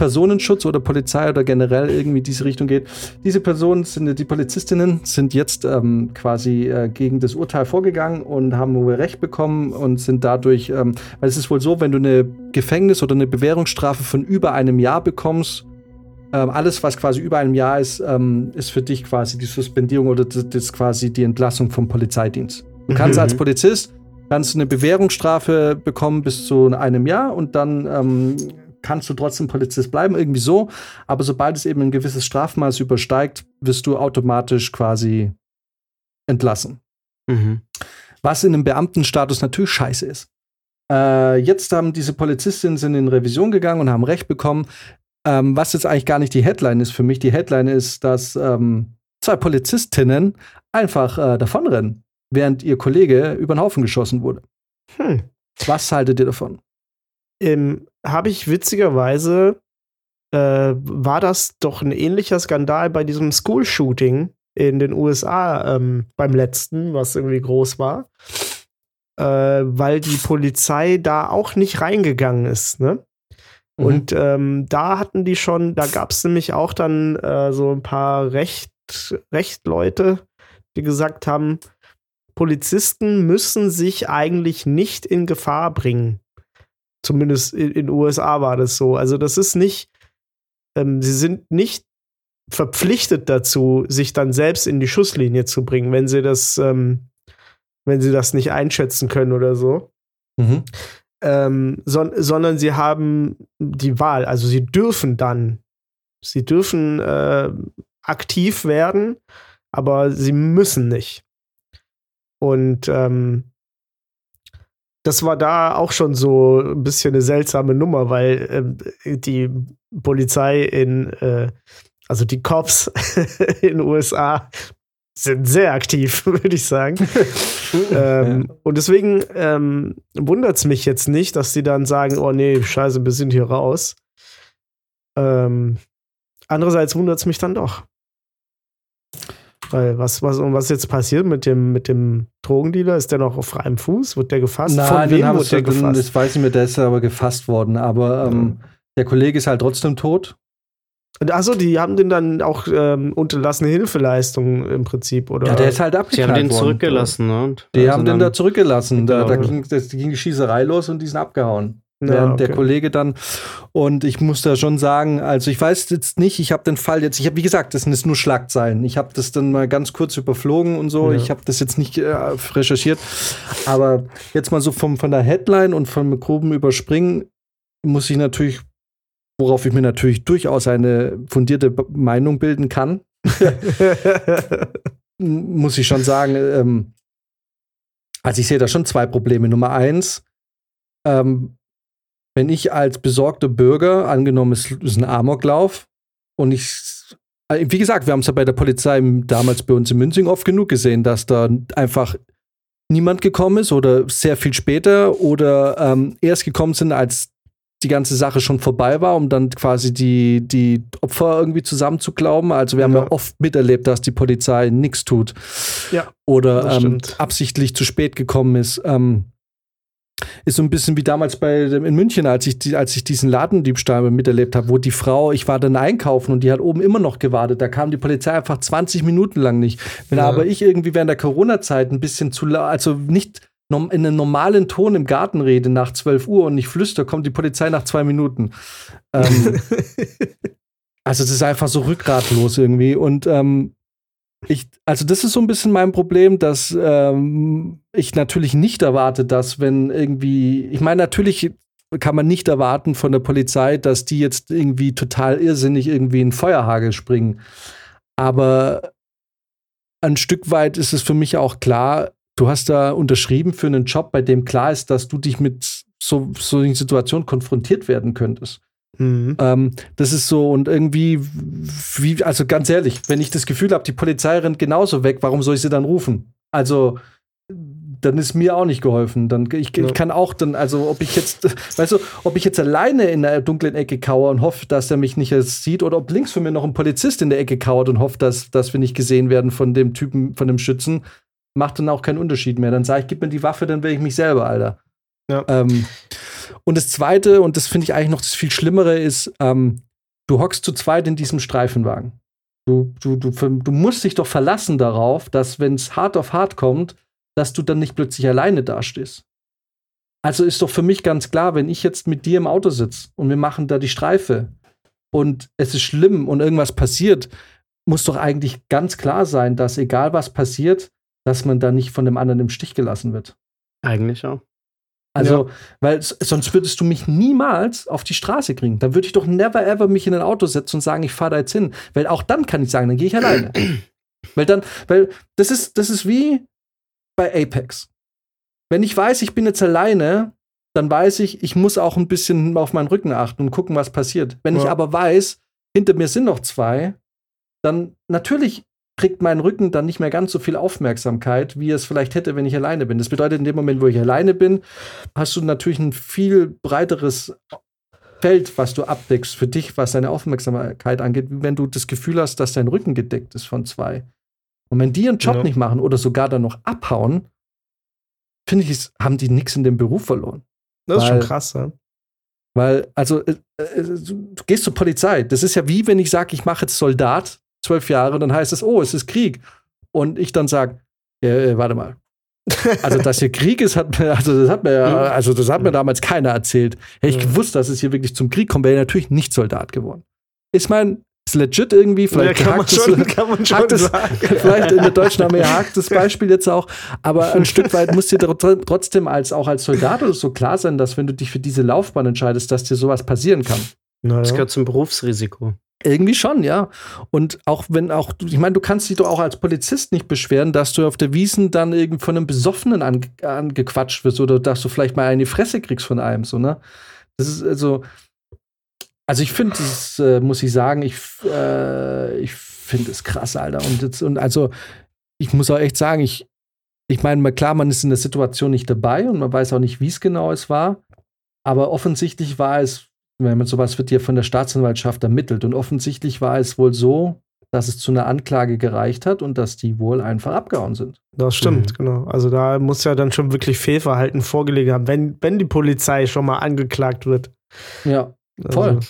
S1: Personenschutz oder Polizei oder generell irgendwie diese Richtung geht. Diese Personen sind, die Polizistinnen sind jetzt ähm, quasi äh, gegen das Urteil vorgegangen und haben wohl Recht bekommen und sind dadurch, ähm, weil es ist wohl so, wenn du eine Gefängnis- oder eine Bewährungsstrafe von über einem Jahr bekommst, ähm, alles, was quasi über einem Jahr ist, ähm, ist für dich quasi die Suspendierung oder das, das quasi die Entlassung vom Polizeidienst. Du kannst mhm. als Polizist kannst eine Bewährungsstrafe bekommen bis zu einem Jahr und dann ähm, kannst du trotzdem Polizist bleiben, irgendwie so. Aber sobald es eben ein gewisses Strafmaß übersteigt, wirst du automatisch quasi entlassen. Mhm. Was in einem Beamtenstatus natürlich scheiße ist. Äh, jetzt haben diese Polizistinnen sind in Revision gegangen und haben Recht bekommen. Ähm, was jetzt eigentlich gar nicht die Headline ist für mich. Die Headline ist, dass ähm, zwei Polizistinnen einfach äh, davonrennen, während ihr Kollege über den Haufen geschossen wurde. Hm. Was haltet ihr davon?
S2: Ähm, Habe ich witzigerweise, äh, war das doch ein ähnlicher Skandal bei diesem School-Shooting in den USA ähm, beim letzten, was irgendwie groß war, äh, weil die Polizei da auch nicht reingegangen ist, ne?
S1: Mhm.
S2: Und ähm, da hatten die schon, da gab es nämlich auch dann äh, so ein paar Recht, Rechtleute, die gesagt haben, Polizisten müssen sich eigentlich nicht in Gefahr bringen. Zumindest in den USA war das so. Also das ist nicht, ähm, sie sind nicht verpflichtet dazu, sich dann selbst in die Schusslinie zu bringen, wenn sie das, ähm, wenn sie das nicht einschätzen können oder so.
S1: Mhm.
S2: Ähm, son sondern sie haben die Wahl. Also sie dürfen dann, sie dürfen äh, aktiv werden, aber sie müssen nicht. Und ähm, das war da auch schon so ein bisschen eine seltsame Nummer, weil ähm, die Polizei in, äh, also die Cops in den USA sind sehr aktiv, würde ich sagen. ähm,
S1: Ja.
S2: Und deswegen ähm, wundert es mich jetzt nicht, dass die dann sagen, oh nee, scheiße, wir sind hier raus. Ähm, andererseits wundert es mich dann doch. Weil was, was, und was jetzt passiert mit dem, mit dem Drogendealer? Ist der noch auf freiem Fuß? Wird der gefasst?
S1: Nein,
S2: Von
S1: den
S2: wem
S1: haben
S2: wird der gefasst?
S1: das weiß ich mir, der ist aber gefasst worden. Aber ähm, der Kollege ist halt trotzdem tot.
S2: Und achso, die haben den dann auch ähm, unterlassene Hilfeleistung im Prinzip, oder?
S1: Ja, der ist halt
S3: Sie
S1: abgeknallt
S3: haben den
S1: worden.
S3: zurückgelassen, ne? Und
S1: Die
S3: also
S1: haben den da zurückgelassen. Da, da,
S2: Genau.
S1: ging, das, ging die Schießerei los und die sind abgehauen.
S2: Ja,
S1: Während der
S2: okay.
S1: Kollege dann. Und ich muss da schon sagen, also ich weiß jetzt nicht, ich habe den Fall jetzt, ich habe, wie gesagt, das sind jetzt nur Schlagzeilen. Ich habe das dann mal ganz kurz überflogen und so.
S2: Ja.
S1: Ich habe das jetzt nicht äh, recherchiert. Aber jetzt mal so vom, von der Headline und vom groben Überspringen muss ich natürlich, worauf ich mir natürlich durchaus eine fundierte Meinung bilden kann, muss ich schon sagen, ähm, also ich sehe da schon zwei Probleme. Nummer eins, ähm, wenn ich als besorgter Bürger, angenommen es ist ein Amoklauf und ich, äh, wie gesagt, wir haben es ja bei der Polizei damals bei uns in Münzing oft genug gesehen, dass da einfach niemand gekommen ist oder sehr viel später oder ähm, erst gekommen sind, als die ganze Sache schon vorbei war, um dann quasi die, die Opfer irgendwie zusammenzuklauben. Also wir haben
S2: Ja.
S1: ja oft miterlebt, dass die Polizei nichts tut.
S2: Ja,
S1: Oder ähm, absichtlich zu spät gekommen ist. Ähm, ist so ein bisschen wie damals bei dem, in München, als ich, die, als ich diesen Ladendiebstahl miterlebt habe, wo die Frau, ich war dann einkaufen und die hat oben immer noch gewartet. Da kam die Polizei einfach 20 Minuten lang nicht. Wenn
S2: Ja.
S1: aber ich irgendwie während der Corona-Zeit ein bisschen zu, also nicht in einem normalen Ton im Garten rede nach 12 Uhr und nicht flüster, kommt die Polizei nach zwei Minuten. Ähm, also es ist einfach so rückgratlos irgendwie. Und ähm, ich, also das ist so ein bisschen mein Problem, dass ähm, ich natürlich nicht erwarte, dass wenn irgendwie, ich meine, natürlich kann man nicht erwarten von der Polizei, dass die jetzt irgendwie total irrsinnig irgendwie in Feuerhagel springen. Aber ein Stück weit ist es für mich auch klar, du hast da unterschrieben für einen Job, bei dem klar ist, dass du dich mit so solchen Situationen konfrontiert werden könntest.
S2: Mhm.
S1: Ähm, das ist so und irgendwie, wie, also ganz ehrlich, wenn ich das Gefühl habe, die Polizei rennt genauso weg, warum soll ich sie dann rufen? Also, dann ist mir auch nicht geholfen. Dann, ich,
S2: Ja.
S1: ich kann auch dann, also ob ich jetzt, weißt du, ob ich jetzt alleine in der dunklen Ecke kauere und hoffe, dass er mich nicht jetzt sieht, oder ob links von mir noch ein Polizist in der Ecke kauert und hofft, dass, dass wir nicht gesehen werden von dem Typen, von dem Schützen, macht dann auch keinen Unterschied mehr. Dann sage ich, gib mir die Waffe, dann wäre ich mich selber, Alter.
S2: Ja.
S1: Ähm, und das Zweite, und das finde ich eigentlich noch das viel Schlimmere, ist, ähm, du hockst zu zweit in diesem Streifenwagen. Du, du, du, du musst dich doch verlassen darauf, dass, wenn es hart auf hart kommt, dass du dann nicht plötzlich alleine dastehst. Also ist doch für mich ganz klar, wenn ich jetzt mit dir im Auto sitze und wir machen da die Streife und es ist schlimm und irgendwas passiert, muss doch eigentlich ganz klar sein, dass egal was passiert, dass man da nicht von dem anderen im Stich gelassen wird.
S3: Eigentlich auch.
S1: Also, weil s- sonst würdest du mich niemals auf die Straße kriegen. Dann würde ich doch never ever mich in ein Auto setzen und sagen, ich fahre da jetzt hin. Weil auch dann kann ich sagen, dann gehe ich alleine. weil dann, weil das ist, das ist wie bei Apex. Wenn ich weiß, ich bin jetzt alleine, dann weiß ich, ich muss auch ein bisschen auf meinen Rücken achten und gucken, was passiert. Wenn ich
S2: Ja.
S1: aber weiß, hinter mir sind noch zwei, dann natürlich kriegt mein Rücken dann nicht mehr ganz so viel Aufmerksamkeit, wie es vielleicht hätte, wenn ich alleine bin. Das bedeutet, in dem Moment, wo ich alleine bin, hast du natürlich ein viel breiteres Feld, was du abdeckst für dich, was deine Aufmerksamkeit angeht, wie wenn du das Gefühl hast, dass dein Rücken gedeckt ist von zwei. Und wenn die ihren Job ja. nicht machen oder sogar dann noch abhauen, finde ich, haben die nichts in dem Beruf verloren.
S2: Das ist schon krass, ja.
S1: Weil, also, äh, äh, du gehst zur Polizei. Das ist ja wie, wenn ich sage, ich mache jetzt Soldat, zwölf Jahre, dann heißt es, oh, es ist Krieg. Und ich dann sage, äh, warte mal. Also, dass hier Krieg ist, hat mir, also das hat mir, also das hat mir damals keiner erzählt. Hätte ich gewusst, dass es hier wirklich zum Krieg kommt, wäre ich natürlich nicht Soldat geworden. Ist mein, ist legit irgendwie, vielleicht
S2: ja, kann, man schon, kann man schon
S1: das, sagen. vielleicht in der deutschen Armee hakt das Beispiel jetzt auch, aber ein Stück weit muss dir trotzdem als auch als Soldat oder so klar sein, dass wenn du dich für diese Laufbahn entscheidest, dass dir sowas passieren kann.
S3: Naja. Das gehört zum Berufsrisiko.
S1: Irgendwie schon, ja. Und auch wenn auch, ich meine, du kannst dich doch auch als Polizist nicht beschweren, dass du auf der Wiesen dann irgendwie von einem Besoffenen ange angequatscht wirst oder dass du vielleicht mal eine Fresse kriegst von einem, so, ne? Das ist also, also ich finde das, äh, muss ich sagen, ich, äh, ich finde es krass, Alter. Und, jetzt, und also, ich muss auch echt sagen, ich, ich meine, klar, man ist in der Situation nicht dabei und man weiß auch nicht, wie es genau es war. Aber offensichtlich war es wenn sowas wird ja von der Staatsanwaltschaft ermittelt. Und offensichtlich war es wohl so, dass es zu einer Anklage gereicht hat und dass die wohl einfach abgehauen sind.
S2: Das stimmt, mhm. genau. Also da muss ja dann schon wirklich Fehlverhalten vorgelegt haben, wenn, wenn die Polizei schon mal angeklagt wird.
S1: Ja, voll. Also,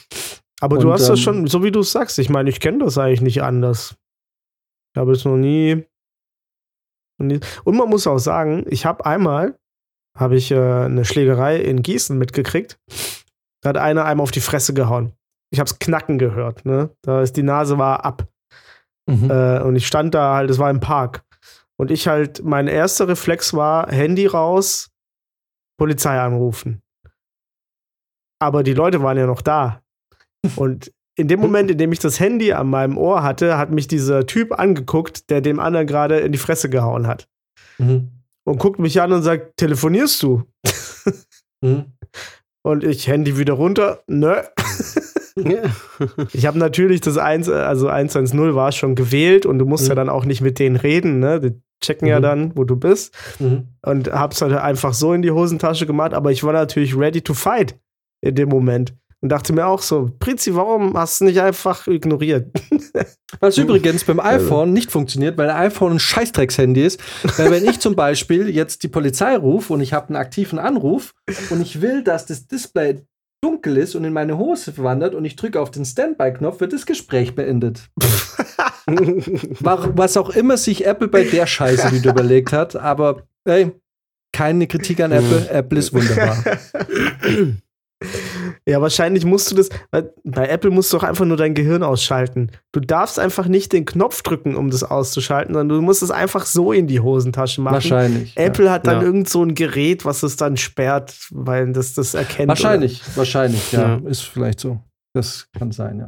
S2: aber und, du hast ähm, das schon, so wie du es sagst, ich meine, ich kenne das eigentlich nicht anders. Ich habe es noch nie, noch nie. Und man muss auch sagen, ich habe einmal, habe ich äh, eine Schlägerei in Gießen mitgekriegt. Da hat einer einem auf die Fresse gehauen. Ich hab's knacken gehört, ne? Da ist die Nase war ab. Mhm. Äh, und ich stand da halt, es war im Park. Und ich halt, mein erster Reflex war, Handy raus, Polizei anrufen. Aber die Leute waren ja noch da. Und in dem Moment, in dem ich das Handy an meinem Ohr hatte, hat mich dieser Typ angeguckt, der dem anderen gerade in die Fresse gehauen hat. Mhm. Und guckt mich an und sagt, telefonierst du? Mhm. Und ich Handy wieder runter. Nö. ich habe natürlich das 1, also 110 war schon gewählt und du musst mhm. ja dann auch nicht mit denen reden, ne? Die checken mhm. ja dann, wo du bist. Mhm. Und hab's halt einfach so in die Hosentasche gemacht, aber ich war natürlich ready to fight in dem Moment. Und dachte mir auch so, Prinzi, warum hast du nicht einfach ignoriert?
S1: Was übrigens beim also. iPhone nicht funktioniert, weil der iPhone ein Scheißdrecks-Handy ist. Weil wenn ich zum Beispiel jetzt die Polizei rufe und ich habe einen aktiven Anruf und ich will, dass das Display dunkel ist und in meine Hose verwandert und ich drücke auf den Standby-Knopf, wird das Gespräch beendet. Was auch immer sich Apple bei der Scheiße wieder überlegt hat, aber hey, keine Kritik an Apple. Apple ist wunderbar.
S2: Ja, wahrscheinlich musst du das. Bei Apple musst du doch einfach nur dein Gehirn ausschalten. Du darfst einfach nicht den Knopf drücken, um das auszuschalten, sondern du musst es einfach so in die Hosentasche machen.
S1: Wahrscheinlich.
S2: Apple ja. hat dann ja. irgend so ein Gerät, was es dann sperrt, weil das das erkennt.
S1: Wahrscheinlich, oder? wahrscheinlich, ja. ja. Ist vielleicht so. Das kann sein, ja.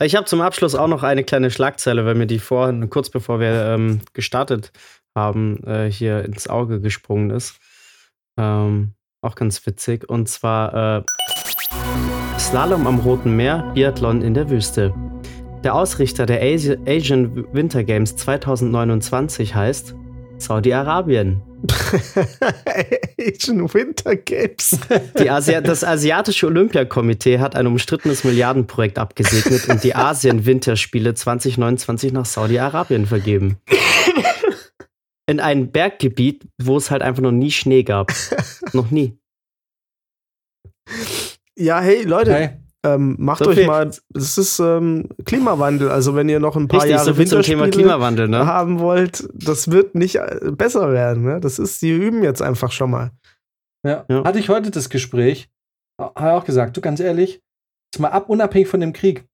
S3: Ich habe zum Abschluss auch noch eine kleine Schlagzeile, weil mir die vorhin, kurz bevor wir ähm, gestartet haben, äh, hier ins Auge gesprungen ist. Ähm, auch ganz witzig. Und zwar äh, Slalom am Roten Meer, Biathlon in der Wüste. Der Ausrichter der Asian Winter Games 2029 heißt Saudi-Arabien.
S2: Asian Winter Games.
S3: Asi das Asiatische Olympiakomitee hat ein umstrittenes Milliardenprojekt abgesegnet und die Asien-Winterspiele 2029 nach Saudi-Arabien vergeben in ein Berggebiet, wo es halt einfach noch nie Schnee gab. noch nie.
S2: Ja, hey Leute, hey. Ähm, macht so euch viel. mal, es ist ähm, Klimawandel, also wenn ihr noch ein paar Richtig, Jahre so Winterspiele
S3: Klimawandel, ne?
S2: haben wollt, das wird nicht äh, besser werden. Ne? Das ist, die üben jetzt einfach schon mal.
S1: Ja. ja. Hatte ich heute das Gespräch, habe auch gesagt, du ganz ehrlich, jetzt mal ab, unabhängig von dem Krieg,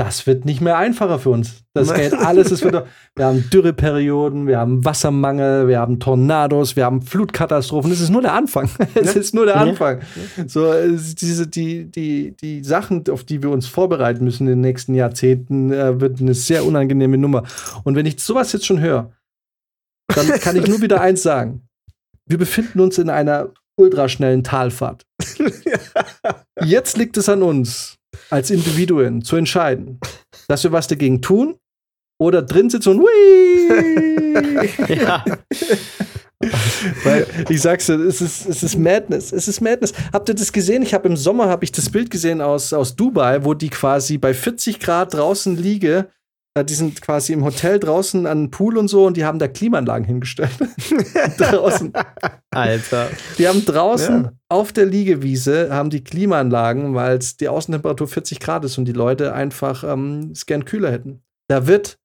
S1: das wird nicht mehr einfacher für uns. Das geht alles. Es wird, wir haben Dürreperioden, wir haben Wassermangel, wir haben Tornados, wir haben Flutkatastrophen. Es ist nur der Anfang. Es ist nur der Anfang. So, diese, die, die, die Sachen, auf die wir uns vorbereiten müssen in den nächsten Jahrzehnten, äh, wird eine sehr unangenehme Nummer. Und wenn ich sowas jetzt schon höre, dann kann ich nur wieder eins sagen. Wir befinden uns in einer ultraschnellen Talfahrt. Jetzt liegt es an uns, als Individuen zu entscheiden, dass wir was dagegen tun oder drin sitzt und ja. Weil ich sag's dir, es ist, es ist Madness. Es ist Madness. Habt ihr das gesehen? Ich habe im Sommer habe ich das Bild gesehen aus, aus Dubai, wo die quasi bei 40 Grad draußen liege. Die sind quasi im Hotel draußen an den Pool und so und die haben da Klimaanlagen hingestellt. draußen.
S3: Alter.
S1: Die haben draußen ja. auf der Liegewiese haben die Klimaanlagen, weil es die Außentemperatur 40 Grad ist und die Leute einfach ähm, es gern kühler hätten. Da wird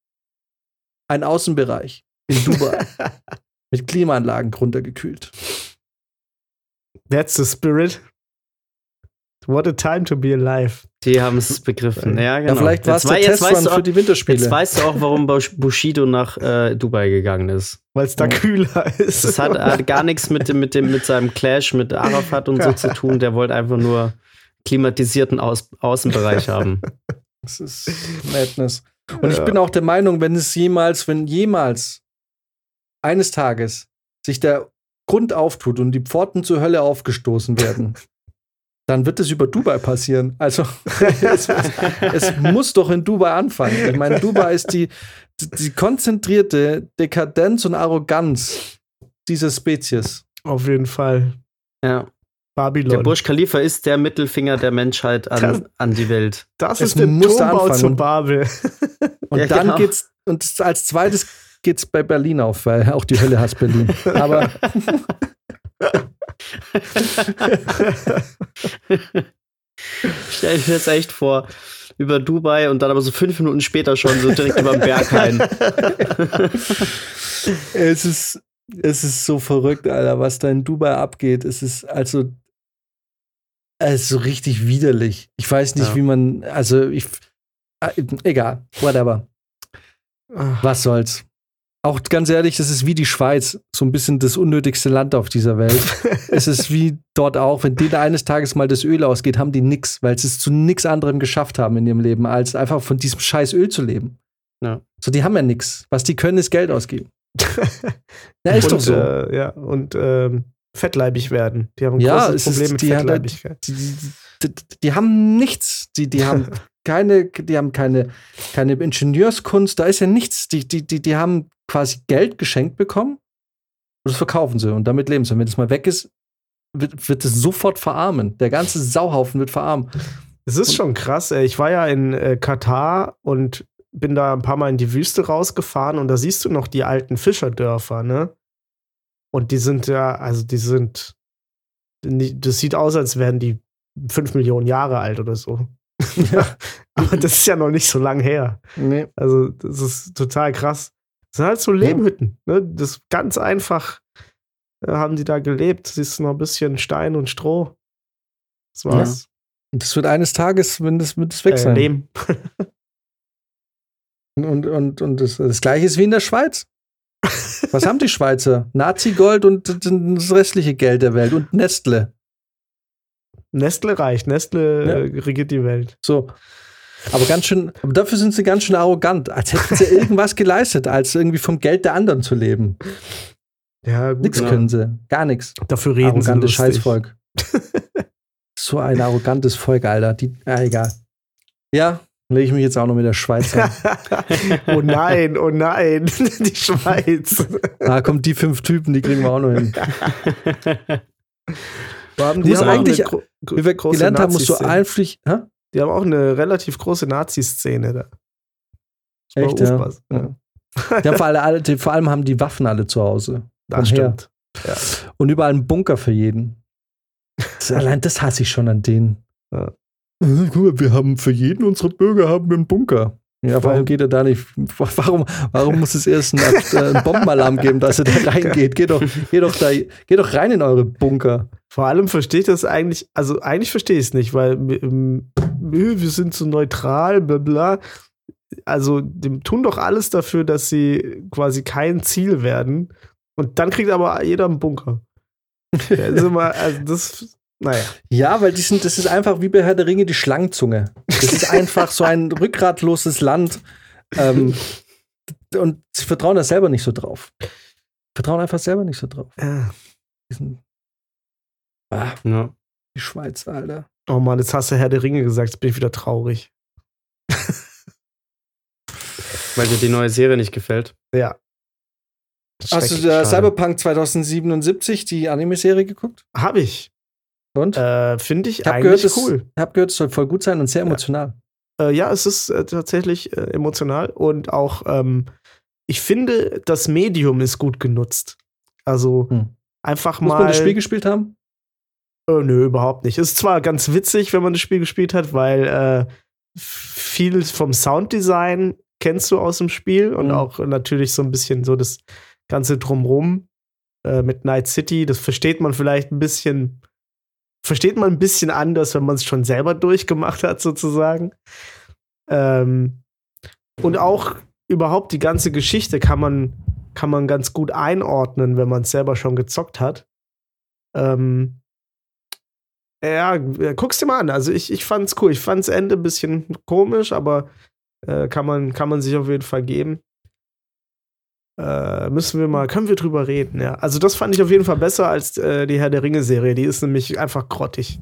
S1: ein Außenbereich in Dubai mit Klimaanlagen runtergekühlt.
S2: That's the spirit. What a time to be alive.
S3: Die haben es begriffen. Ja, genau.
S1: Ja, vielleicht war es der Testrun für die Winterspiele.
S3: Jetzt weißt du auch, warum Bushido nach äh, Dubai gegangen ist.
S2: Weil es da kühler ist.
S3: Das hat, hat gar nichts mit, dem, mit, dem, mit seinem Clash mit Arafat und so zu tun. Der wollte einfach nur klimatisierten Aus Außenbereich haben.
S1: Das ist Madness. Und ja. ich bin auch der Meinung, wenn es jemals, wenn jemals eines Tages sich der Grund auftut und die Pforten zur Hölle aufgestoßen werden, dann wird es über Dubai passieren. Also es, es, muss doch in Dubai anfangen. Ich meine, Dubai ist die, die konzentrierte Dekadenz und Arroganz dieser Spezies.
S2: Auf jeden Fall.
S3: Ja. Babylon. Der Burj Khalifa ist der Mittelfinger der Menschheit an, das, an die Welt.
S2: Das es ist der Turmbau zu Babel.
S1: Und ja, dann genau. geht's, und als zweites geht's bei Berlin auf, weil auch die Hölle hasst Berlin. Aber
S3: Stell ich mir jetzt echt vor, über Dubai und dann aber so fünf Minuten später schon so direkt über den Berg rein.
S1: es ist, es ist so verrückt, Alter, was da in Dubai abgeht. Es ist also, es ist so richtig widerlich. Ich weiß nicht, ja. wie man, also ich, äh, egal, whatever. Was soll's. Auch ganz ehrlich, das ist wie die Schweiz, so ein bisschen das unnötigste Land auf dieser Welt. es ist wie dort auch, wenn denen eines Tages mal das Öl ausgeht, haben die nichts, weil sie es zu nichts anderem geschafft haben in ihrem Leben, als einfach von diesem scheiß Öl zu leben. Ja. So, die haben ja nichts. Was die können, ist Geld ausgeben.
S2: ja, ist und, doch so. Äh, ja, und ähm, fettleibig werden. Die haben ein ja, großes Problem ist, mit Fettleibigkeit.
S1: Die, die, die, die, haben nichts. Die, die haben keine, die haben keine, keine Ingenieurskunst, da ist ja nichts. Die, die, die, die haben quasi Geld geschenkt bekommen und das verkaufen sie und damit leben sie. Und wenn es mal weg ist, wird, wird es sofort verarmen. Der ganze Sauhaufen wird verarmen.
S2: Es ist und schon krass. Ey. Ich war ja in äh, Katar und bin da ein paar Mal in die Wüste rausgefahren und da siehst du noch die alten Fischerdörfer, ne? Und die sind ja, also die sind, das sieht aus, als wären die fünf Millionen Jahre alt oder so. Ja. Aber das ist ja noch nicht so lang her. Nee. Also, das ist total krass. Das sind halt so Lehmhütten. Ne? Das ist ganz einfach äh, haben die da gelebt. Das ist noch ein bisschen Stein und Stroh.
S1: Das war's. Ja. Und das wird eines Tages, wenn das, wird das weg äh, sein. Äh, Lehm. und, und, und das, das gleiche ist wie in der Schweiz. Was haben die Schweizer? Nazi-Gold und das restliche Geld der Welt und Nestle.
S2: Nestle reicht. Nestle ja. Regiert die Welt.
S1: So. Aber ganz schön, aber dafür sind sie ganz schön arrogant, als hätten sie irgendwas geleistet, als irgendwie vom Geld der anderen zu leben. Ja, gut. Nichts ja. können sie. Gar nichts.
S2: Dafür reden
S1: Arrogantes sie. Arrogantes Scheißvolk. so ein arrogantes Volk, Alter. Die, ah, egal. Ja, lege ich mich jetzt auch noch mit der Schweiz an.
S2: oh nein, oh nein, die Schweiz.
S1: Da kommt die fünf Typen, die kriegen wir auch noch hin.
S2: Haben die haben eigentlich, wie wir
S1: gelernt haben, musst du einflich. Hä?
S2: Die haben auch eine relativ große Nazi-Szene da.
S1: Echt, ja. ja. Die haben vor, alle, die, vor, allem haben die Waffen alle zu Hause.
S2: Das stimmt.
S1: Ja. Und überall ein Bunker für jeden. Das, allein das hasse ich schon an denen. Ja. Guck mal, wir haben für jeden unserer Bürger haben wir einen Bunker. Ja, warum geht er da nicht? Warum, warum muss es erst einen, äh, einen Bombenalarm geben, dass er da reingeht? Geht doch, geht doch da, geht doch rein in eure Bunker.
S2: Vor allem verstehe ich das eigentlich, also eigentlich verstehe ich es nicht, weil ähm, wir sind so neutral, bla bla. Also, die tun doch alles dafür, dass sie quasi kein Ziel werden. Und dann kriegt aber jeder einen Bunker. also, mal, also das, naja.
S1: Ja, weil die sind, das ist einfach wie bei Herr der Ringe die Schlangenzunge. Das ist einfach so ein rückgratloses Land. Ähm, und sie vertrauen da selber nicht so drauf. Vertrauen einfach selber nicht so drauf. Ja. Diesen, ah, ja. Die Schweiz, Alter.
S2: Oh Mann, jetzt hast du Herr der Ringe gesagt, jetzt bin ich wieder traurig.
S3: Weil dir die neue Serie nicht gefällt.
S2: Ja.
S1: Hast du äh, Cyberpunk 2077, die Anime-Serie, geguckt?
S2: Hab ich.
S1: Und?
S2: Äh, Finde ich,
S1: ich
S2: eigentlich
S1: gehört,
S2: cool.
S1: Ich habe gehört, es soll voll gut sein und sehr emotional.
S2: Äh, ja, es ist äh, tatsächlich äh, emotional und auch, ähm, ich finde, das Medium ist gut genutzt. Also
S1: Hm.
S2: einfach
S1: Muss
S2: mal.
S1: man das Spiel gespielt haben?
S2: Äh, nö, überhaupt nicht. Ist zwar ganz witzig, wenn man das Spiel gespielt hat, weil äh, viel vom Sounddesign kennst du aus dem Spiel und
S1: Mhm.
S2: auch natürlich so ein bisschen so das Ganze drumrum äh, mit Night City. Das versteht man vielleicht ein bisschen, versteht man ein bisschen anders, wenn man es schon selber durchgemacht hat, sozusagen. Ähm, und auch überhaupt die ganze Geschichte kann man, kann man ganz gut einordnen, wenn man es selber schon gezockt hat. Ähm, ja, guck's dir mal an. Also ich, ich fand's cool. Ich fand's Ende ein bisschen komisch, aber äh, kann, man, kann man sich auf jeden Fall geben. Äh, müssen wir mal, können wir drüber reden, ja. Also das fand ich auf jeden Fall besser als äh, die Herr der Ringe-Serie. Die ist nämlich einfach grottig.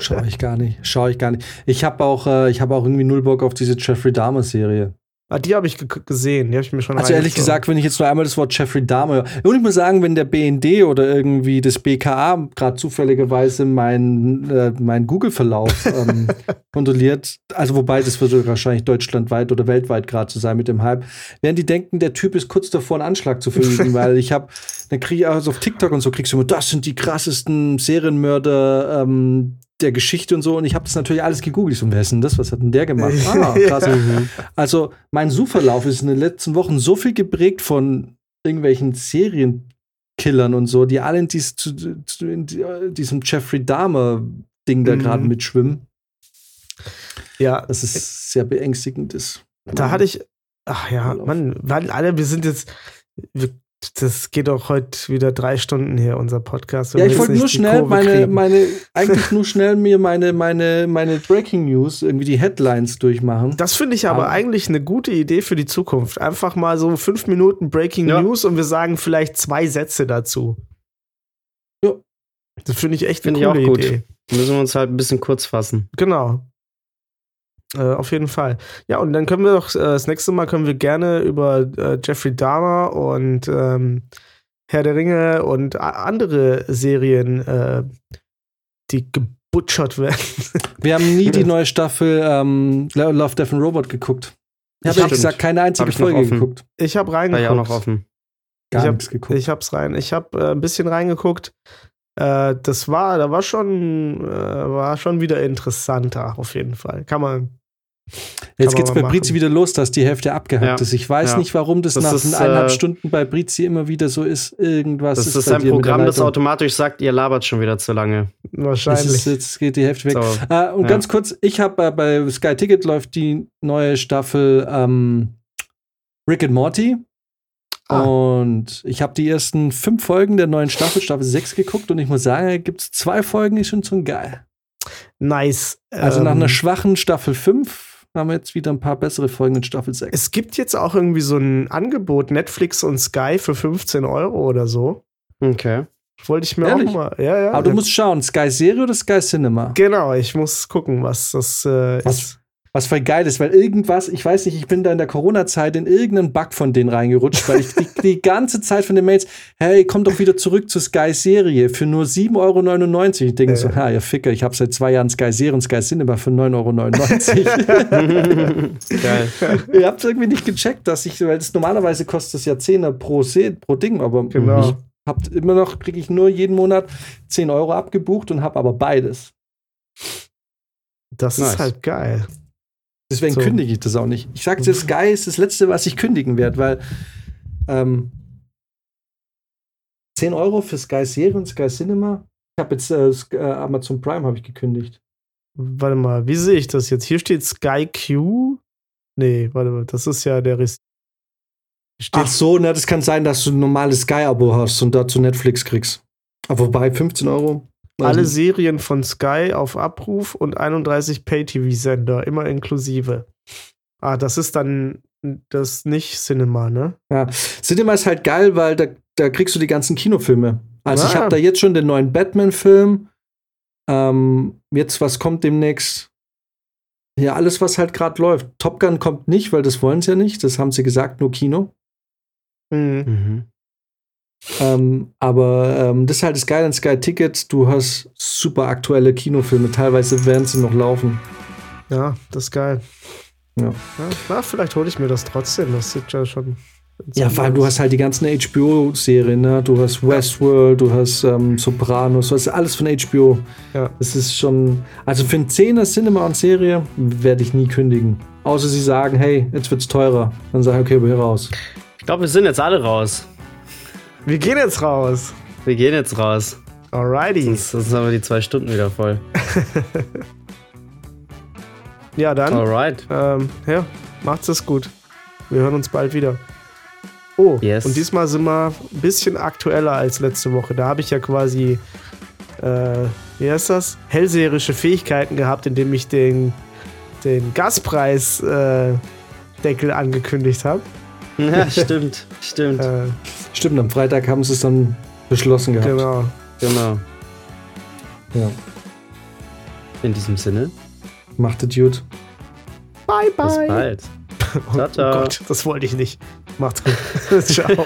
S1: Schau ich gar nicht. Schau ich gar nicht. Ich habe auch, äh, hab auch irgendwie null Bock auf diese Jeffrey Dahmer-Serie.
S2: Ah, die habe ich ge gesehen, die habe ich mir schon
S1: Also ehrlich gesagt, wenn ich jetzt nur einmal das Wort Jeffrey Dahmer höre. Und ich muss sagen, wenn der BND oder irgendwie das BKA gerade zufälligerweise meinen äh, mein Google-Verlauf ähm, kontrolliert, also wobei das wird wahrscheinlich deutschlandweit oder weltweit gerade zu sein mit dem Hype, werden die denken, der Typ ist kurz davor, einen Anschlag zu verüben, weil ich habe, dann kriege ich auch so auf TikTok und so, kriegst du immer, das sind die krassesten Serienmörder ähm, der Geschichte und so. Und ich habe das natürlich alles gegoogelt. So, wer ist denn das? Was hat denn der gemacht? Ah, krass. Also, mein Suchverlauf ist in den letzten Wochen so viel geprägt von irgendwelchen Serienkillern und so, die alle in, dies, in diesem Jeffrey Dahmer-Ding da
S2: Mhm.
S1: gerade mitschwimmen.
S2: Ja,
S1: Das ist sehr beängstigend ist.
S2: da hatte ich, ach ja. Mann, weil alle, wir sind jetzt, wir, das geht auch heute wieder drei Stunden hier, unser Podcast. wenn
S1: Ja,
S2: wir
S1: ich wollte nur schnell
S2: Kurve
S1: meine,
S2: kriegen.
S1: meine, eigentlich nur schnell mir meine, meine, meine Breaking News, irgendwie die Headlines durchmachen.
S2: Das finde ich aber
S1: Aber-
S2: eigentlich eine gute Idee für die Zukunft. Einfach mal so fünf Minuten Breaking
S3: Ja.
S2: News und wir sagen vielleicht zwei Sätze dazu.
S1: Ja.
S2: Das finde ich echt eine
S3: Finde ich auch
S2: coole
S3: gut.
S2: Idee.
S3: Müssen wir uns halt ein bisschen kurz fassen.
S2: Genau. Äh, auf jeden Fall. Ja, und dann können wir doch, äh, das nächste Mal können wir gerne über äh, Jeffrey Dahmer und ähm, Herr der Ringe und andere Serien, äh, die gebutschert werden.
S1: Wir haben nie die neue Staffel ähm, Love, Death and Robot geguckt. Ich habe gesagt keine einzige
S3: Hab
S1: Folge geguckt.
S2: Ich habe
S3: War ja auch noch
S2: reingeguckt.
S3: offen.
S1: Gar
S2: Ich hab-
S1: nichts geguckt.
S2: Ich hab's rein. Ich habe äh, ein bisschen reingeguckt. Äh, das war, da war schon, äh, war schon wieder interessanter, auf jeden Fall. Kann man.
S1: Jetzt geht's
S2: mal
S1: bei Brizi wieder los, dass die Hälfte abgehackt
S3: Ja.
S1: ist. Ich weiß
S3: Ja.
S1: nicht, warum das,
S3: Das
S1: nach
S3: ist,
S1: eineinhalb
S3: äh,
S1: Stunden bei Brizi immer wieder so ist. Irgendwas
S3: Das
S1: ist,
S3: ist
S1: bei
S3: ein Programm, das automatisch sagt, ihr labert schon wieder zu lange.
S1: Es
S2: Wahrscheinlich.
S1: ist, jetzt geht die Hälfte weg.
S3: So.
S1: Äh, und
S3: Ja.
S1: ganz kurz, ich habe äh, bei Sky Ticket läuft die neue Staffel ähm, Rick and Morty.
S2: Ah.
S1: Und ich habe die ersten fünf Folgen der neuen Staffel, Staffel 6 geguckt und ich muss sagen, da gibt es zwei Folgen, die sind schon geil.
S2: nice.
S1: Also nach
S2: Ähm,
S1: einer schwachen Staffel 5 haben wir jetzt wieder ein paar bessere Folgen in Staffel 6.
S2: Es gibt jetzt auch irgendwie so ein Angebot, Netflix und Sky für 15 Euro oder so.
S3: Okay.
S2: Wollte ich mir
S1: Ehrlich?
S2: auch mal. Ja, ja.
S1: Aber du musst schauen, Sky Serie oder Sky Cinema?
S2: Genau, ich muss gucken, was das äh,
S1: Was?
S2: ist.
S1: Was voll geil ist, weil irgendwas, ich weiß nicht, ich bin da in der Corona-Zeit in irgendeinen Bug von denen reingerutscht, weil ich die, die ganze Zeit von den Mails, hey, komm doch wieder zurück zur Sky-Serie für nur 7,99 Euro. Ich denke so,
S2: Äh.
S1: ha, ihr Ficker, ich habe seit zwei Jahren Sky-Serie und Sky Cinema für 9,99 Euro.
S3: Geil.
S1: ihr habt irgendwie nicht gecheckt, dass ich, weil das normalerweise kostet es ja 10er pro, Se pro Ding, aber
S2: Genau.
S1: ich hab immer noch, kriege ich nur jeden Monat 10 Euro abgebucht und habe aber beides.
S2: Das
S3: Nice.
S2: ist halt geil.
S1: Deswegen
S2: So.
S1: kündige ich das auch nicht. Ich sage dir, Sky ist das Letzte, was ich kündigen werde, weil ähm, 10 Euro für Sky Serie und Sky Cinema. Ich habe jetzt äh, äh, Amazon Prime habe ich gekündigt.
S2: Warte mal, wie sehe ich das jetzt? Hier steht Sky Q. Nee, warte mal, das ist ja der Rest. Steht,
S1: Ach so, na, das kann sein, dass du ein normales Sky-Abo hast und dazu Netflix kriegst. Aber wobei 15 Euro.
S2: Alle
S1: nicht.
S2: Serien von Sky auf Abruf und 31 Pay-TV-Sender, immer inklusive. Ah, das ist dann das nicht Cinema, ne?
S1: Ja. Cinema ist halt geil, weil da, da kriegst du die ganzen Kinofilme. Also ich
S2: Ah.
S1: habe da jetzt schon den neuen Batman-Film. Ähm, jetzt, was kommt demnächst? Ja, alles, was halt gerade läuft. Top Gun kommt nicht, weil das wollen sie ja nicht. Das haben sie gesagt, nur Kino.
S2: Mhm.
S3: Mhm.
S1: Ähm, aber ähm, das ist halt das Geile an Sky Tickets. Du hast super aktuelle Kinofilme. Teilweise werden sie noch laufen.
S2: Ja, das ist geil.
S1: Ja.
S2: Ja, na, vielleicht hole ich mir das trotzdem. Das sieht ja schon.
S1: Ja, vor allem du hast halt die ganzen HBO-Serien, ne? Du hast Westworld, du hast ähm, Sopranos, du hast alles von HBO.
S2: Ja.
S1: Das ist schon. Also für einen Zehner Cinema und Serie werde ich nie kündigen. Außer sie sagen, hey, jetzt wird's teurer. Dann sage ich, okay, wir raus.
S3: Ich glaube, wir sind jetzt alle raus.
S2: Wir gehen jetzt raus.
S3: Wir gehen jetzt raus.
S2: Alrighty.
S3: Sonst, sonst haben wir die zwei Stunden wieder voll.
S2: Ja, dann.
S3: Alright.
S2: Ähm, ja, macht's es gut. Wir hören uns bald wieder. Oh,
S3: Yes.
S2: und diesmal sind wir ein bisschen aktueller als letzte Woche. Da habe ich ja quasi, äh, wie heißt das? Hellseherische Fähigkeiten gehabt, indem ich den, den Gaspreis-Deckel angekündigt habe.
S3: Ja, stimmt. Stimmt.
S2: Äh,
S1: Stimmt, am Freitag haben sie es dann beschlossen gehabt.
S2: genau.
S3: Genau.
S1: Ja.
S3: In diesem Sinne,
S1: Macht es gut.
S2: Bye,
S3: bis
S2: bye.
S3: bald.
S2: Oh,
S3: Ciao, ciao.
S2: oh Gott, das wollte ich nicht. Macht's gut. Ciao.